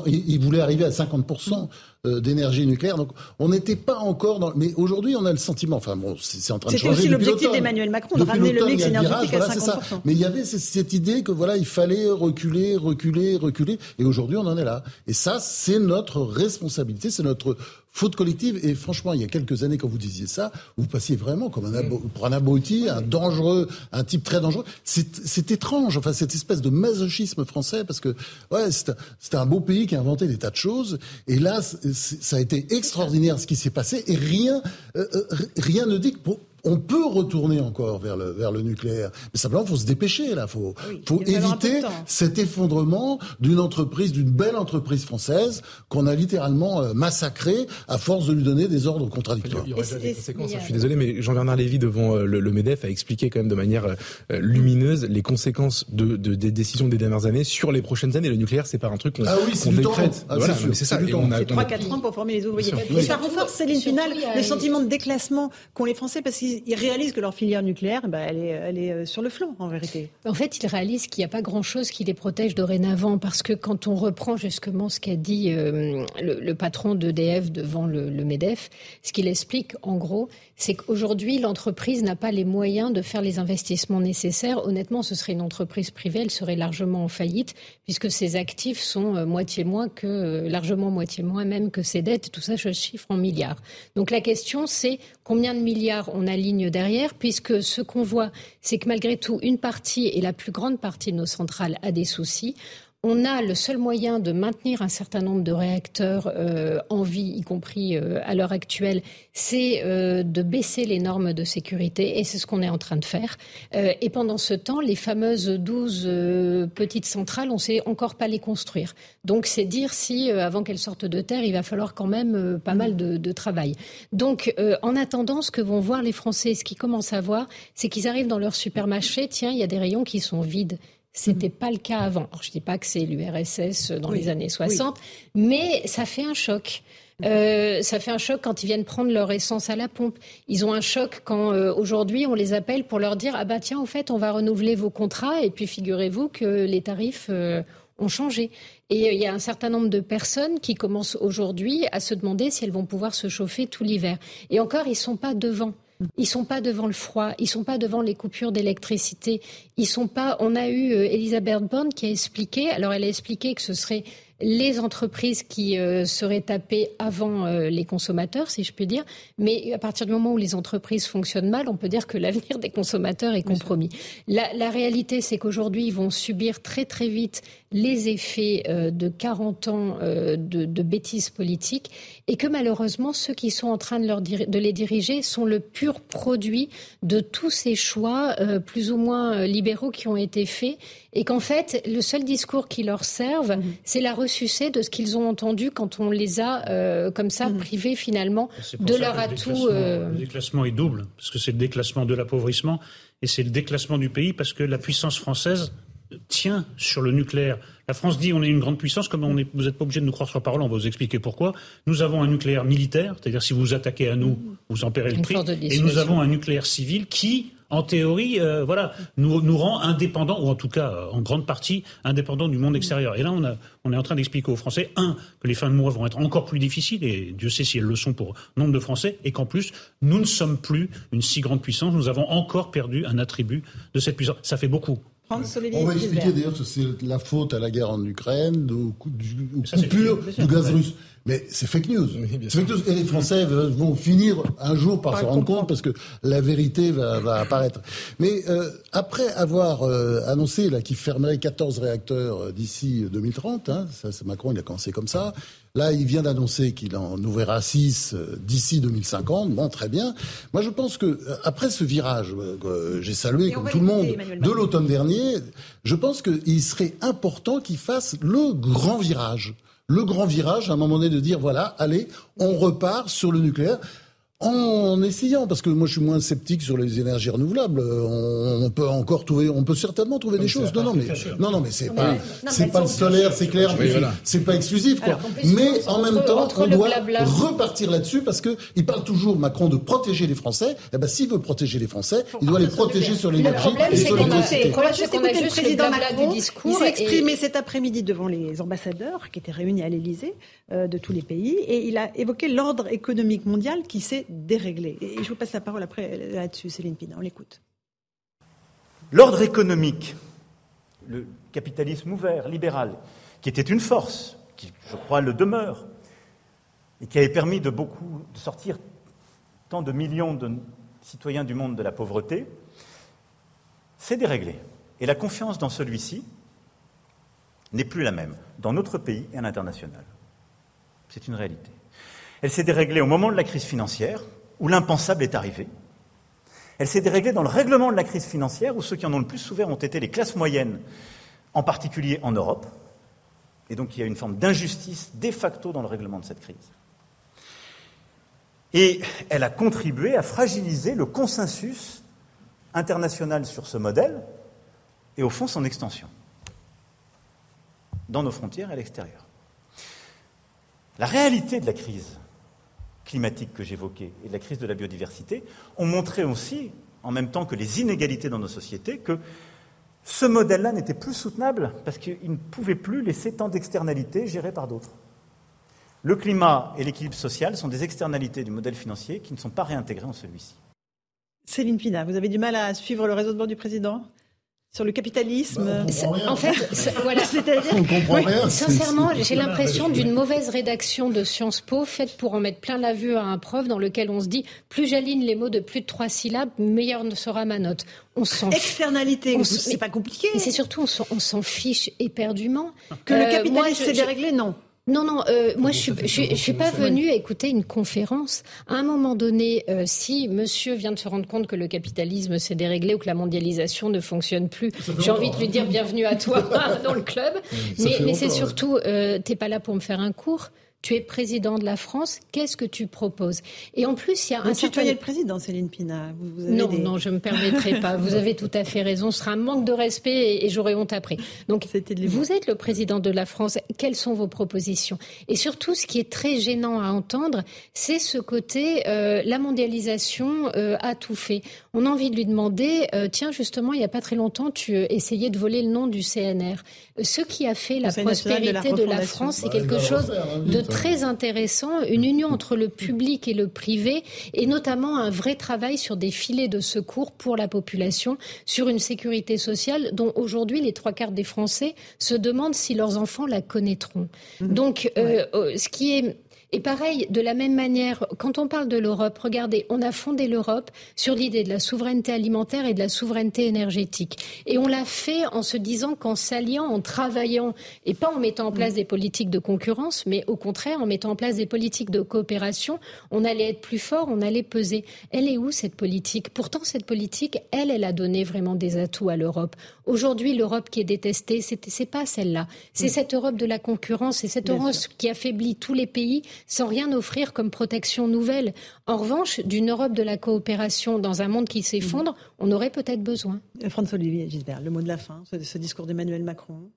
Il voulait arriver à 50% euh, d'énergie nucléaire. Donc on n'était pas encore dans. Mais aujourd'hui, on a le sentiment. Enfin bon, c'est en train de changer. C'était aussi l'objectif d'Emmanuel Macron de ramener le mix énergétique à 50%. Mais il y avait cette idée que voilà, il fallait reculer, reculer, reculer. Et aujourd'hui, on en est là. Et ça, c'est notre responsabilité, c'est notre faute collective. Et franchement, il y a quelques années, quand vous disiez ça, vous passiez vraiment comme un pour un abruti, un dangereux, un type très dangereux. C'est étrange, enfin, cette espèce de masochisme français, parce que ouais, c'était un beau pays qui a inventé des tas de choses. Et là, ça a été extraordinaire ce qui s'est passé. Et rien, euh, euh, rien ne dit que pour, on peut retourner encore vers le, vers le nucléaire. Mais simplement, il faut se dépêcher, là. Il faut, faut éviter cet effondrement d'une entreprise, d'une belle entreprise française qu'on a littéralement euh, massacrée à force de lui donner des ordres contradictoires. Il y aurait des conséquences. Hein. Je suis désolé, mais Jean-Bernard Lévy, devant euh, le, MEDEF, a expliqué quand même de manière euh, lumineuse les conséquences de, des décisions des dernières années sur les prochaines années. Le nucléaire, c'est pas un truc qu'on ah oui, décrète. Ah, voilà, c'est ça. A, 3-4 ans pour former les ouvriers. Et ça renforce, Céline Finale, le sentiment de déclassement qu'ont les Français parce qu'ils ils réalisent que leur filière nucléaire, elle, est, elle est euh, sur le flanc, en vérité. En fait, ils réalisent qu'il n'y a pas grand-chose qui les protège dorénavant, parce que quand on reprend justement ce qu'a dit euh, le, patron d'EDF devant le, le, MEDEF, ce qu'il explique, en gros, c'est qu'aujourd'hui, l'entreprise n'a pas les moyens de faire les investissements nécessaires. Honnêtement, ce serait une entreprise privée, elle serait largement en faillite, puisque ses actifs sont euh, moitié moins que, largement moitié moins même que ses dettes, et tout ça, je chiffre en milliards. Donc la question, c'est combien de milliards on derrière puisque ce qu'on voit, c'est que malgré tout, une partie et la plus grande partie de nos centrales a des soucis. On a le seul moyen de maintenir un certain nombre de réacteurs euh, en vie, y compris euh, à l'heure actuelle, c'est euh, de baisser les normes de sécurité, et c'est ce qu'on est en train de faire. et pendant ce temps, les fameuses 12 petites centrales, on ne sait encore pas les construire. Donc c'est dire si, avant qu'elles sortent de terre, il va falloir quand même pas mal de, de travail. Donc en attendant, ce que vont voir les Français, ce qu'ils commencent à voir, c'est qu'ils arrivent dans leur supermarché, tiens, il y a des rayons qui sont vides. Ce n'était pas le cas avant. je ne dis pas que c'est l'URSS dans les années 60, mais ça fait un choc. Euh, ça fait un choc quand ils viennent prendre leur essence à la pompe. Ils ont un choc quand euh, aujourd'hui on les appelle pour leur dire ah bah tiens au fait on va renouveler vos contrats et puis figurez-vous que les tarifs euh, ont changé. Et il y a un certain nombre de personnes qui commencent aujourd'hui à se demander si elles vont pouvoir se chauffer tout l'hiver. Et encore ils sont pas devant. Ils sont pas devant le froid, ils sont pas devant les coupures d'électricité, ils sont pas. On a eu euh, Elisabeth Borne qui a expliqué. Alors elle a expliqué que ce serait les entreprises qui euh, seraient tapées avant euh, les consommateurs, si je peux dire. Mais à partir du moment où les entreprises fonctionnent mal, on peut dire que l'avenir des consommateurs est compromis. La, la réalité, c'est qu'aujourd'hui, ils vont subir très très vite les effets euh, de 40 ans de, de, bêtises politiques et que malheureusement, ceux qui sont en train de, leur de les diriger sont le pur produit de tous ces choix plus ou moins libéraux qui ont été faits et qu'en fait, le seul discours qui leur serve, mmh. c'est la ressucé de ce qu'ils ont entendu quand on les a euh, comme ça mhm. privés finalement de leur atout. Euh, le déclassement est double, parce que c'est le déclassement de l'appauvrissement et c'est le déclassement du pays parce que la puissance française tient sur le nucléaire. La France dit on est une grande puissance, comme on est, vous n'êtes pas obligé de nous croire sur parole, on va vous expliquer pourquoi. Nous avons un nucléaire militaire, c'est-à-dire si vous vous attaquez à nous, mhm. vous en paierez le prix. Et nous avons un nucléaire civil qui en théorie, euh, voilà, nous, nous rend indépendants, ou en tout cas euh, en grande partie indépendants du monde extérieur. Et là, on, a, on est en train d'expliquer aux Français, un, que les fins de mois vont être encore plus difficiles, et Dieu sait si elles le sont pour nombre de Français, et qu'en plus, nous ne sommes plus une si grande puissance, nous avons encore perdu un attribut de cette puissance. Ça fait beaucoup. On va expliquer d'ailleurs que c'est la faute à la guerre en Ukraine, aux, coupures du gaz russe. Mais c'est fake news. fake news. Et les Français vont finir un jour par se rendre compte parce que la vérité va, va apparaître. Mais euh, après avoir euh, annoncé là qu'il fermerait 14 réacteurs euh, d'ici 2030, hein, ça, Macron il a commencé comme ça. Là, il vient d'annoncer qu'il en ouvrira 6 d'ici 2050. Bon, très bien. Moi, je pense que après ce virage que j'ai salué comme tout le monde de l'automne dernier, je pense qu'il serait important qu'il fasse le grand virage le grand virage, à un moment donné, de dire voilà, allez, on repart sur le nucléaire en essayant, parce que moi je suis moins sceptique sur les énergies renouvelables. On, peut encore trouver, on peut certainement trouver des choses. Non, non, mais non, non, mais c'est pas, c'est pas le solaire, c'est clair. C'est pas exclusif, quoi. mais en même temps, on doit repartir là-dessus parce que il parle toujours Macron de protéger les Français. Et eh ben, s'il veut protéger les Français, il doit les protéger sur l'énergie et sur l'électricité. Le président Macron, il s'est exprimé cet après-midi devant les ambassadeurs qui étaient réunis à l'Élysée euh, de tous les pays et il a évoqué l'ordre économique mondial qui s'est déréglé. Et je vous passe la parole après là-dessus, Céline Pina, on l'écoute. L'ordre économique, le capitalisme ouvert, libéral, qui était une force, qui je crois le demeure, et qui avait permis de beaucoup de sortir tant de millions de citoyens du monde de la pauvreté, s'est déréglé. Et la confiance dans celui-ci n'est plus la même dans notre pays et à l'international. C'est une réalité. Elle s'est déréglée au moment de la crise financière, où l'impensable est arrivé. Elle s'est déréglée dans le règlement de la crise financière, où ceux qui en ont le plus souffert ont été les classes moyennes, en particulier en Europe. Et donc il y a une forme d'injustice de facto dans le règlement de cette crise. Et elle a contribué à fragiliser le consensus international sur ce modèle et au fond son extension dans nos frontières et à l'extérieur. La réalité de la crise climatique que j'évoquais et de la crise de la biodiversité ont montré aussi, en même temps que les inégalités dans nos sociétés, que ce modèle-là n'était plus soutenable parce qu'il ne pouvait plus laisser tant d'externalités gérées par d'autres. Le climat et l'équilibre social sont des externalités du modèle financier qui ne sont pas réintégrées en celui-ci. Céline Pina, vous avez du mal à suivre le raisonnement du président? Sur le capitalisme. Bah, en fait, voilà. sincèrement, j'ai l'impression d'une mauvaise rédaction de Sciences Po faite pour en mettre plein la vue à un prof dans lequel on se dit plus j'aligne les mots de plus de trois syllabes, meilleure sera ma note. On s'en Externalité, c'est pas compliqué. Mais c'est surtout on s'en fiche éperdument. Que le euh, capitalisme s'est déréglé, non. Non, non, euh, moi je suis, je, suis pas venue écouter une conférence. À un moment donné, euh, si monsieur vient de se rendre compte que le capitalisme s'est déréglé ou que la mondialisation ne fonctionne plus, j'ai envie de lui dire bienvenue à toi dans le club. mais, mais c'est surtout, euh, t'es pas là pour me faire un cours tu es président de la France, qu'est-ce que tu proposes? Et en plus, il y a un certain... le président, Céline Pina. non, non, je ne me permettrai pas. Vous avez tout à fait raison. Ce sera un manque de respect et, j'aurai honte après. Donc, vous êtes le président de la France. Quelles sont vos propositions? Et surtout, ce qui est très gênant à entendre, c'est ce côté euh, la mondialisation euh, a tout fait. On a envie de lui demander, euh, tiens, justement, il n'y a pas très longtemps, tu essayais de voler le nom du CNR. Ce qui a fait la prospérité de la, France, c'est quelque chose de très intéressant, une union entre le public et le privé, et notamment un vrai travail sur des filets de secours pour la population, sur une sécurité sociale dont aujourd'hui les trois quarts des Français se demandent si leurs enfants la connaîtront. Mmh. Donc, euh, euh, ce qui est et pareil, de la même manière, quand on parle de l'Europe, regardez, on a fondé l'Europe sur l'idée de la souveraineté alimentaire et de la souveraineté énergétique. Et on l'a fait en se disant qu'en s'alliant, en travaillant, et pas en mettant en place des politiques de concurrence, mais au contraire en mettant en place des politiques de coopération, on allait être plus fort, on allait peser. Elle est où cette politique? Pourtant, cette politique, elle, elle a donné vraiment des atouts à l'Europe. Aujourd'hui, l'Europe qui est détestée, c'est pas celle-là. C'est cette Europe de la concurrence, c'est cette Europe qui affaiblit tous les pays sans rien offrir comme protection nouvelle. En revanche, d'une Europe de la coopération dans un monde qui s'effondre, mm. on aurait peut-être besoin. François-Olivier Gisbert, le mot de la fin, ce, discours d'Emmanuel Macron.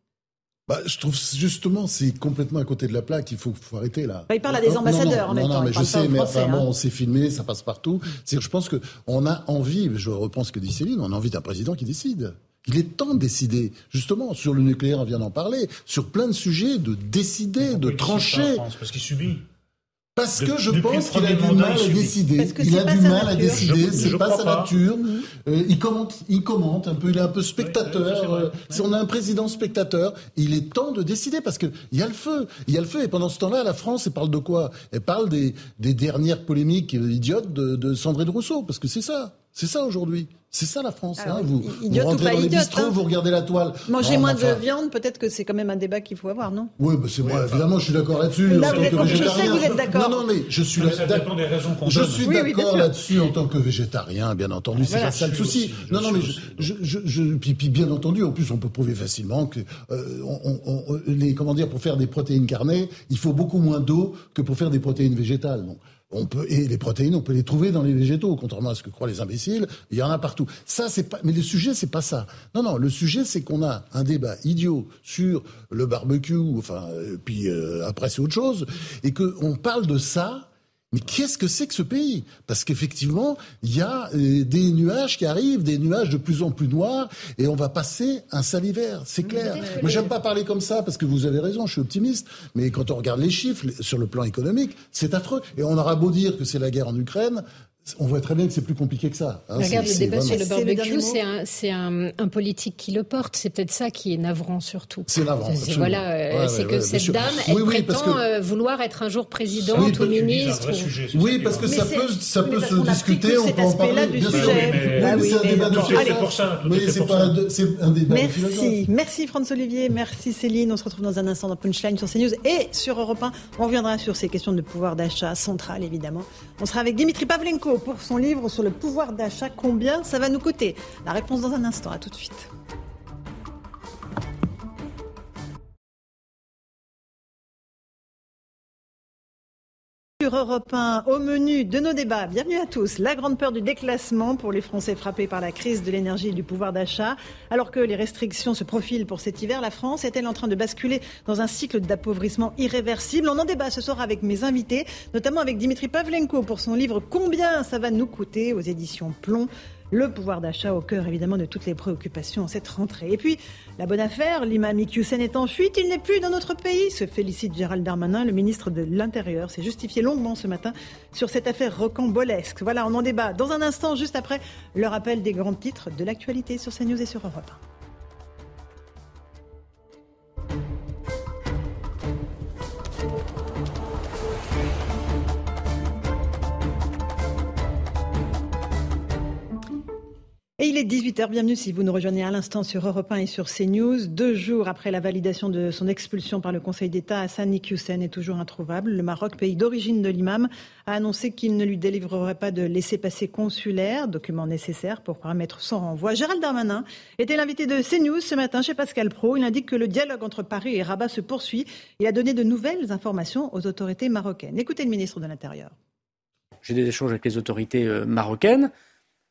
Bah, je trouve justement c'est complètement à côté de la plaque. Il faut, faut arrêter là. Bah, il parle à des ambassadeurs non, non, en Non, mais je sais, mais hein. on s'est filmé, ça passe partout. Je pense que on a envie. Je reprends ce que dit Céline. On a envie d'un président qui décide. Il est temps de décider, justement, sur le nucléaire, on vient d'en parler, sur plein de sujets, de décider, de trancher. parce qu'il subit. Parce que je pense qu'il a du mal à décider. Il a du mal à décider. C'est pas sa nature. Euh, il commente, il commente un peu. Il est un peu spectateur. Euh, si on a un président spectateur, il est temps de décider parce que il y a le feu. Il y a le feu. Et pendant ce temps-là, la France, elle parle de quoi? Elle parle des, des dernières polémiques idiotes de, de Sandrine Rousseau, parce que c'est ça. C'est ça aujourd'hui. C'est ça la France. hein. Vous, vous rentrez dans les bistrots, hein. vous regardez la toile. Manger moins de viande, peut-être que c'est quand même un débat qu'il faut avoir, non? Oui, bah c'est moi. Évidemment, je suis d'accord là-dessus. en tant que végétarien. Je sais que vous êtes d'accord. Non, non, mais je suis là. Je suis d'accord là-dessus en tant que végétarien, bien entendu. c'est pas ça le souci. Non, non, mais je, je, je, puis, bien entendu, en plus, on peut prouver facilement que euh, on, on, les, comment dire, pour faire des protéines carnées, il faut beaucoup moins d'eau que pour faire des protéines végétales. Donc, on peut, et les protéines, on peut les trouver dans les végétaux, contrairement à ce que croient les imbéciles. Il y en a partout. Ça, c'est pas, mais le sujet, c'est pas ça. Non, non, le sujet, c'est qu'on a un débat idiot sur le barbecue, enfin, euh, puis euh, après c'est autre chose, et qu'on parle de ça mais qu'est-ce que c'est que ce pays? Parce qu'effectivement, il y a euh, des nuages qui arrivent, des nuages de plus en plus noirs, et on va passer un sale hiver, c'est clair. Moi, j'aime pas parler comme ça parce que vous avez raison, je suis optimiste, mais quand on regarde les chiffres sur le plan économique, c'est affreux. Et on aura beau dire que c'est la guerre en Ukraine, on voit très bien que c'est plus compliqué que ça. Hein. Regarde, le débat sur le barbecue, c'est un, un, politique qui le porte. C'est peut-être ça qui est navrant surtout. C'est navrant. Voilà, euh, c'est que cette dame, elle prétend euh, vouloir être un jour présidente ou ministre. Oui, parce que ça peut, ça peut se discuter. On peut en parler. Bien sûr. C'est un débat de C'est un débat Merci, merci François Olivier, merci Céline. On se retrouve dans un instant dans Punchline sur CNews et sur Europe 1. On reviendra sur ces questions de pouvoir d'achat central, évidemment. On sera avec Dimitri Pavlenko pour son livre sur le pouvoir d'achat. Combien ça va nous coûter? La réponse dans un instant. À tout de suite. Europe 1, au menu de nos débats, bienvenue à tous. La grande peur du déclassement pour les Français frappés par la crise de l'énergie et du pouvoir d'achat. Alors que les restrictions se profilent pour cet hiver, la France est-elle en train de basculer dans un cycle d'appauvrissement irréversible? On en débat ce soir avec mes invités, notamment avec Dimitri Pavlenko pour son livre Combien ça va nous coûter aux éditions Plomb le pouvoir d'achat au cœur évidemment de toutes les préoccupations en cette rentrée. Et puis, la bonne affaire, l'imam Iqiyoussen est en fuite, il n'est plus dans notre pays, se félicite Gérald Darmanin, le ministre de l'Intérieur, s'est justifié longuement ce matin sur cette affaire rocambolesque. Voilà, on en débat dans un instant, juste après le rappel des grands titres de l'actualité sur CNews et sur Europe Et il est 18h, bienvenue si vous nous rejoignez à l'instant sur Europe 1 et sur CNews. Deux jours après la validation de son expulsion par le Conseil d'État, Hassan Iqiyoussen est toujours introuvable. Le Maroc, pays d'origine de l'imam, a annoncé qu'il ne lui délivrerait pas de laissez-passer consulaire, document nécessaire pour permettre son renvoi. Gérald Darmanin était l'invité de CNews ce matin chez Pascal Pro. Il indique que le dialogue entre Paris et Rabat se poursuit. Il a donné de nouvelles informations aux autorités marocaines. Écoutez le ministre de l'Intérieur. J'ai des échanges avec les autorités euh, marocaines.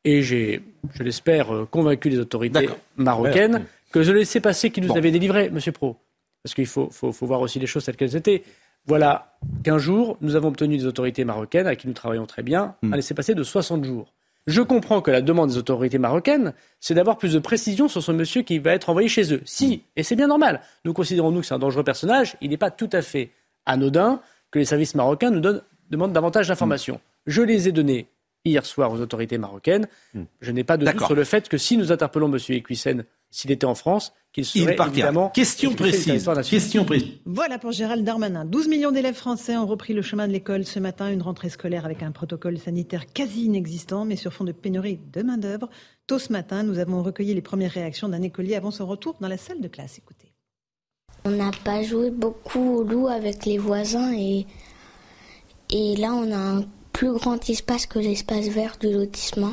Et j'ai, je l'espère, euh, convaincu les autorités marocaines que je laissais passer qui nous avait délivré, M. Pro. Parce qu'il faut, faut, faut, voir aussi les choses telles qu'elles étaient. Voilà qu'un jour, nous avons obtenu des autorités marocaines, avec qui nous travaillons très bien, un hmm. laissez-passer de 60 jours. Je comprends que la demande des autorités marocaines, c'est d'avoir plus de précision sur ce monsieur qui va être envoyé chez eux. Si, et c'est bien normal, nous considérons nous que c'est un dangereux personnage, il n'est pas tout à fait anodin que les services marocains nous donnent, demandent davantage d'informations. Hmm. Je les ai données hier soir aux autorités marocaines. Hmm. Je n'ai pas de doute sur le fait que si nous interpellons M. Equissen, s'il était en France, qu'il serait évidemment... Question précise. Question précise. Voilà pour Gérald Darmanin. 12 millions d'élèves français ont repris le chemin de l'école ce matin, une rentrée scolaire avec un protocole sanitaire quasi inexistant, mais sur fond de pénurie de main-d'œuvre. Tôt ce matin, nous avons recueilli les premières réactions d'un écolier avant son retour dans la salle de classe. Écoutez. On n'a pas joué beaucoup au loup avec les voisins et, et là on a un plus grand espace que l'espace vert du lotissement.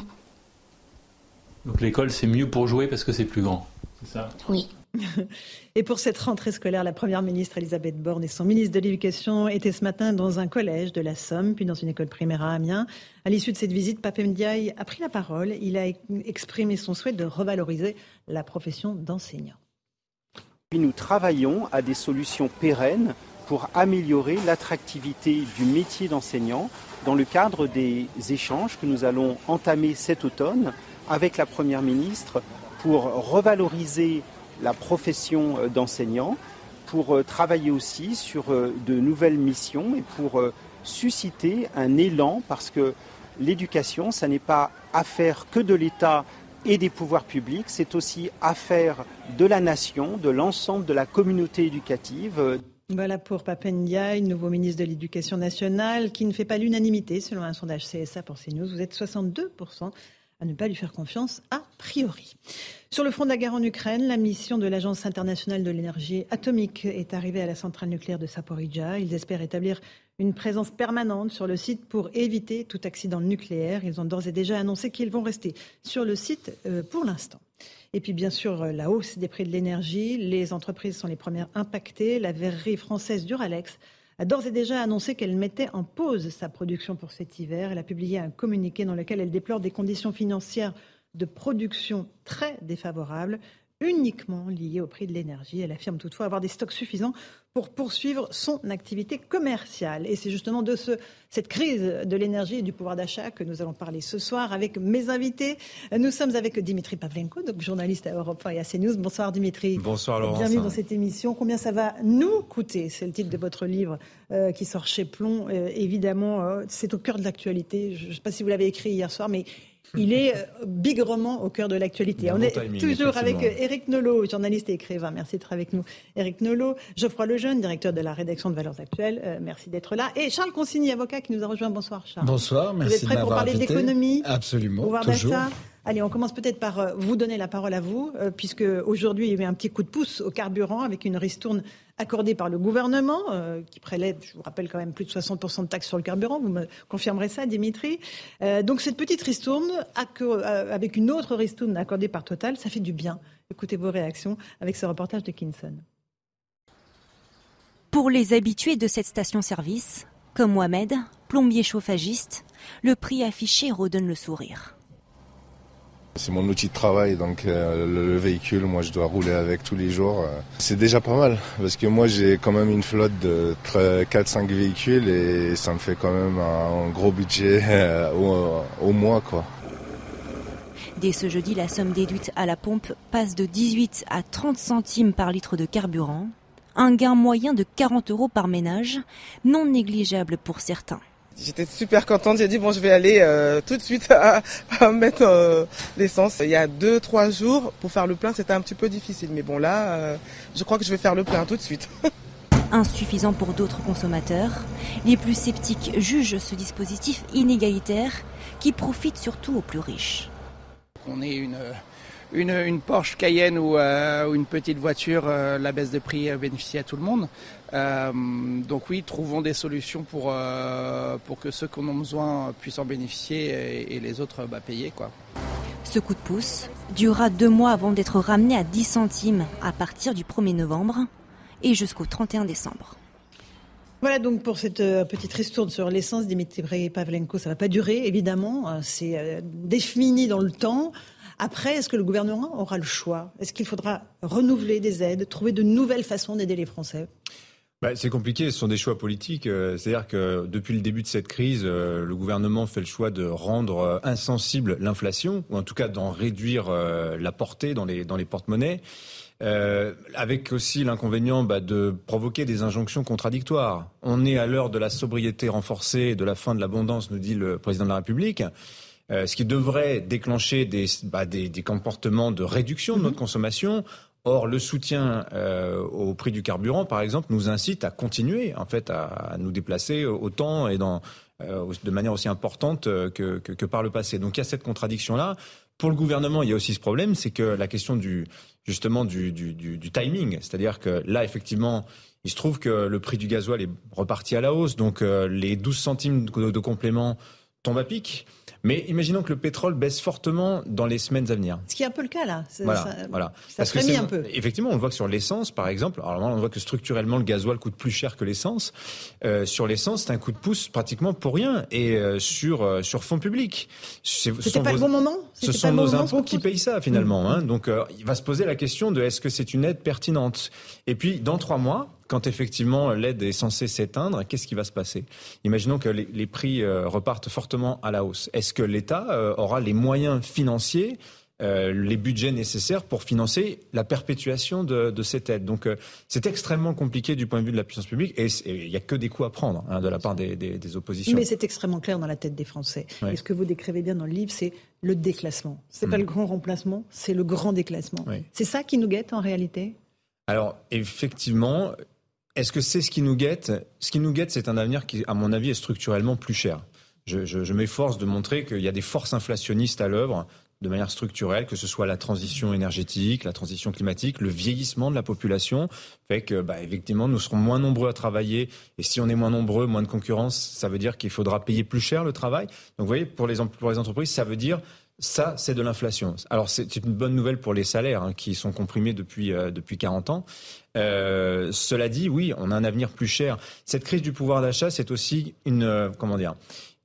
Donc l'école, c'est mieux pour jouer parce que c'est plus grand, c'est ça? Oui. Et pour cette rentrée scolaire, la Première ministre Elisabeth Borne et son ministre de l'Éducation étaient ce matin dans un collège de la Somme, puis dans une école primaire à Amiens. À l'issue de cette visite, Pape Ndiaye a pris la parole. Il a exprimé son souhait de revaloriser la profession d'enseignant. Nous travaillons à des solutions pérennes pour améliorer l'attractivité du métier d'enseignant dans le cadre des échanges que nous allons entamer cet automne avec la Première ministre pour revaloriser la profession euh, d'enseignant, pour euh, travailler aussi sur euh, de nouvelles missions et pour susciter un élan parce que l'éducation, ça n'est pas affaire que de l'État et des pouvoirs publics, c'est aussi affaire de la nation, de l'ensemble de la communauté éducative. Voilà pour Papendia, nouveau ministre de l'Éducation nationale, qui ne fait pas l'unanimité selon un sondage CSA pour CNews. Vous êtes 62% à ne pas lui faire confiance a priori. Sur le front de la guerre en Ukraine, la mission de l'Agence internationale de l'énergie atomique est arrivée à la centrale nucléaire de Saporidja. Ils espèrent établir une présence permanente sur le site pour éviter tout accident nucléaire. Ils ont d'ores et déjà annoncé qu'ils vont rester sur le site euh, pour l'instant. Et puis bien sûr, euh, la hausse des prix de l'énergie. Les entreprises sont les premières impactées. La verrerie française Duralex a d'ores et déjà annoncé qu'elle mettait en pause sa production pour cet hiver. Elle a publié un communiqué dans lequel elle déplore des conditions financières de production très défavorables uniquement liées au prix de l'énergie. Elle affirme toutefois avoir des stocks suffisants pour poursuivre son activité commerciale. Et c'est justement de ce, cette crise de l'énergie et du pouvoir d'achat que nous allons parler ce soir avec mes invités. Nous sommes avec Dimitri Pavlenko, donc journaliste à Europe 1 et à CNews. Bonsoir Dimitri. Bonsoir Laurent. Bienvenue dans cette émission. Combien ça va nous coûter C'est le titre de votre livre euh, qui sort chez Plomb. Euh, évidemment, euh, c'est au cœur de l'actualité. Je ne sais pas si vous l'avez écrit hier soir, mais il est euh, bigrement au cœur de l'actualité. On est toujours avec Eric Nolot, journaliste et écrivain. Merci d'être avec nous. Eric Nolot, Geoffroy Lejeune, directeur de la rédaction de Valeurs Actuelles. Euh, merci d'être là. Et Charles Consigny, avocat, qui nous a rejoint. Bonsoir Charles. Bonsoir, merci Vous êtes prêt pour parler d'économie Absolument, toujours. Allez, on commence peut-être par euh, vous donner la parole à vous, puisque aujourd'hui il y avait un petit coup de pouce au carburant avec une ristourne accordé par le gouvernement, euh, qui prélève, je vous rappelle quand même, plus de 60% de taxes sur le carburant. Vous me confirmerez ça, Dimitri. Euh, donc cette petite ristourne, euh, avec une autre ristourne accordée par Total, ça fait du bien. Écoutez vos réactions avec ce reportage de Kinson. Pour les habitués de cette station-service, comme Mohamed, plombier chauffagiste, le prix affiché redonne le sourire. C'est mon outil de travail, donc euh, le, véhicule, moi je dois rouler avec tous les jours. Euh. C'est déjà pas mal, parce que moi j'ai quand même une flotte de 4-5 véhicules et ça me fait quand même un, gros budget euh, au, au, mois. quoi. Dès ce jeudi, la somme déduite à la pompe passe de 18 à 30 centimes par litre de carburant, un gain moyen de 40 euros par ménage, non négligeable pour certains. J'étais super contente. J'ai dit bon, je vais aller euh, tout de suite à, mettre euh, l'essence. Il y a deux trois jours pour faire le plein, c'était un petit peu difficile. Mais bon là, euh, je crois que je vais faire le plein tout de suite. Insuffisant pour d'autres consommateurs, les plus sceptiques jugent ce dispositif inégalitaire qui profite surtout aux plus riches. qu'on ait une, une, une, Porsche Cayenne ou, euh, une petite voiture, euh, la baisse de prix bénéficie à tout le monde. Euh, donc oui, trouvons des solutions pour, pour que ceux qui en ont besoin puissent en bénéficier et, les autres bah, payer. Quoi. Ce coup de pouce durera deux mois avant d'être ramené à 10 centimes à partir du 1er novembre et jusqu'au 31 décembre. Voilà donc pour cette petite ristourne sur l'essence, Dimitri Pavlenko, ça ne va pas durer évidemment, c'est défini dans le temps. Après, est-ce que le gouvernement aura le choix? Est-ce qu'il faudra renouveler des aides, trouver de nouvelles façons d'aider les Français? Bah, c'est compliqué, ce sont des choix politiques. Euh, c'est-à-dire que depuis le début de cette crise, euh, le gouvernement fait le choix de rendre euh, insensible l'inflation, ou en tout cas d'en réduire la portée dans les, dans les porte-monnaies. avec aussi l'inconvénient bah, de provoquer des injonctions contradictoires. On est à l'heure de la sobriété renforcée et de la fin de l'abondance, nous dit le président de la République. Euh, ce qui devrait déclencher des, bah, des, des, comportements de réduction de notre mhm. consommation. Or, le soutien euh, au prix du carburant, par exemple, nous incite à continuer en fait à, à nous déplacer autant et dans, euh, de manière aussi importante que, que, que, par le passé. Donc, il y a cette contradiction-là. Pour le gouvernement, il y a aussi ce problème, c'est que la question du justement du, du, du, timing, c'est-à-dire que là, effectivement, il se trouve que le prix du gasoil est reparti à la hausse, donc les 12 centimes de complément tombent à pic. Mais imaginons que le pétrole baisse fortement dans les semaines à venir. Ce qui est un peu le cas là. Voilà, ça, voilà. ça Parce que un peu. Effectivement, on voit que sur l'essence, par exemple, alors on voit que structurellement le gasoil coûte plus cher que l'essence. Euh, sur l'essence, c'est un coup de pouce pratiquement pour rien et euh, sur euh, sur fonds publics. C'était pas le bon moment? Ce sont nos impôts qui payent ça finalement. Mmh. Hein. Donc euh, il va se poser la question de est-ce que c'est une aide pertinente? Et puis dans trois mois, quand effectivement l'aide est censée s'éteindre, qu'est-ce qui va se passer? Imaginons que les, prix euh, repartent fortement à la hausse. Est-ce que l'État euh, aura les moyens financiers euh, les budgets nécessaires pour financer la perpétuation de, cette aide? Donc c'est extrêmement compliqué du point de vue de la puissance publique et il n'y a que des coups à prendre hein, de la part des, oppositions. Mais c'est extrêmement clair dans la tête des Français. Et ce que vous décrivez bien dans le livre, c'est le déclassement. C'est n'est pas mm. le grand remplacement, c'est le grand déclassement. C'est ça qui nous guette en réalité? Alors effectivement, est-ce que c'est ce qui nous guette? Ce qui nous guette, c'est un avenir qui, à mon avis, est structurellement plus cher. Je, m'efforce de montrer qu'il y a des forces inflationnistes à l'œuvre de manière structurelle, que ce soit la transition énergétique, la transition climatique, le vieillissement de la population, fait que, bah, effectivement, nous serons moins nombreux à travailler. Et si on est moins nombreux, moins de concurrence, ça veut dire qu'il faudra payer plus cher le travail. Donc, vous voyez, pour les, pour les entreprises, ça veut dire ça, c'est de l'inflation. Alors, c'est une bonne nouvelle pour les salaires hein, qui sont comprimés depuis, euh, depuis 40 ans. Euh, cela dit, oui, on a un avenir plus cher. Cette crise du pouvoir d'achat, c'est aussi une, euh, comment dire,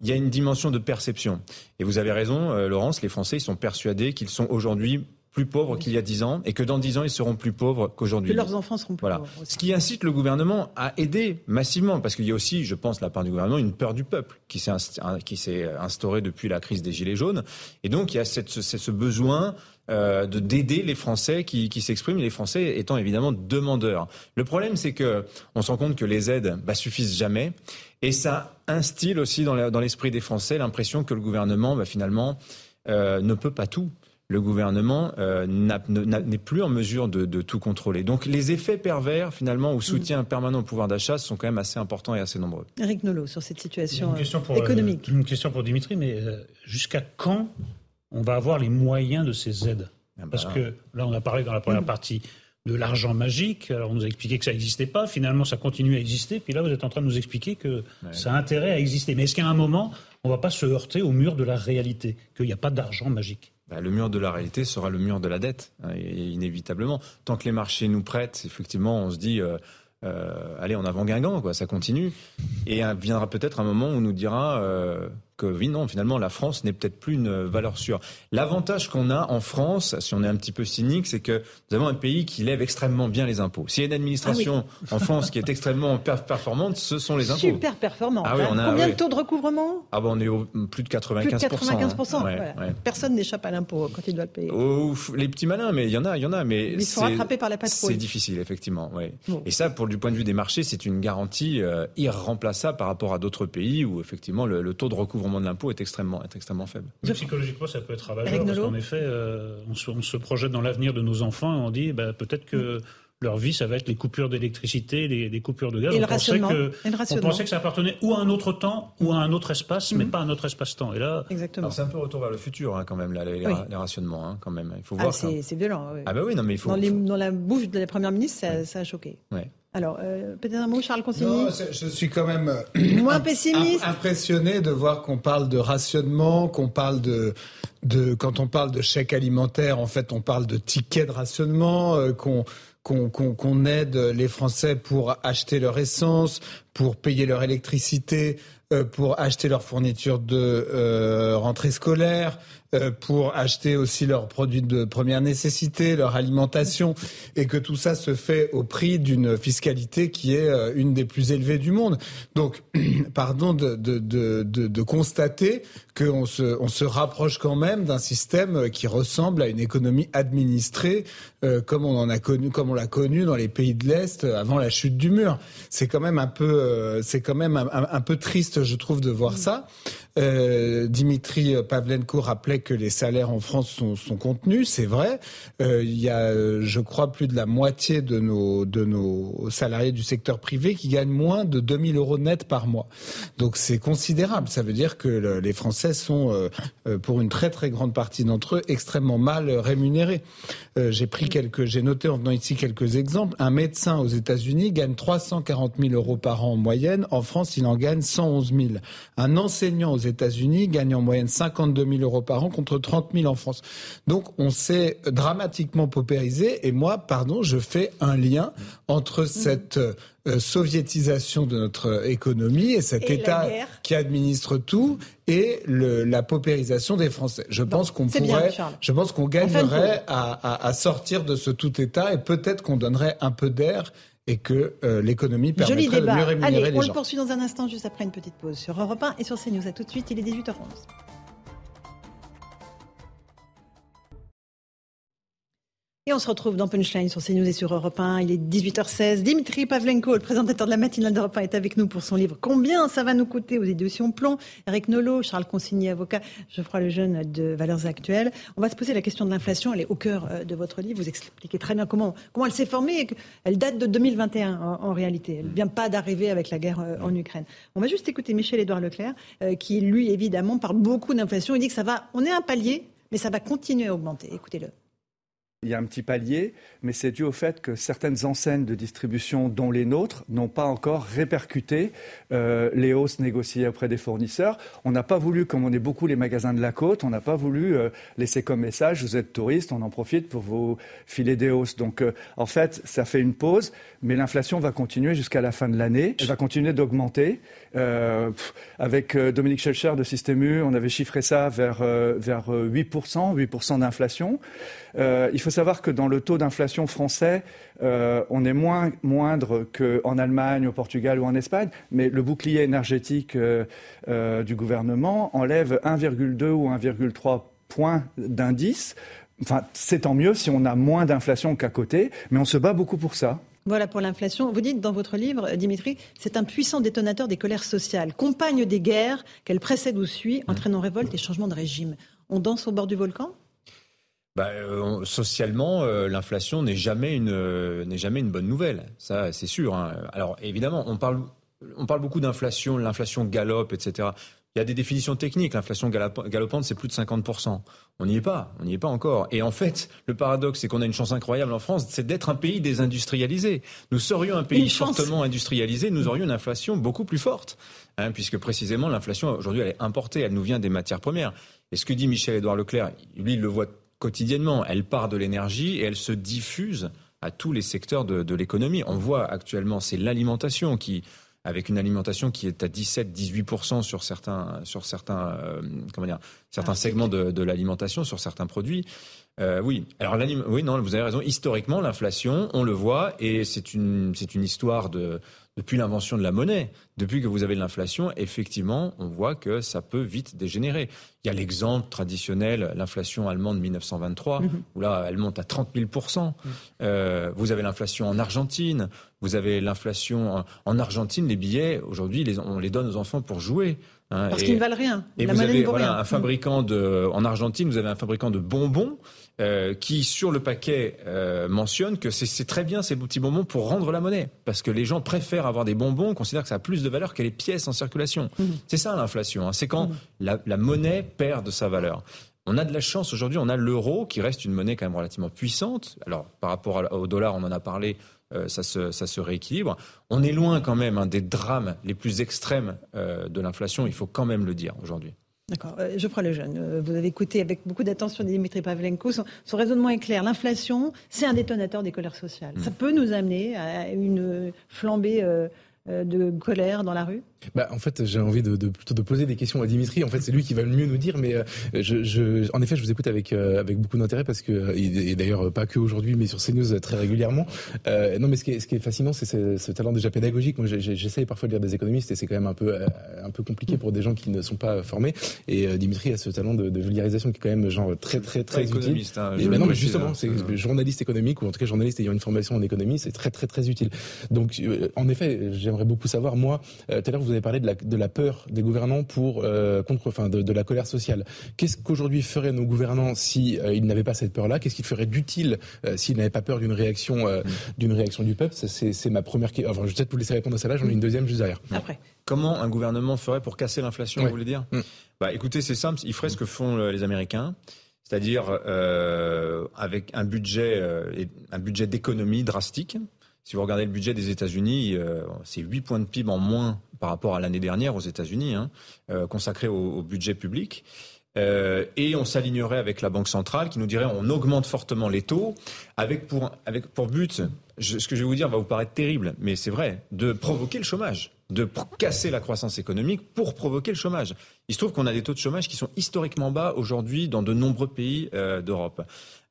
il y a une dimension de perception. Et vous avez raison, Laurence, les Français ils sont persuadés qu'ils sont aujourd'hui plus pauvres qu'il y a dix ans et que dans dix ans, ils seront plus pauvres qu'aujourd'hui. Que leurs enfants seront plus pauvres. Ce qui incite le gouvernement à aider massivement, parce qu'il y a aussi, je pense, la part du gouvernement, une peur du peuple qui s'est instaurée depuis la crise des Gilets jaunes. Et donc, il y a cette, ce besoin euh, de d'aider les Français qui, qui s'expriment, les Français étant évidemment demandeurs. Le problème, c'est que on se rend compte que les aides bah, suffisent jamais, et ça instille aussi dans l'esprit des Français l'impression que le gouvernement, bah, finalement, euh, ne peut pas tout le gouvernement euh, n'est plus en mesure de, tout contrôler. Donc les effets pervers, finalement, au soutien permanent au pouvoir d'achat sont quand même assez importants et assez nombreux. Eric Nolot, sur cette situation euh, économique. une question pour Dimitri, mais euh, jusqu'à quand on va avoir les moyens de ces aides? Ah bah Parce que là, on a parlé dans la première partie de l'argent magique. Alors on nous a expliqué que ça n'existait pas. Finalement, ça continue à exister. Puis là, vous êtes en train de nous expliquer que ça a intérêt à exister. Mais est-ce qu'à un moment, on ne va pas se heurter au mur de la réalité, qu'il n'y a pas d'argent magique? Bah, le mur de la réalité sera le mur de la dette, hein, inévitablement. Tant que les marchés nous prêtent, effectivement, on se dit, euh, euh, allez, en avant Guingamp, quoi, ça continue. Et viendra peut-être un moment où on nous dira, euh, que oui, non, finalement, la France n'est peut-être plus une valeur sûre. L'avantage qu'on a en France, si on est un petit peu cynique, c'est que nous avons un pays qui lève extrêmement bien les impôts. S'il y a une administration ah en France qui est extrêmement performante, ce sont les impôts. Super performante. Ah Combien de taux de recouvrement? Ah on est au plus de 95%. Plus de 95%. Hein. Personne n'échappe à l'impôt quand il doit le payer. les petits malins, mais il y en a, il y en a. Mais ils sont rattrapés par la patrouille. C'est difficile, effectivement. Et ça, pour du point de vue des marchés, c'est une garantie euh, irremplaçable par rapport à d'autres pays où effectivement le, le taux de recouvrement de l'impôt est extrêmement, est extrêmement faible. psychologiquement, ça peut être ravageur, parce qu'en effet, euh, on, se, projette dans l'avenir de nos enfants et on dit bah, peut-être que leur vie, ça va être les coupures d'électricité, les, coupures de gaz. Et on le pensait que, on pensait que ça appartenait ou à un autre temps ou à un autre espace, mais mhm. pas à un autre espace-temps. Et là. C'est un peu retour vers le futur, hein, quand même, là, les, rationnements, hein, quand même. Il faut ah, voir. c'est violent. Ah bah oui, non, mais il faut. Dans, la bouche de la première ministre, ça, ça a choqué. Ouais. Alors, euh, peut-être un mot, Charles Consigny je suis quand même euh, moins pessimiste. impressionné de voir qu'on parle de rationnement, qu'on parle de, de, quand on parle de chèque alimentaire, en fait, on parle de ticket de rationnement, euh, qu'on qu'on aide les Français pour acheter leur essence, pour payer leur électricité, pour acheter leurs fournitures de euh, rentrée scolaire, euh, pour acheter aussi leurs produits de première nécessité, leur alimentation, et que tout ça se fait au prix d'une fiscalité qui est euh, une des plus élevées du monde. Donc, pardon de, de, de, de constater qu'on se, on se rapproche quand même d'un système qui ressemble à une économie administrée, euh, comme on en a connu, comme on l'a connu dans les pays de l'Est avant la chute du mur. C'est quand même un peu, c'est quand même un, peu triste, je trouve, de voir ça. Euh, Dimitri Pavlenko rappelait que les salaires en France sont, contenus, c'est vrai. Euh, il y a, je crois, plus de la moitié de nos, de nos salariés du secteur privé qui gagnent moins de 2000 euros net par mois. Donc c'est considérable. Ça veut dire que les Français sont, euh, euh, pour une très très grande partie d'entre eux, extrêmement mal rémunérés. Euh, j'ai pris quelques, j'ai noté en venant ici quelques exemples. Un médecin aux États-Unis gagne 340 000 euros par an en moyenne. En France, il en gagne 111 000. Un enseignant États-Unis gagne en moyenne 52 000 euros par an contre 30 000 en France. Donc, on s'est dramatiquement paupérisé. Et moi, pardon, je fais un lien entre cette euh, soviétisation de notre économie et cet État qui administre tout et le, la paupérisation des Français. Je pense qu'on pourrait, je pense qu'on gagnerait à, à, sortir de ce tout État et peut-être qu'on donnerait un peu d'air et que euh, l'économie permettrait de mieux rémunérer Allez, les on gens. On le poursuit dans un instant, juste après une petite pause sur Europe 1 et sur CNews. À tout de suite, il est 18h11. On se retrouve dans Punchline sur CNews et sur Europe 1. Il est 18h16. Dimitri Pavlenko, le présentateur de la matinale d'Europe 1, est avec nous pour son livre Combien ça va nous coûter aux éditions Plomb. Eric Nolot, Charles Consigny, avocat, Geoffroy Lejeune de Valeurs Actuelles. On va se poser la question de l'inflation. Elle est au cœur euh, de votre livre. Vous expliquez très bien comment, comment elle s'est formée. Elle date de 2021 en, réalité. Elle ne vient pas d'arriver avec la guerre euh, en Ukraine. On va juste écouter Michel-Édouard Leclerc, euh, qui lui, évidemment, parle beaucoup d'inflation. Il dit que ça va, on est un palier, mais ça va continuer à augmenter. Écoutez-le. Il y a un petit palier, mais c'est dû au fait que certaines enseignes de distribution, dont les nôtres, n'ont pas encore répercuté euh, les hausses négociées auprès des fournisseurs. On n'a pas voulu, comme on est beaucoup les magasins de la côte, on n'a pas voulu euh, laisser comme message vous êtes touriste, on en profite pour vous filer des hausses. Donc euh, en fait, ça fait une pause, mais l'inflation va continuer jusqu'à la fin de l'année. Elle va continuer d'augmenter. avec Dominique Schelcher de Système U, on avait chiffré ça vers, vers 8%, 8% d'inflation. Il faut savoir que dans le taux d'inflation français, euh, on est moins moindre qu'en Allemagne, au Portugal ou en Espagne, mais le bouclier énergétique euh, euh, du gouvernement enlève 1,2 ou 1,3 points d'indice. Enfin, c'est tant mieux si on a moins d'inflation qu'à côté, mais on se bat beaucoup pour ça. Voilà pour l'inflation. Vous dites dans votre livre, Dimitri, c'est un puissant détonateur des colères sociales, compagne des guerres qu'elle précède ou suit, entraînant révolte et changement de régime. On danse au bord du volcan? Bah, euh, socialement, euh, l'inflation n'est jamais une euh, n'est jamais une bonne nouvelle. Ça, c'est sûr. Hein. Alors évidemment, on parle on parle beaucoup d'inflation, l'inflation galope, etc. Il y a des définitions techniques. L'inflation galopante, c'est plus de 50%. On n'y est pas. On n'y est pas encore. Et en fait, le paradoxe, c'est qu'on a une chance incroyable en France, c'est d'être un pays désindustrialisé. Nous serions un pays fortement industrialisé, nous aurions une inflation beaucoup plus forte. Hein, puisque précisément, l'inflation, aujourd'hui, elle est importée. Elle nous vient des matières premières. Et ce que dit Michel-Édouard Leclerc, lui, il le voit quotidiennement. Elle part de l'énergie et elle se diffuse à tous les secteurs de, l'économie. On voit actuellement, c'est l'alimentation qui, avec une alimentation qui est à 17-18% sur certains, sur certains, euh, comment dire, certains segments de, l'alimentation, sur certains produits. Euh, oui. Alors, oui, non, vous avez raison. Historiquement, l'inflation, on le voit, et c'est une, c'est une histoire de, depuis l'invention de la monnaie, depuis que vous avez de l'inflation, effectivement, on voit que ça peut vite dégénérer. Il y a l'exemple traditionnel, l'inflation allemande de 1923, mhm. où là, elle monte à 30 000 mhm. euh, Vous avez l'inflation en Argentine, vous avez l'inflation en, Argentine, les billets, aujourd'hui, on les donne aux enfants pour jouer. Hein, Parce qu'ils ne valent rien. Et vous avez voilà, un fabricant de, en Argentine, vous avez un fabricant de bonbons euh, qui, sur le paquet, euh, mentionne que c'est très bien ces petits bonbons pour rendre la monnaie. Parce que les gens préfèrent avoir des bonbons, considèrent que ça a plus de valeur que les pièces en circulation. Mmh. C'est ça l'inflation. Hein. C'est quand mmh. la, la, monnaie perd de sa valeur. On a de la chance aujourd'hui, on a l'euro qui reste une monnaie quand même relativement puissante. Alors par rapport au dollar, on en a parlé, euh, ça, se, ça, se, rééquilibre. On est loin quand même hein, des drames les plus extrêmes euh, de l'inflation, il faut quand même le dire aujourd'hui. D'accord. Euh, Geoffroy Lejeune, vous avez écouté avec beaucoup d'attention Dimitri Pavlenko. Son, son, raisonnement est clair. L'inflation, c'est un détonateur des colères sociales. Mmh. Ça peut nous amener à une flambée de colère dans la rue? Bah, en fait, j'ai envie de, de, plutôt de poser des questions à Dimitri. En fait, c'est lui qui va le mieux nous dire. Mais euh, je, je, en effet, je vous écoute avec euh, avec beaucoup d'intérêt parce que et, d'ailleurs pas que aujourd'hui, mais sur CNews très régulièrement. Euh, non, mais ce qui est, ce qui est fascinant, c'est ce, ce, talent déjà pédagogique. Moi, j'essaye parfois de lire des économistes et c'est quand même un peu un peu compliqué pour des gens qui ne sont pas formés. Et Dimitri a ce talent de, de, vulgarisation qui est quand même genre très très très utile. Hein, et non, mais justement, c'est journaliste économique ou en tout cas journaliste ayant une formation en économie, c'est très très très utile. Donc, en effet, j'aimerais beaucoup savoir. Moi, tout à l'heure, vous avez parlé de la, de la peur des gouvernants pour euh, contre, enfin, de, la colère sociale. Qu'est-ce qu'aujourd'hui feraient nos gouvernants si euh, ils n'avaient pas cette peur-là? Qu'est-ce qu'ils feraient d'utile euh, s'ils n'avaient pas peur d'une réaction, mm. d'une réaction du peuple? C'est ma première question. Enfin, je vais peut-être vous laisser répondre à celle-là. J'en ai une deuxième juste derrière. Après. Comment un gouvernement ferait pour casser l'inflation, vous voulez dire? Mm. Bah, écoutez, c'est simple. Il ferait ce que font les Américains c'est-à-dire euh, avec un budget, un budget d'économie drastique. Si vous regardez le budget des États-Unis, euh, c'est 8 points de PIB en moins par rapport à l'année dernière aux États-Unis, hein, euh, consacré au, budget public. Euh, et on s'alignerait avec la Banque centrale qui nous dirait on augmente fortement les taux avec pour, avec pour but, ce que je vais vous dire va vous paraître terrible, mais c'est vrai, de provoquer le chômage, de casser la croissance économique pour provoquer le chômage. Il se trouve qu'on a des taux de chômage qui sont historiquement bas aujourd'hui dans de nombreux pays d'Europe.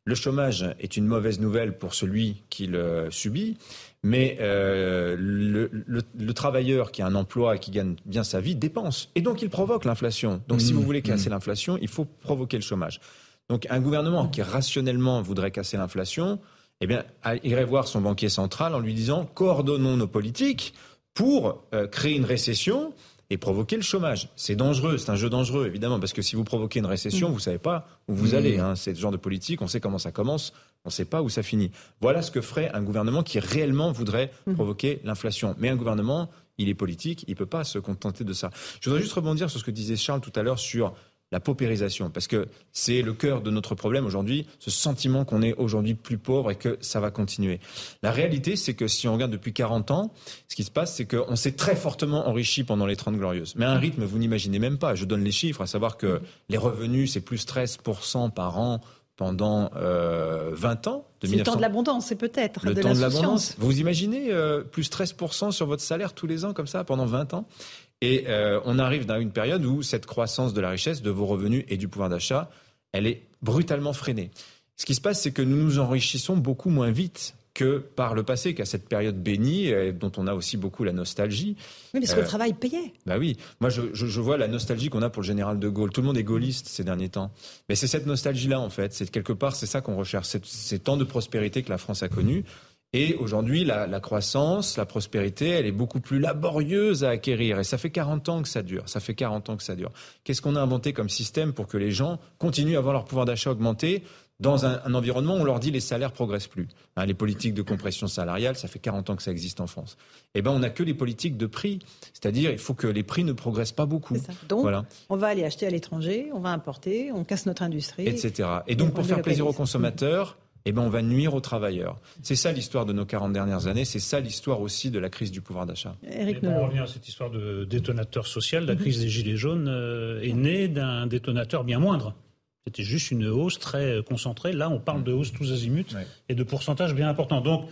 Le chômage est une mauvaise nouvelle pour celui qui le subit, mais euh, le, le, travailleur qui a un emploi et qui gagne bien sa vie dépense. Et donc il provoque l'inflation. Donc si vous mmh. voulez casser mmh. l'inflation, il faut provoquer le chômage. Donc un gouvernement qui rationnellement voudrait casser l'inflation, eh bien, irait voir son banquier central en lui disant coordonnons nos politiques pour euh, créer une récession et provoquer le chômage. C'est dangereux, c'est un jeu dangereux évidemment, parce que si vous provoquez une récession, mmh. vous savez pas où vous allez. Hein. C'est ce genre de politique, on sait comment ça commence, on ne sait pas où ça finit. Voilà ce que ferait un gouvernement qui réellement voudrait mmh. provoquer l'inflation. Mais un gouvernement, il est politique, il ne peut pas se contenter de ça. Je voudrais juste rebondir sur ce que disait Charles tout à l'heure sur la paupérisation, parce que c'est le cœur de notre problème aujourd'hui, ce sentiment qu'on est aujourd'hui plus pauvre et que ça va continuer. La réalité, c'est que si on regarde depuis 40 ans, ce qui se passe, c'est qu'on s'est très fortement enrichi pendant les 30 glorieuses. Mais à un rythme, vous n'imaginez même pas. Je donne les chiffres, à savoir que les revenus, c'est plus 13% par an pendant euh, 20 ans. C'est le temps de l'abondance, c'est peut-être. Le temps de l'abondance. Vous imaginez euh, plus 13% sur votre salaire tous les ans comme ça pendant 20 ans? Et euh, on arrive dans une période où cette croissance de la richesse, de vos revenus et du pouvoir d'achat, elle est brutalement freinée. Ce qui se passe, c'est que nous nous enrichissons beaucoup moins vite que par le passé, qu'à cette période bénie, dont on a aussi beaucoup la nostalgie. Oui, parce que le euh, travail payait. Bah oui, moi je, je vois la nostalgie qu'on a pour le général de Gaulle. Tout le monde est gaulliste ces derniers temps. Mais c'est cette nostalgie-là, en fait. C'est quelque part, c'est ça qu'on recherche. Ces temps de prospérité que la France a connus. Et aujourd'hui, la, la, croissance, la prospérité, elle est beaucoup plus laborieuse à acquérir. Et ça fait 40 ans que ça dure. Ça fait 40 ans que ça dure. Qu'est-ce qu'on a inventé comme système pour que les gens continuent à avoir leur pouvoir d'achat augmenté dans un, un, environnement où on leur dit les salaires progressent plus? Hein, les politiques de compression salariale, ça fait 40 ans que ça existe en France. Eh ben, on n'a que les politiques de prix. C'est-à-dire, il faut que les prix ne progressent pas beaucoup. Donc, voilà. on va aller acheter à l'étranger, on va importer, on casse notre industrie. Etc. Et donc, pour faire plaisir aux consommateurs, eh ben on va nuire aux travailleurs. C'est ça l'histoire de nos 40 dernières années, c'est ça l'histoire aussi de la crise du pouvoir d'achat. Eric pour revenir à cette histoire de détonateur social, la mhm. crise des Gilets jaunes euh, est née d'un détonateur bien moindre. C'était juste une hausse très concentrée. Là, on parle de hausse tous azimuts et de pourcentage bien important. Donc,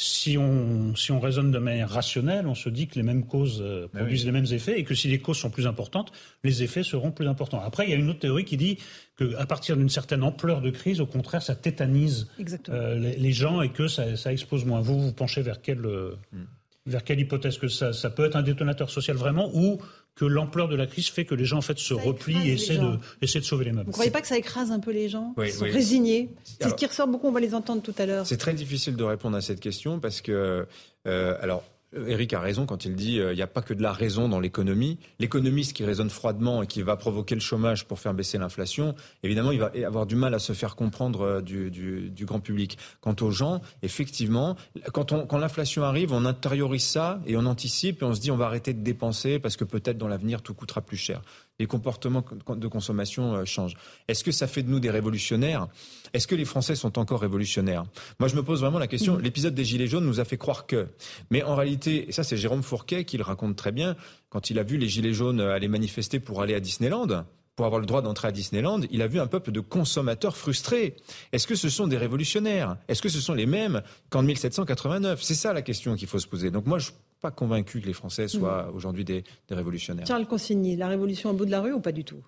si on, si on raisonne de manière rationnelle, on se dit que les mêmes causes euh, produisent les mêmes effets et que si les causes sont plus importantes, les effets seront plus importants. Après, il y a une autre théorie qui dit qu'à partir d'une certaine ampleur de crise, au contraire, ça tétanise euh, les, gens et que ça, ça, expose moins. Vous, vous penchez vers quelle, euh, hmm. vers quelle hypothèse que ça, ça peut être un détonateur social vraiment ou que l'ampleur de la crise fait que les gens en fait se replient et essaient de, essaient de sauver les meubles. Vous ne croyez pas que ça écrase un peu les gens Ils sont résignés C'est ce qui ressort beaucoup, on va les entendre tout à l'heure. C'est très difficile de répondre à cette question parce que, euh, alors, Eric a raison quand il dit euh, il n'y a pas que de la raison dans l'économie. L'économiste qui raisonne froidement et qui va provoquer le chômage pour faire baisser l'inflation, évidemment, il va avoir du mal à se faire comprendre euh, du, du, du grand public. Quant aux gens, effectivement, quand, quand l'inflation arrive, on intériorise ça et on anticipe et on se dit on va arrêter de dépenser parce que peut-être dans l'avenir tout coûtera plus cher les comportements de consommation euh, changent. Est-ce que ça fait de nous des révolutionnaires? Est-ce que les Français sont encore révolutionnaires? Moi, je me pose vraiment la question. Mmh. L'épisode des Gilets jaunes nous a fait croire que. Mais en réalité, et ça c'est Jérôme Fourquet qui le raconte très bien, quand il a vu les Gilets jaunes aller manifester pour aller à Disneyland, pour avoir le droit d'entrer à Disneyland, il a vu un peuple de consommateurs frustrés. Est-ce que ce sont des révolutionnaires? Est-ce que ce sont les mêmes qu'en 1789 C'est ça la question qu'il faut se poser. Donc moi, je pas convaincu que les Français soient mmh. aujourd'hui des, des, révolutionnaires. Charles Consigny, la révolution au bout de la rue ou pas du tout?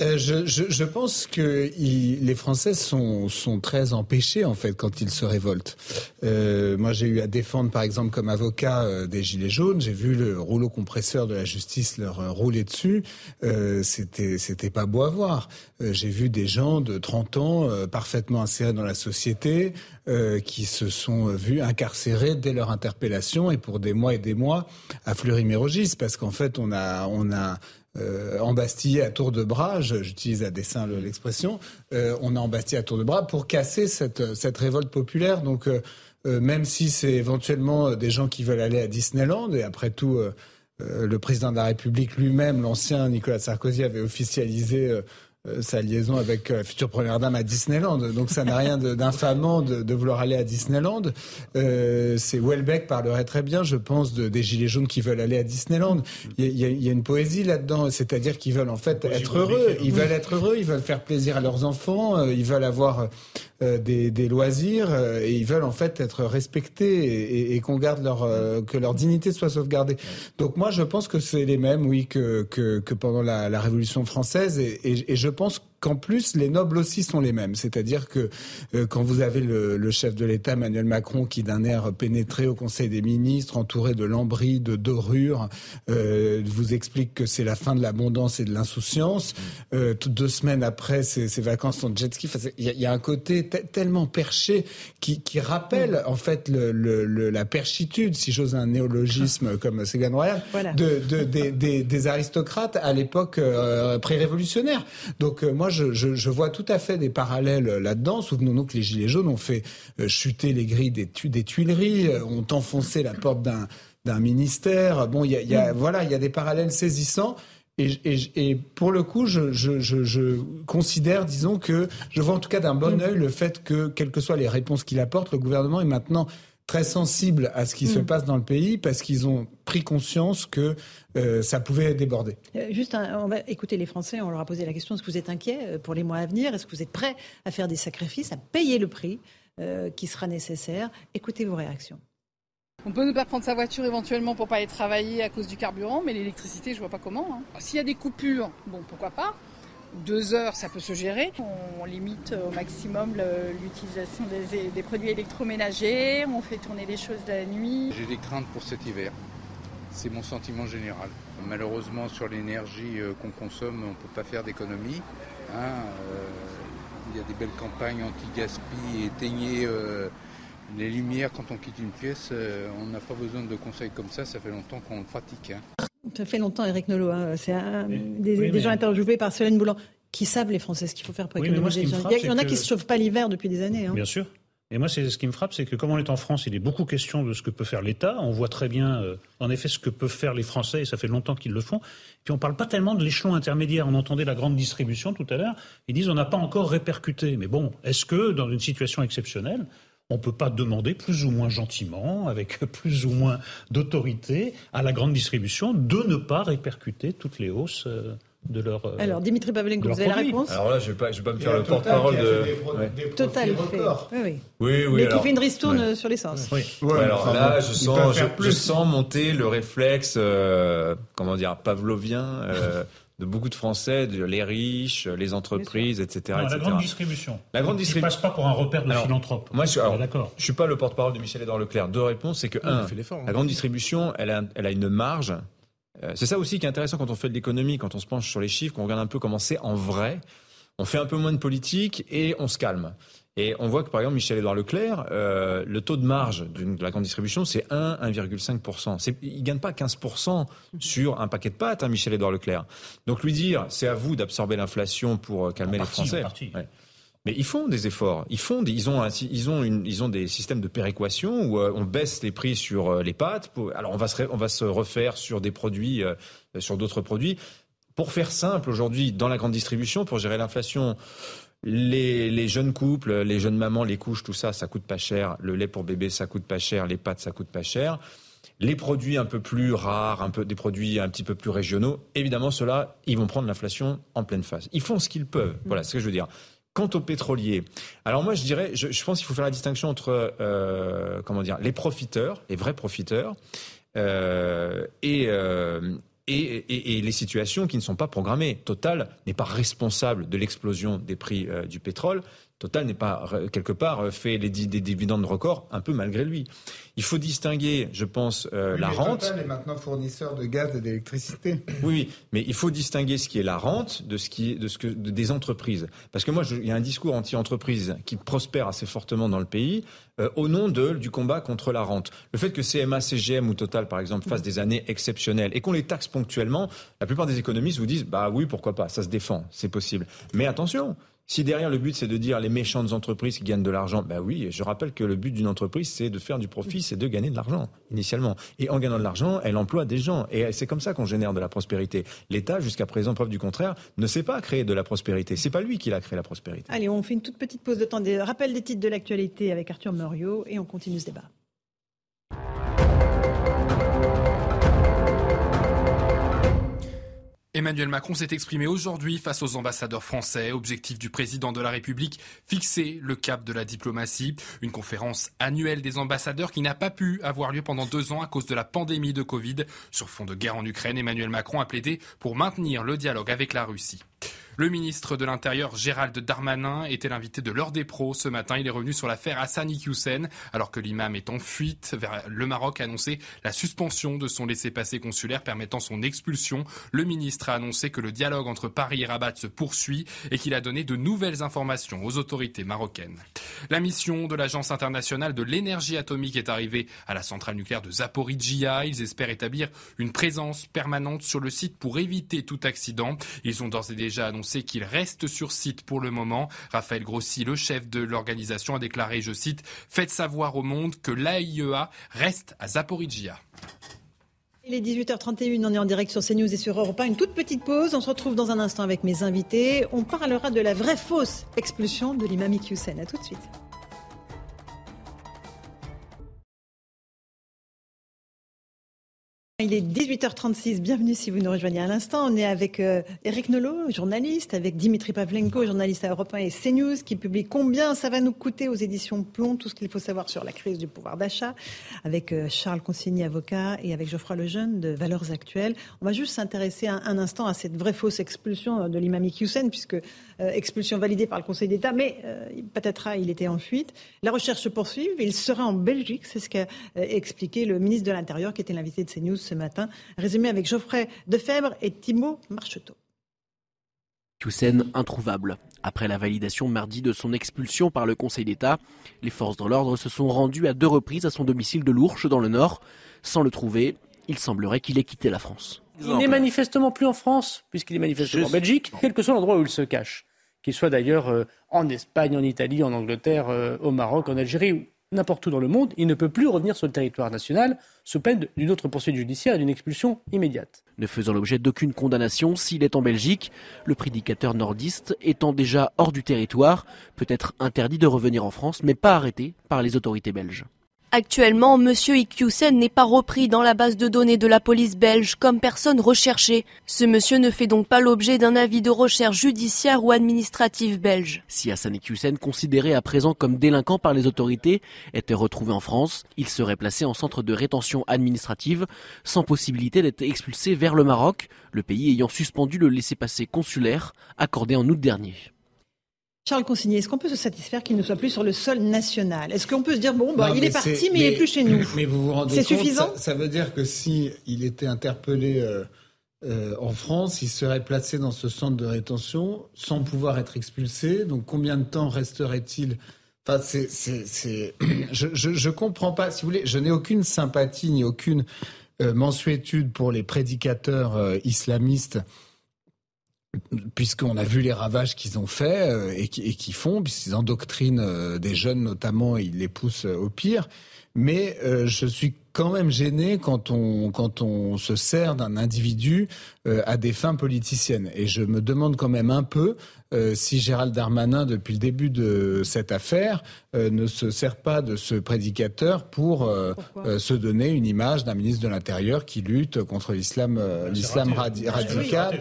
Euh, je, je, je, pense que il, les Français sont, sont très empêchés en fait quand ils se révoltent. Euh, moi, j'ai eu à défendre, par exemple, comme avocat euh, des gilets jaunes. J'ai vu le rouleau compresseur de la justice leur euh, rouler dessus. Euh, c'était c'était pas beau à voir. j'ai vu des gens de 30 ans parfaitement insérés dans la société qui se sont vus incarcérés dès leur interpellation et pour des mois et des mois à Fleury-Mérogis parce qu'en fait on a on a euh, embastillé à tour de bras, j'utilise à dessein l'expression, euh, on a embastillé à tour de bras pour casser cette, cette révolte populaire. Donc euh, euh, même si c'est éventuellement des gens qui veulent aller à Disneyland, et après tout, le président de la République lui-même, l'ancien Nicolas Sarkozy, avait officialisé sa liaison avec la euh, future première dame à Disneyland. Donc ça n'a rien d'infamant de, de, vouloir aller à Disneyland. Euh, c'est Welbeck parlerait très bien, je pense, de, des gilets jaunes qui veulent aller à Disneyland. Il y a, il y a une poésie là-dedans, c'est-à-dire qu'ils veulent en fait être heureux. Ils veulent être heureux, ils veulent faire plaisir à leurs enfants, euh, ils veulent avoir des, des, loisirs et ils veulent en fait être respectés et, et, qu'on garde leur que leur dignité soit sauvegardée. Donc moi je pense que c'est les mêmes, oui, que que, que pendant la, la Révolution française et, et, et je pense qu'en plus, les nobles aussi sont les mêmes. C'est-à-dire que euh, quand vous avez le, le chef de l'État, Emmanuel Macron, qui d'un air pénétré au Conseil des ministres, entouré de lambris, de dorures, euh, vous explique que c'est la fin de l'abondance et de l'insouciance. Euh, deux semaines après ses, ses vacances en jet ski, il y, y, a un côté tellement perché qui, qui rappelle en fait le, le, la perchitude, si j'ose un néologisme comme Ségolène Royal, voilà. de, de, de, des, des, aristocrates à l'époque euh, pré-révolutionnaire. Donc moi, je, je, je, vois tout à fait des parallèles là-dedans. Souvenons-nous que les Gilets jaunes ont fait euh, chuter les grilles des, tu des Tuileries, euh, ont enfoncé la porte d'un d'un ministère. Bon, il y a, y a, voilà, il y a des parallèles saisissants. Et, et, et, pour le coup, je, je, je, je, considère, disons que je vois en tout cas d'un bon œil le fait que, quelles que soient les réponses qu'il apporte, le gouvernement est maintenant très sensible à ce qui mmh. se passe dans le pays parce qu'ils ont pris conscience que euh, ça pouvait déborder. Euh, juste, un, on va écouter les Français, on leur a posé la question, est-ce que vous êtes inquiet euh, pour les mois à venir? Est-ce que vous êtes prêt à faire des sacrifices, à payer le prix euh, qui sera nécessaire? Écoutez vos réactions. On peut ne pas prendre sa voiture éventuellement pour pas aller travailler à cause du carburant, mais l'électricité, je vois pas comment. Hein. S'il y a des coupures, bon, pourquoi pas deux heures, ça peut se gérer. On limite au maximum l'utilisation des, produits électroménagers, on fait tourner les choses la nuit. J'ai des craintes pour cet hiver. C'est mon sentiment général. Malheureusement, sur l'énergie euh, qu'on consomme, on ne peut pas faire d'économie. Hein, euh, il y a des belles campagnes anti-gaspi, éteigner euh, les lumières quand on quitte une pièce. Euh, on n'a pas besoin de conseils comme ça, ça fait longtemps qu'on le pratique. Hein. Ça fait longtemps, Eric Nolot. Hein. C'est des, oui, des gens interviewés par Solène Boulan qui savent les Français ce qu'il faut faire pour économiser. Oui, il y en a qui ne se chauffent pas l'hiver depuis des années. Hein. Bien sûr. Et moi, c'est ce qui me frappe, c'est que comme on est en France, il est beaucoup question de ce que peut faire l'État. On voit très bien, euh, en effet, ce que peuvent faire les Français, et ça fait longtemps qu'ils le font. Puis on ne parle pas tellement de l'échelon intermédiaire. On entendait la grande distribution tout à l'heure. Ils disent on n'a pas encore répercuté. Mais bon, est-ce que dans une situation exceptionnelle, on ne peut pas demander plus ou moins gentiment, avec plus ou moins d'autorité, à la grande distribution de ne pas répercuter toutes les hausses euh, de leur. Euh, Alors, Dimitri Pavlenko, vous avez la réponse Alors là, je ne vais, vais, pas me faire le porte-parole de. Total, fait. Oui, oui. Oui, oui. Mais alors, qui fait une ristourne ouais. sur l'essence. Oui. Ouais, alors enfin, là, je sens, je, je, sens monter le réflexe, euh, comment dire, pavlovien. Euh, de beaucoup de Français, de, les riches, les entreprises, etc., non, etc. La grande distribution. La grande distribution. passe pas pour un repère de alors, philanthrope. Moi, je, alors, d'accord. Je suis pas le porte-parole de Michel-Édouard Leclerc. Deux réponses, c'est que un, hein. la grande distribution, elle a, elle a une marge. Euh, c'est ça aussi qui est intéressant quand on fait de l'économie, quand on se penche sur les chiffres, qu'on regarde un peu comment c'est en vrai. On fait un peu moins de politique et on se calme. Et on voit que, par exemple, Michel-Édouard Leclerc, euh, le taux de marge de la grande distribution, c'est 1, 1,5%. Il ne gagne pas 15% sur un paquet de pâtes, hein, Michel-Édouard Leclerc. Donc lui dire, c'est à vous d'absorber l'inflation pour euh, calmer les Français. Mais ils font des efforts. Ils font, des, ils ont, ils ont, une, ils ont des systèmes de péréquation où euh, on baisse les prix sur les pâtes. alors on va se, on va se refaire sur des produits, sur d'autres produits. Pour faire simple aujourd'hui, dans la grande distribution, pour gérer l'inflation, les, jeunes couples, les jeunes mamans, les couches, tout ça, ça coûte pas cher. Le lait pour bébé, ça coûte pas cher. Les pâtes, ça coûte pas cher. Les produits un peu plus rares, un peu des produits un petit peu plus régionaux, évidemment, ceux-là, ils vont prendre l'inflation en pleine face. Ils font ce qu'ils peuvent. Voilà, ce que je veux dire. Quant aux pétroliers, alors moi je dirais, je, pense qu'il faut faire la distinction entre euh, comment dire, les profiteurs, les vrais profiteurs, euh, et, euh, et, les situations qui ne sont pas programmées. Total n'est pas responsable de l'explosion des prix euh, du pétrole. Total n'est pas quelque part euh, fait des dividendes records un peu malgré lui. Il faut distinguer, je pense, euh, la rente. Total est maintenant fournisseur de gaz et d'électricité. Oui, mais il faut distinguer ce qui est la rente de ce qui est de ce que des entreprises. Parce que moi, il y a un discours anti-entreprise qui prospère assez fortement dans le pays euh, au nom de, du combat contre la rente. Le fait que CMA, CGM ou Total, par exemple, fassent des années exceptionnelles et qu'on les taxe ponctuellement, la plupart des économistes vous disent, bah oui, pourquoi pas, ça se défend, c'est possible. Mais attention, si derrière le but c'est de dire les méchantes entreprises qui gagnent de l'argent, ben oui, je rappelle que le but d'une entreprise c'est de faire du profit, c'est de gagner de l'argent initialement. Et en gagnant de l'argent, elle emploie des gens. Et c'est comme ça qu'on génère de la prospérité. L'État, jusqu'à présent, preuve du contraire, ne sait pas créer de la prospérité. C'est pas lui qui l'a créé la prospérité. Allez, on fait une toute petite pause de temps. Des rappels des titres de l'actualité avec Arthur Moriot et on continue ce débat. Emmanuel Macron s'est exprimé aujourd'hui face aux ambassadeurs français. Objectif du président de la République, fixer le cap de la diplomatie. Une conférence annuelle des ambassadeurs qui n'a pas pu avoir lieu pendant deux ans à cause de la pandémie de Covid. Sur fond de guerre en Ukraine, Emmanuel Macron a plaidé pour maintenir le dialogue avec la Russie. Le ministre de l'Intérieur Gérald Darmanin était l'invité de l'heure des pros ce matin. Il est revenu sur l'affaire Hassan Iqiyoussen alors que l'imam est en fuite vers le Maroc a annoncé la suspension de son laissez-passer consulaire permettant son expulsion. Le ministre a annoncé que le dialogue entre Paris et Rabat se poursuit et qu'il a donné de nouvelles informations aux autorités marocaines. La mission de l'Agence internationale de l'énergie atomique est arrivée à la centrale nucléaire de Zaporizhia. Ils espèrent établir une présence permanente sur le site pour éviter tout accident. Ils ont d'ores et déjà annoncé sait qu'il reste sur site pour le moment. Raphaël Grossi, le chef de l'organisation, a déclaré, je cite, Faites savoir au monde que l'AIEA reste à Zaporizhia. Il est 18h31, on est en direct sur CNews et sur Europe 1. Une toute petite pause, on se retrouve dans un instant avec mes invités. On parlera de la vraie fausse expulsion de l'imam Hussein. A tout de suite. Il est 18h36, bienvenue si vous nous rejoignez à l'instant. On est avec euh, Eric Nolot, journaliste, avec Dimitri Pavlenko, journaliste à Europe 1 et CNews, qui publie combien ça va nous coûter aux éditions Plomb, tout ce qu'il faut savoir sur la crise du pouvoir d'achat, avec euh, Charles Consigny, avocat, et avec Geoffroy Lejeune de Valeurs Actuelles. On va juste s'intéresser un, instant à cette vraie fausse expulsion de l'imam Hussein, puisque euh, expulsion validée par le Conseil d'État, mais peut-être il était en fuite. La recherche se poursuit, il sera en Belgique, c'est ce qu'a expliqué le ministre de l'Intérieur, qui était l'invité de CNews ce matin. Résumé avec Geoffrey Defebvre et Thibault Marcheteau. Hussein introuvable. Après la validation mardi de son expulsion par le Conseil d'État, les forces de l'ordre se sont rendues à deux reprises à son domicile de Lourches dans le Nord. Sans le trouver, il semblerait qu'il ait quitté la France. Il n'est manifestement plus en France, puisqu'il est manifestement en Belgique, quel que soit l'endroit où il se cache. Qu'il soit d'ailleurs euh, en Espagne, en Italie, en Angleterre, euh, au Maroc, en Algérie n'importe où dans le monde, il ne peut plus revenir sur le territoire national sous peine d'une autre poursuite judiciaire et d'une expulsion immédiate. Ne faisant l'objet d'aucune condamnation, s'il est en Belgique, le prédicateur nordiste étant déjà hors du territoire, peut être interdit de revenir en France, mais pas arrêté par les autorités belges. Actuellement, M. Iqiyoussen n'est pas repris dans la base de données de la police belge comme personne recherchée. Ce monsieur ne fait donc pas l'objet d'un avis de recherche judiciaire ou administrative belge. Si Hassan Iqiyoussen, considéré à présent comme délinquant par les autorités, était retrouvé en France, il serait placé en centre de rétention administrative sans possibilité d'être expulsé vers le Maroc, le pays ayant suspendu le laissez-passer consulaire accordé en août dernier. Charles Consigny, est-ce qu'on peut se satisfaire qu'il ne soit plus sur le sol national? Est-ce qu'on peut se dire, bon, bah, il est, parti, mais, il n'est plus chez nous Mais vous vous rendez C'est suffisant? ça, veut dire que si il était interpellé euh, euh, en France, il serait placé dans ce centre de rétention sans pouvoir être expulsé. Donc combien de temps resterait-il? Enfin, c'est, c'est, je, je, je, comprends pas. Si vous voulez, je n'ai aucune sympathie ni aucune euh, mensuétude pour les prédicateurs euh, islamistes puisqu'on a vu les ravages qu'ils ont faits euh, et qui font, puisqu'ils endoctrinent euh, des jeunes notamment, ils les poussent au pire. Mais euh, je suis quand même gêné quand on quand on se sert d'un individu euh, à des fins politiciennes. Et je me demande quand même un peu euh, si Gérald Darmanin, depuis le début de cette affaire, euh, ne se sert pas de ce prédicateur pour euh, euh, se donner une image d'un ministre de l'Intérieur qui lutte contre l'islam l'islam radi radical.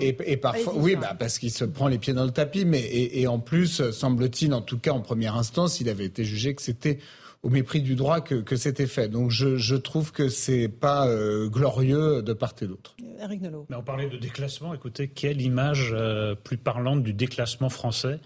Et, et, parfois, oui, bah, parce qu'il se prend les pieds dans le tapis. Mais et, et en plus, semble-t-il, en tout cas en première instance, il avait été jugé que c'était au mépris du droit que, que c'était fait. Donc je, je, trouve que c'est pas euh, glorieux de part et d'autre. Eric Nolot. Mais on parlait de déclassement. Écoutez, quelle image euh, plus parlante du déclassement français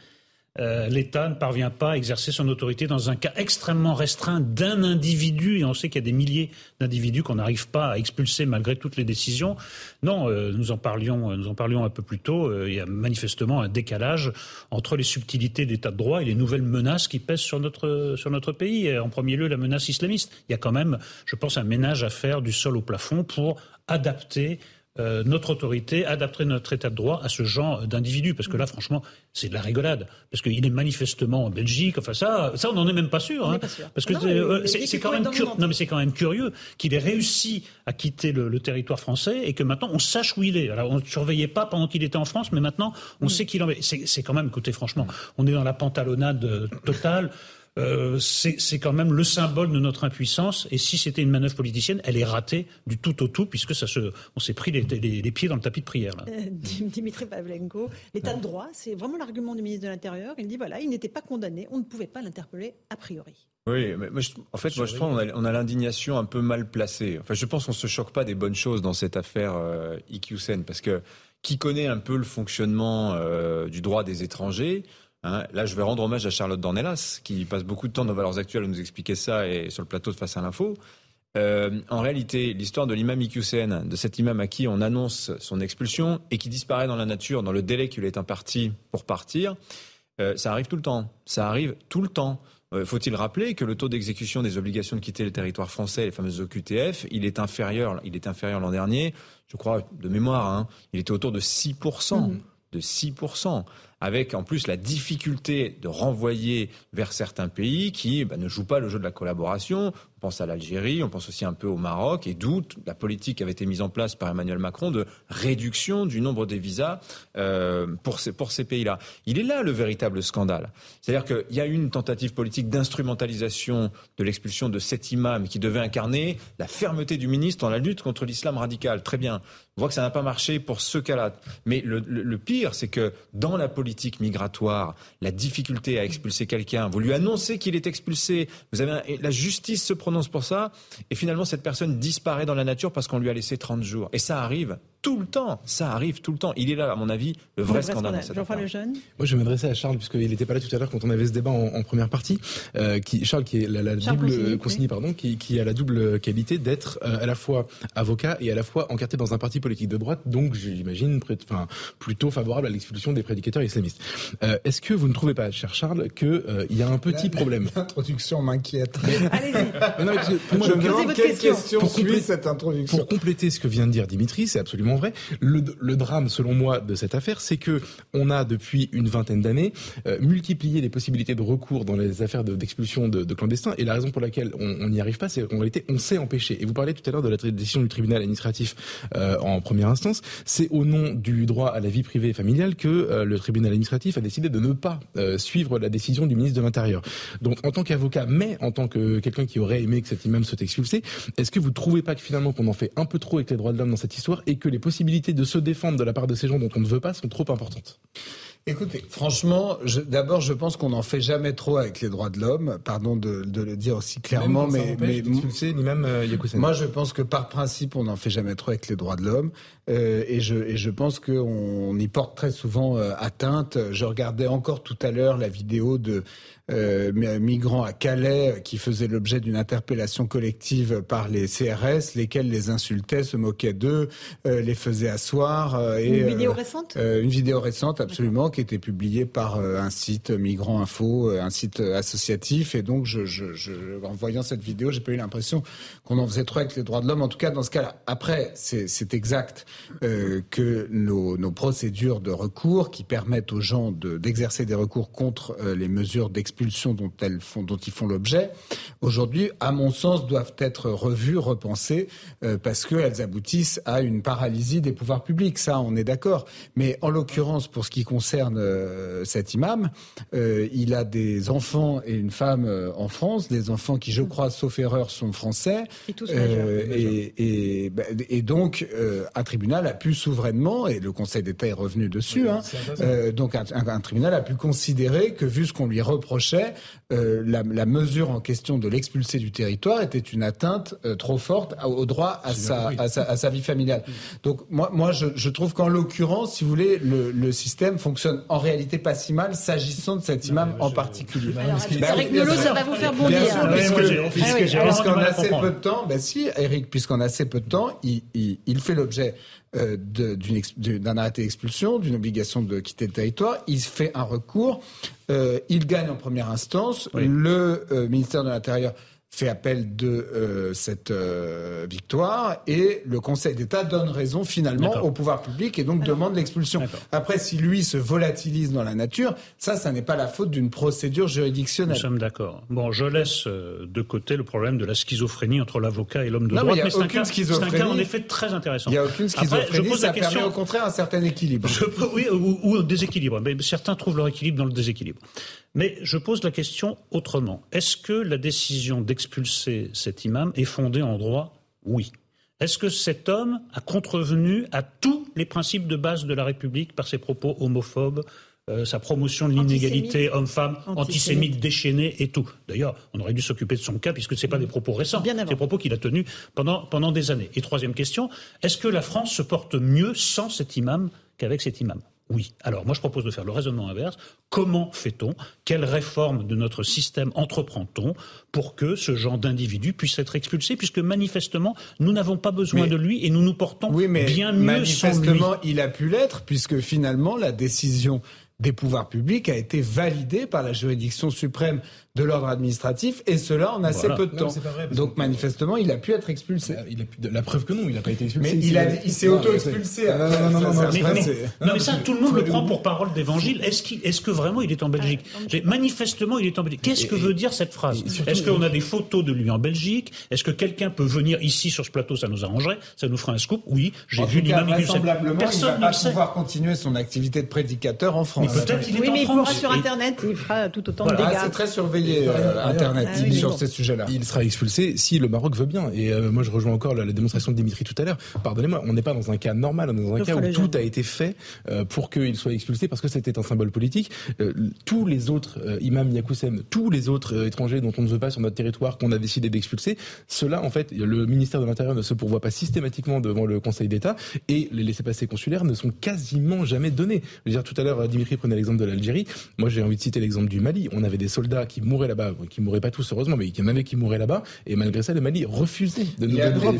euh, l'État ne parvient pas à exercer son autorité dans un cas extrêmement restreint d'un individu, et on sait qu'il y a des milliers d'individus qu'on n'arrive pas à expulser malgré toutes les décisions. Non, euh, nous en parlions, nous en parlions un peu plus tôt. Euh, il y a manifestement un décalage entre les subtilités de l'État de droit et les nouvelles menaces qui pèsent sur notre sur notre pays. En premier lieu, la menace islamiste. Il y a quand même, je pense, un ménage à faire du sol au plafond pour adapter euh, notre autorité adapterait notre état de droit à ce genre d'individu. Parce que là, franchement, c'est de la rigolade. Parce qu'il est manifestement en Belgique. Enfin, ça, ça on n'en est même pas sûr. Hein. Pas sûr. Parce que euh, c'est quand, même non, mais c'est quand même curieux qu'il ait réussi à quitter le, le, territoire français et que maintenant on sache où il est. Alors, on ne surveillait pas pendant qu'il était en France, mais maintenant on mm. sait qu'il en est. C'est quand même, écoutez, franchement, on est dans la pantalonnade totale. Euh, c'est quand même le symbole de notre impuissance. Et si c'était une manœuvre politicienne, elle est ratée du tout au tout, puisque ça se, on s'est pris les, les, les, pieds dans le tapis de prière. Là. Euh, Dimitri Pavlenko, l'état de droit, c'est vraiment l'argument du ministre de l'Intérieur. Il dit voilà, il n'était pas condamné, on ne pouvait pas l'interpeller a priori. Oui, mais moi, je, en fait, moi je pense qu'on a, on a l'indignation un peu mal placée. Enfin, je pense qu'on se choque pas des bonnes choses dans cette affaire euh, IQSEN, parce que qui connaît un peu le fonctionnement euh, du droit des étrangers Hein, là, je vais rendre hommage à Charlotte Dornelas, qui passe beaucoup de temps dans Valeurs Actuelles à nous expliquer ça et sur le plateau de Face à l'info. Euh, en réalité, l'histoire de l'imam Iqiyoussen, de cet imam à qui on annonce son expulsion et qui disparaît dans la nature dans le délai qu'il est imparti pour partir, euh, ça arrive tout le temps. Ça arrive tout le temps. Euh, Faut-il rappeler que le taux d'exécution des obligations de quitter le territoire français, les fameuses OQTF, il est inférieur, il est inférieur l'an dernier, je crois de mémoire, hein, il était autour de 6%. Mmh. De 6% avec en plus la difficulté de renvoyer vers certains pays qui bah, ne jouent pas le jeu de la collaboration. On pense à l'Algérie, on pense aussi un peu au Maroc, et d'où la politique avait été mise en place par Emmanuel Macron de réduction du nombre des visas euh, pour ces, pays-là. Il est là le véritable scandale. C'est-à-dire qu'il y a une tentative politique d'instrumentalisation de l'expulsion de cet imam qui devait incarner la fermeté du ministre dans la lutte contre l'islam radical. Très bien. On voit que ça n'a pas marché pour ce cas-là. Mais le, pire, c'est que dans la politique migratoire, la difficulté à expulser quelqu'un, vous lui annoncez qu'il est expulsé, vous avez la justice se pour ça, et finalement cette personne disparaît dans la nature parce qu'on lui a laissé 30 jours. Et ça arrive tout le temps. Ça arrive tout le temps. Il est là, à mon avis, le vrai, le vrai scandale. scandale. Le jeune. Moi, je vais m'adresser à Charles, puisqu'il n'était pas là tout à l'heure quand on avait ce débat en, en première partie. Euh, qui, Charles, qui est la, double Consigny, Consigny, pardon, qui, qui, a la double qualité d'être euh, à la fois avocat et à la fois encarté dans un parti politique de droite, donc j'imagine enfin, plutôt favorable à l'expulsion des prédicateurs islamistes. Euh, Est-ce que vous ne trouvez pas, cher Charles, qu'il euh, y a un petit la, problème L'introduction m'inquiète. Allez-y. je me demande quelle question, suit cette introduction. Pour compléter ce que vient de dire Dimitri, c'est absolument vrai. Le, drame, selon moi, de cette affaire, c'est que on a depuis une vingtaine d'années euh, multiplié les possibilités de recours dans les affaires d'expulsion de, de, de, clandestins. Et la raison pour laquelle on n'y arrive pas, c'est qu'en réalité, on s'est empêché. Et vous parlez tout à l'heure de la décision du tribunal administratif euh, en première instance. C'est au nom du droit à la vie privée et familiale que euh, le tribunal administratif a décidé de ne pas euh, suivre la décision du ministre de l'Intérieur. Donc, en tant qu'avocat, mais en tant que quelqu'un qui aurait aimé que cet imam soit expulsé, est-ce que vous trouvez pas que finalement qu'on en fait un peu trop avec les droits de l'homme dans cette histoire et que les possibilités de se défendre de la part de ces gens dont on ne veut pas sont trop importantes Écoutez, franchement, d'abord, je pense qu'on n'en fait jamais trop avec les droits de l'homme. Pardon de, de, le dire aussi clairement, mais, mais ni même euh, moi, je pense que par principe, on n'en fait jamais trop avec les droits de l'homme, euh, et, je, et je pense qu'on y porte très souvent euh, atteinte. Je regardais encore tout à l'heure la vidéo de euh, migrants à Calais qui faisaient l'objet d'une interpellation collective par les CRS, lesquels les insultaient, se moquaient d'eux, euh, les faisaient asseoir. Euh, et, une vidéo récente? Une vidéo récente, absolument, qui était publiée par un site Migrant Info, un site associatif. Et donc, en voyant cette vidéo, j'ai pas eu l'impression qu'on en faisait trop avec les droits de l'homme. En tout cas, dans ce cas-là. Après, c'est exact que nos, procédures de recours qui permettent aux gens d'exercer des recours contre les mesures d'expulsion dont, ils font l'objet, aujourd'hui, à mon sens, doivent être revues, repensées, euh, parce qu'elles aboutissent à une paralysie des pouvoirs publics. Ça, on est d'accord. Mais en l'occurrence, pour ce qui concerne euh, cet imam, euh, il a des enfants et une femme en France, des enfants qui, je crois, sauf erreur, sont français. Et, tous et, bah, et, donc, un tribunal a pu souverainement, et le Conseil d'État est revenu dessus, hein, donc un, un tribunal a pu considérer que, vu ce qu'on lui reprochait, euh, la, mesure en question de l'expulser du territoire était une atteinte euh, trop forte au droit à sa, à sa, vie familiale. Donc moi, moi je, trouve qu'en l'occurrence, si vous voulez, le, système fonctionne en réalité pas si mal s'agissant de cet imam en particulier. Eric Nolot, ça va vous faire bondir. puisqu'en assez peu de temps, ben si, Eric, puisqu'en assez peu de temps, il, il fait l'objet euh, d'un arrêté d'expulsion, d'une obligation de quitter le territoire. Il fait un recours. Euh, il gagne en première instance. Le euh, ministère de l'Intérieur fait appel de euh, cette euh, victoire et le Conseil d'État donne raison finalement au pouvoir public et donc demande l'expulsion. Après, si lui se volatilise dans la nature, ça, ça n'est pas la faute d'une procédure juridictionnelle. Nous sommes d'accord. Bon, je laisse euh, de côté le problème de la schizophrénie entre l'avocat et l'homme de droit. Mais, mais c'est un, cas, en effet très intéressant. Il n'y a aucune schizophrénie. Après, je pose ça la question... permet au contraire un certain équilibre. Je oui, ou, ou un déséquilibre. Mais certains trouvent leur équilibre dans le déséquilibre. Mais je pose la question autrement. Est-ce que la décision d'expulser cet imam est fondée en droit? Oui. Est-ce que cet homme a contrevenu à tous les principes de base de la République par ses propos homophobes, euh, sa promotion de l'inégalité homme-femme, antisémite déchaîné et tout? D'ailleurs, on aurait dû s'occuper de son cas puisque ce n'est pas des propos récents, c'est des propos qu'il a tenus pendant, pendant des années. Et troisième question, est-ce que la France se porte mieux sans cet imam qu'avec cet imam? Oui. Alors moi je propose de faire le raisonnement inverse. Comment fait-on? Quelle réforme de notre système entreprend-on pour que ce genre d'individu puisse être expulsé Puisque manifestement nous n'avons pas besoin de lui et nous nous portons oui, mais bien mieux manifestement, sans lui. il a pu l'être puisque finalement la décision des pouvoirs publics a été validée par la juridiction suprême de l'ordre administratif, et cela en assez peu de temps. Donc manifestement, il a pu être expulsé. Il a pu, la preuve que non, il n'a pas été expulsé. Mais il, s'est auto-expulsé. Non, non, non, non, mais, ça, tout le monde le prend pour parole d'évangile. Est-ce est que vraiment il est en Belgique Manifestement, il est en Belgique. Qu'est-ce que veut dire cette phrase Est-ce qu'on a des photos de lui en Belgique Est-ce que quelqu'un peut venir ici sur ce plateau? Ça nous arrangerait Ça nous ferait un scoop Oui, j'ai vu l'imam Vraisemblablement, Personne il va pas pouvoir continuer son activité de prédicateur en France. Mais peut-être qu'il est Oui, mais il pourra sur Internet, il fera tout autant de dégâts. C'est très surveillé. Euh, Internet ah sur ces sujets-là. Il sera expulsé si le Maroc veut bien. Et euh, moi, je rejoins encore la, démonstration de Dimitri tout à l'heure. Pardonnez-moi, on n'est pas dans un cas normal, on est dans un cas où tout a été fait euh, pour qu'il soit expulsé parce que c'était un symbole politique. tous les autres imams Yakoussem, tous les autres étrangers dont on ne veut pas sur notre territoire, qu'on a décidé d'expulser, cela, en fait, le ministère de l'Intérieur ne se pourvoit pas systématiquement devant le Conseil d'État et les laissés-passer consulaires ne sont quasiment jamais donnés. Je veux dire, tout à l'heure, Dimitri prenait l'exemple de l'Algérie. Moi, j'ai envie de citer l'exemple du Mali. On avait des soldats qui mouraient là-bas, qui mouraient pas tous heureusement, mais il y en avait qui mouraient là-bas, et malgré ça, le Mali refusait de nous donner des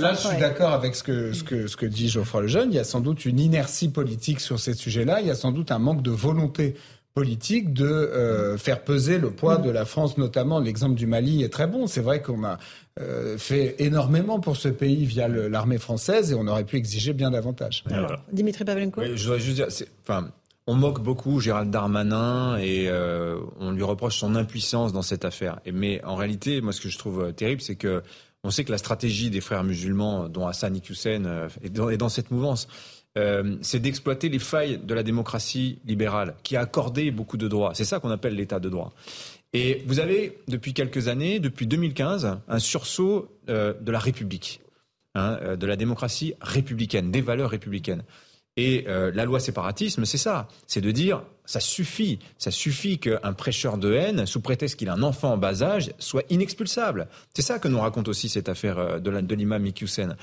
Là, je suis d'accord avec ce que, ce, que, ce que dit Geoffroy Lejeune. Il y a sans doute une inertie politique sur ces sujets-là. Il y a sans doute un manque de volonté politique de euh, faire peser le poids de la France, notamment. L'exemple du Mali est très bon. C'est vrai qu'on a euh, fait énormément pour ce pays via l'armée française et on aurait pu exiger bien davantage. Dimitri Pavlenko Je voudrais juste dire, enfin, on moque beaucoup Gérald Darmanin et euh, on lui reproche son impuissance dans cette affaire. mais en réalité, moi, ce que je trouve euh, terrible, c'est que on sait que la stratégie des frères musulmans, dont Hassan Iqiyoussen euh, est, dans, cette mouvance, c'est d'exploiter les failles de la démocratie libérale, qui a accordé beaucoup de droits. C'est ça qu'on appelle l'état de droit. Et vous avez, depuis quelques années, depuis 2015, un sursaut de la République, hein, de la démocratie républicaine, des valeurs républicaines. Et euh, la loi séparatisme, c'est ça. C'est de dire, ça suffit. Ça suffit qu'un prêcheur de haine, sous prétexte qu'il a un enfant en bas âge, soit inexpulsable. C'est ça que nous raconte aussi cette affaire euh, de l'imam Mikyusen.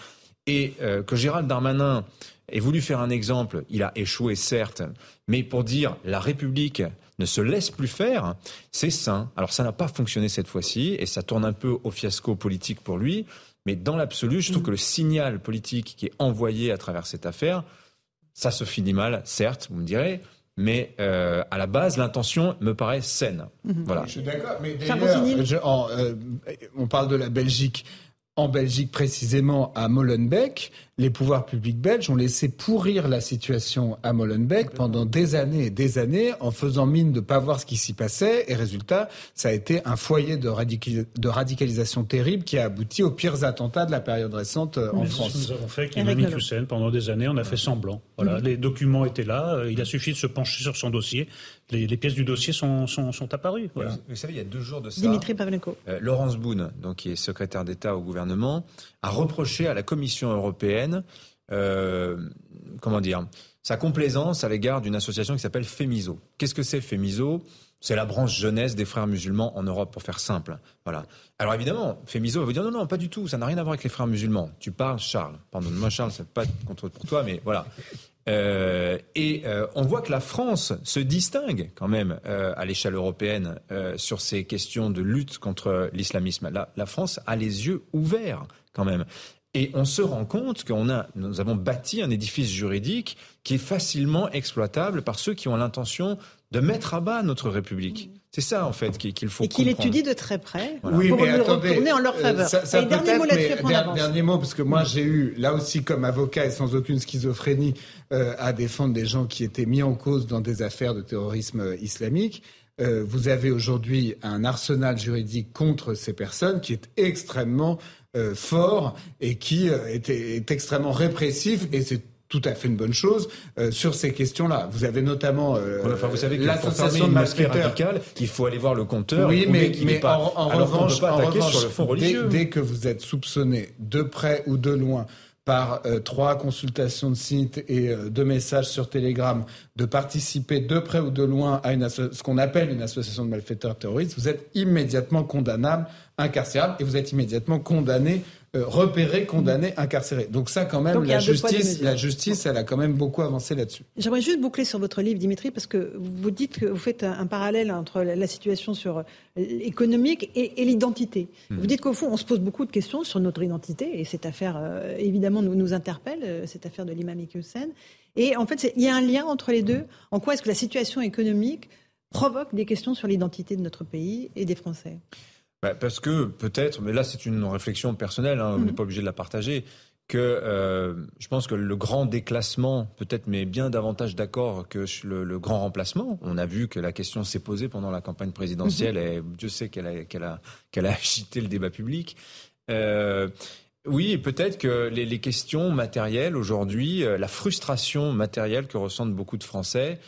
Et euh, que Gérald Darmanin ait voulu faire un exemple, il a échoué certes, mais pour dire la République ne se laisse plus faire, c'est sain. Alors ça n'a pas fonctionné cette fois-ci, et ça tourne un peu au fiasco politique pour lui, mais dans l'absolu, je trouve mm. que le signal politique qui est envoyé à travers cette affaire, ça se finit mal, certes, vous me direz, mais euh, à la base, l'intention me paraît saine. Mhm. Voilà. Je suis d'accord, mais d'ailleurs, euh, on parle de la Belgique. En Belgique, précisément à Molenbeek, les pouvoirs publics belges ont laissé pourrir la situation à Molenbeek pendant des années et des années en faisant mine de ne pas voir ce qui s'y passait. Et résultat, ça a été un foyer de, de, radicalisation terrible qui a abouti aux pires attentats de la période récente euh, en France. nous avons fait qu'Imam Hussein, pendant des années, on a fait semblant. Voilà, Les documents étaient là, euh, il a suffi de se pencher sur son dossier. Les, pièces du dossier sont, sont, sont apparues. Voilà. Vous savez, il y a deux jours de ça, Dimitri Pavlenko. Euh, Laurence Boone, donc, qui est secrétaire d'État au gouvernement, a reproché à la Commission européenne, euh, comment dire, sa complaisance à l'égard d'une association qui s'appelle FEMISO. Qu'est-ce que c'est FEMISO? C'est la branche jeunesse des frères musulmans en Europe, pour faire simple. Voilà. Alors évidemment, Fémiso va vous dire non, non, pas du tout, ça n'a rien à voir avec les frères musulmans. Tu parles Charles. Pardonne-moi Charles, c'est pas contre pour toi, mais voilà. Euh, et euh, on voit que la France se distingue quand même à l'échelle européenne sur ces questions de lutte contre l'islamisme. La, la France a les yeux ouverts quand même. Et on se rend compte qu'on a, nous avons bâti un édifice juridique qui est facilement exploitable par ceux qui ont l'intention de mettre à bas notre République. C'est ça, en fait, qu'il faut Et qu'il étudie de très près oui, pour mais le retourner en leur faveur. Ça, ça dernier mot là Dernier mot, parce que moi, j'ai eu, là aussi, comme avocat et sans aucune schizophrénie, euh, à défendre des gens qui étaient mis en cause dans des affaires de terrorisme islamique. Euh, vous avez aujourd'hui un arsenal juridique contre ces personnes qui est extrêmement euh, fort et qui euh, est, est, extrêmement répressif et c'est tout à fait une bonne chose euh, sur ces questions-là. Vous avez notamment euh, enfin, vous savez l'association de malfaiteurs. Il faut aller voir le compteur. Oui, mais, mais en, en revanche, en revanche sur le fond religieux. Dès, dès, que vous êtes soupçonné de près ou de loin par euh, trois consultations de sites et euh, deux messages sur Telegram de participer de près ou de loin à une ce qu'on appelle une association de malfaiteurs terroristes, vous êtes immédiatement condamnable, incarcérable et vous êtes immédiatement condamné euh, repéré, condamné, incarcéré. Donc ça, quand même, la justice, la justice, elle a quand même beaucoup avancé là-dessus. J'aimerais juste boucler sur votre livre, Dimitri, parce que vous dites que vous faites un, parallèle entre la situation sur euh, économique et, l'identité. Hmm. Vous dites qu'au fond, on se pose beaucoup de questions sur notre identité, et cette affaire, euh, évidemment, nous, nous interpelle, cette affaire de l'imam Hussein. Et en fait, il y a un lien entre les deux. En quoi est-ce que la situation économique provoque des questions sur l'identité de notre pays et des Français? Bah, parce que peut-être, mais là c'est une réflexion personnelle, hein, on n'est mhm. pas obligé de la partager, que euh, je pense que le grand déclassement, peut-être, mais bien davantage d'accord que le, grand remplacement. On a vu que la question s'est posée pendant la campagne présidentielle mhm. et Dieu sait qu'elle a, qu'elle a, qu'elle a agité le débat public. Euh, oui, peut-être que les, les, questions matérielles aujourd'hui, euh, la frustration matérielle que ressentent beaucoup de Français,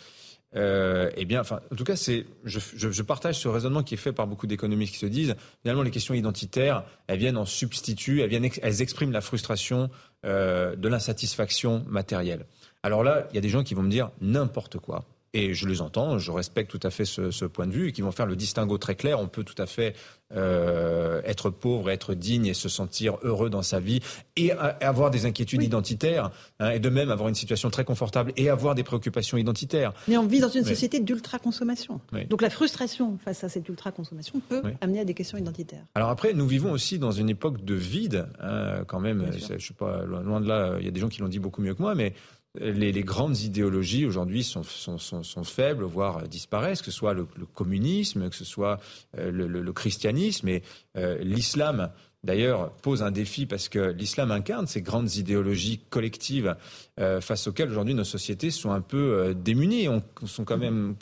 euh, eh bien, en tout cas, c'est, je, partage ce raisonnement qui est fait par beaucoup d'économistes qui se disent, finalement, les questions identitaires, elles viennent en substitut, elles viennent, elles expriment la frustration euh, de l'insatisfaction matérielle. Alors là, il y a des gens qui vont me dire n'importe quoi. Et je les entends, je respecte tout à fait ce, ce, point de vue, et qui vont faire le distinguo très clair. On peut tout à fait euh, être pauvre, être digne et se sentir heureux dans sa vie, et, avoir des inquiétudes identitaires, hein, et de même avoir une situation très confortable et avoir des préoccupations identitaires. Mais on vit dans une société d'ultra-consommation. Donc la frustration face à cette ultra-consommation peut amener à des questions identitaires. Alors après, nous vivons aussi dans une époque de vide, hein, quand même. Je sais pas, loin de là, il y a des gens qui l'ont dit beaucoup mieux que moi, mais les, les, grandes idéologies aujourd'hui sont, sont, sont, sont, faibles, voire disparaissent, que ce soit le, le communisme, que ce soit euh, le, le, christianisme et euh, l'islam. D'ailleurs, pose un défi parce que l'islam incarne ces grandes idéologies collectives euh, face auxquelles aujourd'hui nos sociétés sont un peu euh, démunies. On, sont quand même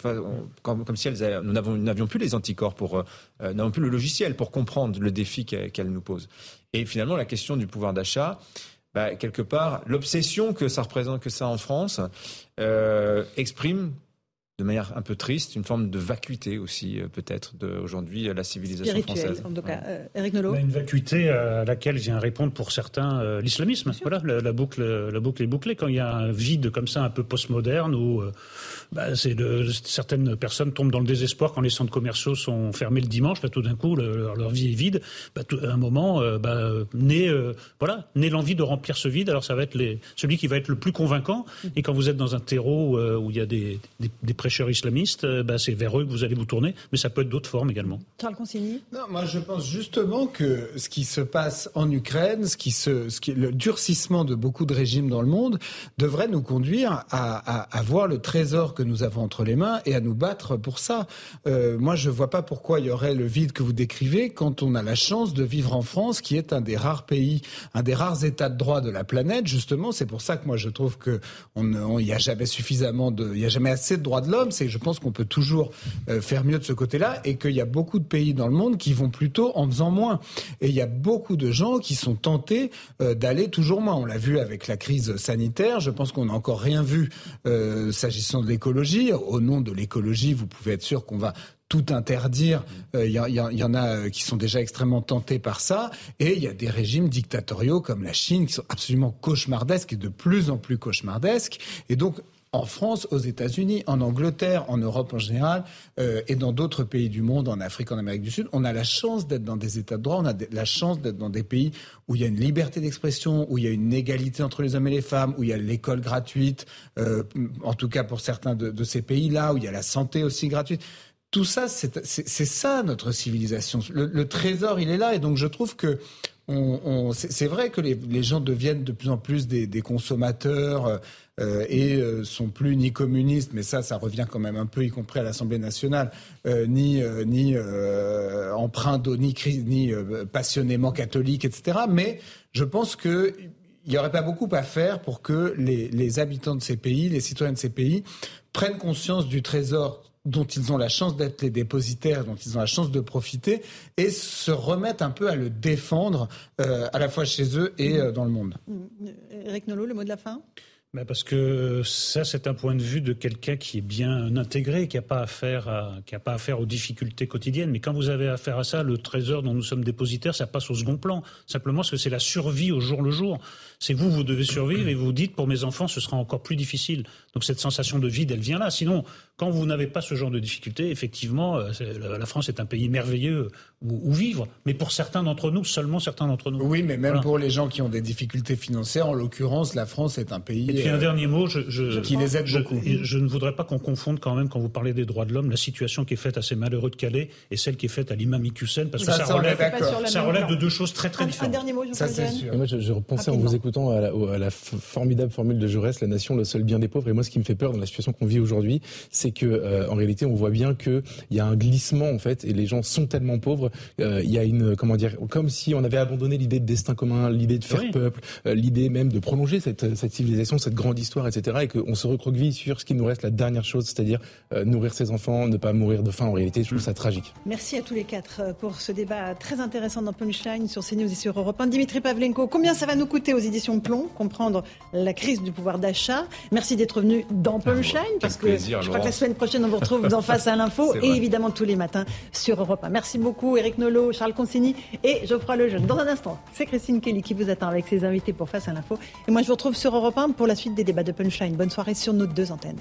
comme, comme, si elles nous n'avions plus les anticorps pour, n'avons plus le logiciel pour comprendre le défi qu'elles nous posent. Et finalement, la question du pouvoir d'achat, bah, quelque part, l'obsession que ça représente, que ça en France, euh, exprime de manière un peu triste, une forme de vacuité aussi, euh, peut-être, d'aujourd'hui, la civilisation française. En tout cas, euh, Eric Nolot. Une vacuité à laquelle vient répondre pour certains euh, l'islamisme. Voilà, la, boucle, la boucle est bouclée. Quand il y a un vide comme ça, un peu postmoderne, où bah, c'est certaines personnes tombent dans le désespoir quand les centres commerciaux sont fermés le dimanche, tout d'un coup, leur vie est vide. Bah, à un moment, bah, naît, voilà, naît l'envie de remplir ce vide. Alors ça va être les, celui qui va être le plus convaincant. Et quand vous êtes dans un terreau où il y a des, des, des prêcheurs islamistes, euh, bah, c'est vers eux que vous allez vous tourner, mais ça peut être d'autres formes également. Charles Consigny Non, moi je pense justement que ce qui se passe en Ukraine, ce qui se, ce qui, le durcissement de beaucoup de régimes dans le monde, devrait nous conduire à, à, voir le trésor que nous avons entre les mains et à nous battre pour ça. Euh, moi, je ne vois pas pourquoi il y aurait le vide que vous décrivez quand on a la chance de vivre en France, qui est un des rares pays, un des rares États de droit de la planète. Justement, c'est pour ça que moi je trouve que on n'y a jamais suffisamment de, il y a jamais assez de droits de l'homme. C'est je pense qu'on peut toujours euh, faire mieux de ce côté-là et qu'il y a beaucoup de pays dans le monde qui vont plutôt en faisant moins. Et il y a beaucoup de gens qui sont tentés euh, d'aller toujours moins. On l'a vu avec la crise sanitaire. Je pense qu'on n'a encore rien vu euh, s'agissant de l'écologie. Au nom de l'écologie, vous pouvez être sûr qu'on va tout interdire. Il y, y, en a qui sont déjà extrêmement tentés par ça. Et il y a des régimes dictatoriaux comme la Chine qui sont absolument cauchemardesques et de plus en plus cauchemardesques. Et donc, en France, aux États-Unis, en Angleterre, en Europe en général, euh, et dans d'autres pays du monde, en Afrique, en Amérique du Sud, on a la chance d'être dans des États de droit, on a la chance d'être dans des pays où il y a une liberté d'expression, où il y a une égalité entre les hommes et les femmes, où il y a l'école gratuite, euh, en tout cas pour certains de, ces pays-là, où il y a la santé aussi gratuite. Tout ça, c'est ça notre civilisation. Le, trésor, il est là, et donc je trouve que c'est vrai que les, gens deviennent de plus en plus des, des consommateurs. Euh, et euh, sont plus ni communistes, mais ça, ça revient quand même un peu, y compris à l'Assemblée nationale, euh, ni ni emprunt ni, ni passionnément catholique, etc. Mais je pense que il n'y aurait pas beaucoup à faire pour que les, les habitants de ces pays, les citoyens de ces pays, prennent conscience du trésor dont ils ont la chance d'être les dépositaires, dont ils ont la chance de profiter, et se remettent un peu à le défendre à la fois chez eux et dans le monde. Eric Nolot, le mot de la fin? Bah, parce que ça, c'est un point de vue de quelqu'un qui est bien intégré, qui n'a pas affaire à, qui a pas affaire aux difficultés quotidiennes. Mais quand vous avez affaire à ça, le trésor dont nous sommes dépositaires, ça passe au second plan. Simplement parce que c'est la survie au jour le jour. C'est vous, vous devez survivre et vous vous dites, pour mes enfants, ce sera encore plus difficile. Donc cette sensation de vide, elle vient là. Sinon, quand vous n'avez pas ce genre de difficultés, effectivement, euh, la France est un pays merveilleux où, vivre. Mais pour certains d'entre nous, seulement certains d'entre nous. Oui, mais même pour les gens qui ont des difficultés financières, en l'occurrence, la France est un pays. Et puis un euh, dernier mot, je, qui les aide beaucoup. Je ne voudrais pas qu'on confonde quand même, quand vous parlez des droits de l'homme, la situation qui est faite à ces malheureux de Calais et celle qui est faite à l'imam Iqiyoussen, parce que ça, relève, ça relève de deux choses très très différentes. Un dernier mot, ça, c'est sûr. moi, je, repensais en vous écoutant à la, à la, formidable formule de Jaurès, la nation, le seul bien des pauvres. Et moi, ce qui me fait peur dans la situation qu'on vit aujourd'hui, c'est que euh, en réalité, on voit bien qu'il y a un glissement en fait, et les gens sont tellement pauvres. Euh, il y a une comment dire, comme si on avait abandonné l'idée de destin commun, l'idée de faire peuple, euh, l'idée même de prolonger cette, cette, civilisation, cette grande histoire, etc. Et qu'on se recroqueville sur ce qui nous reste la dernière chose, c'est-à-dire nourrir ses enfants, ne pas mourir de faim. En réalité, je trouve ça tragique. Merci à tous les quatre pour ce débat très intéressant dans Punchline sur CNews et sur Europe 1. Dimitri Pavlenko, combien ça va nous coûter aux éditions Plomb comprendre la crise du pouvoir d'achat Merci d'être venu dans Punchline parce que je crois que la semaine prochaine, on vous retrouve dans Face à l'info et évidemment tous les matins sur Europe 1. Merci beaucoup, Eric Nolot, Charles Consigny et Geoffroy Lejeune. Dans un instant, c'est Christine Kelly qui vous attend avec ses invités pour Face à l'info. Et moi, je vous retrouve sur Europe 1 pour la suite des débats de Punchline. Bonne soirée sur nos deux antennes.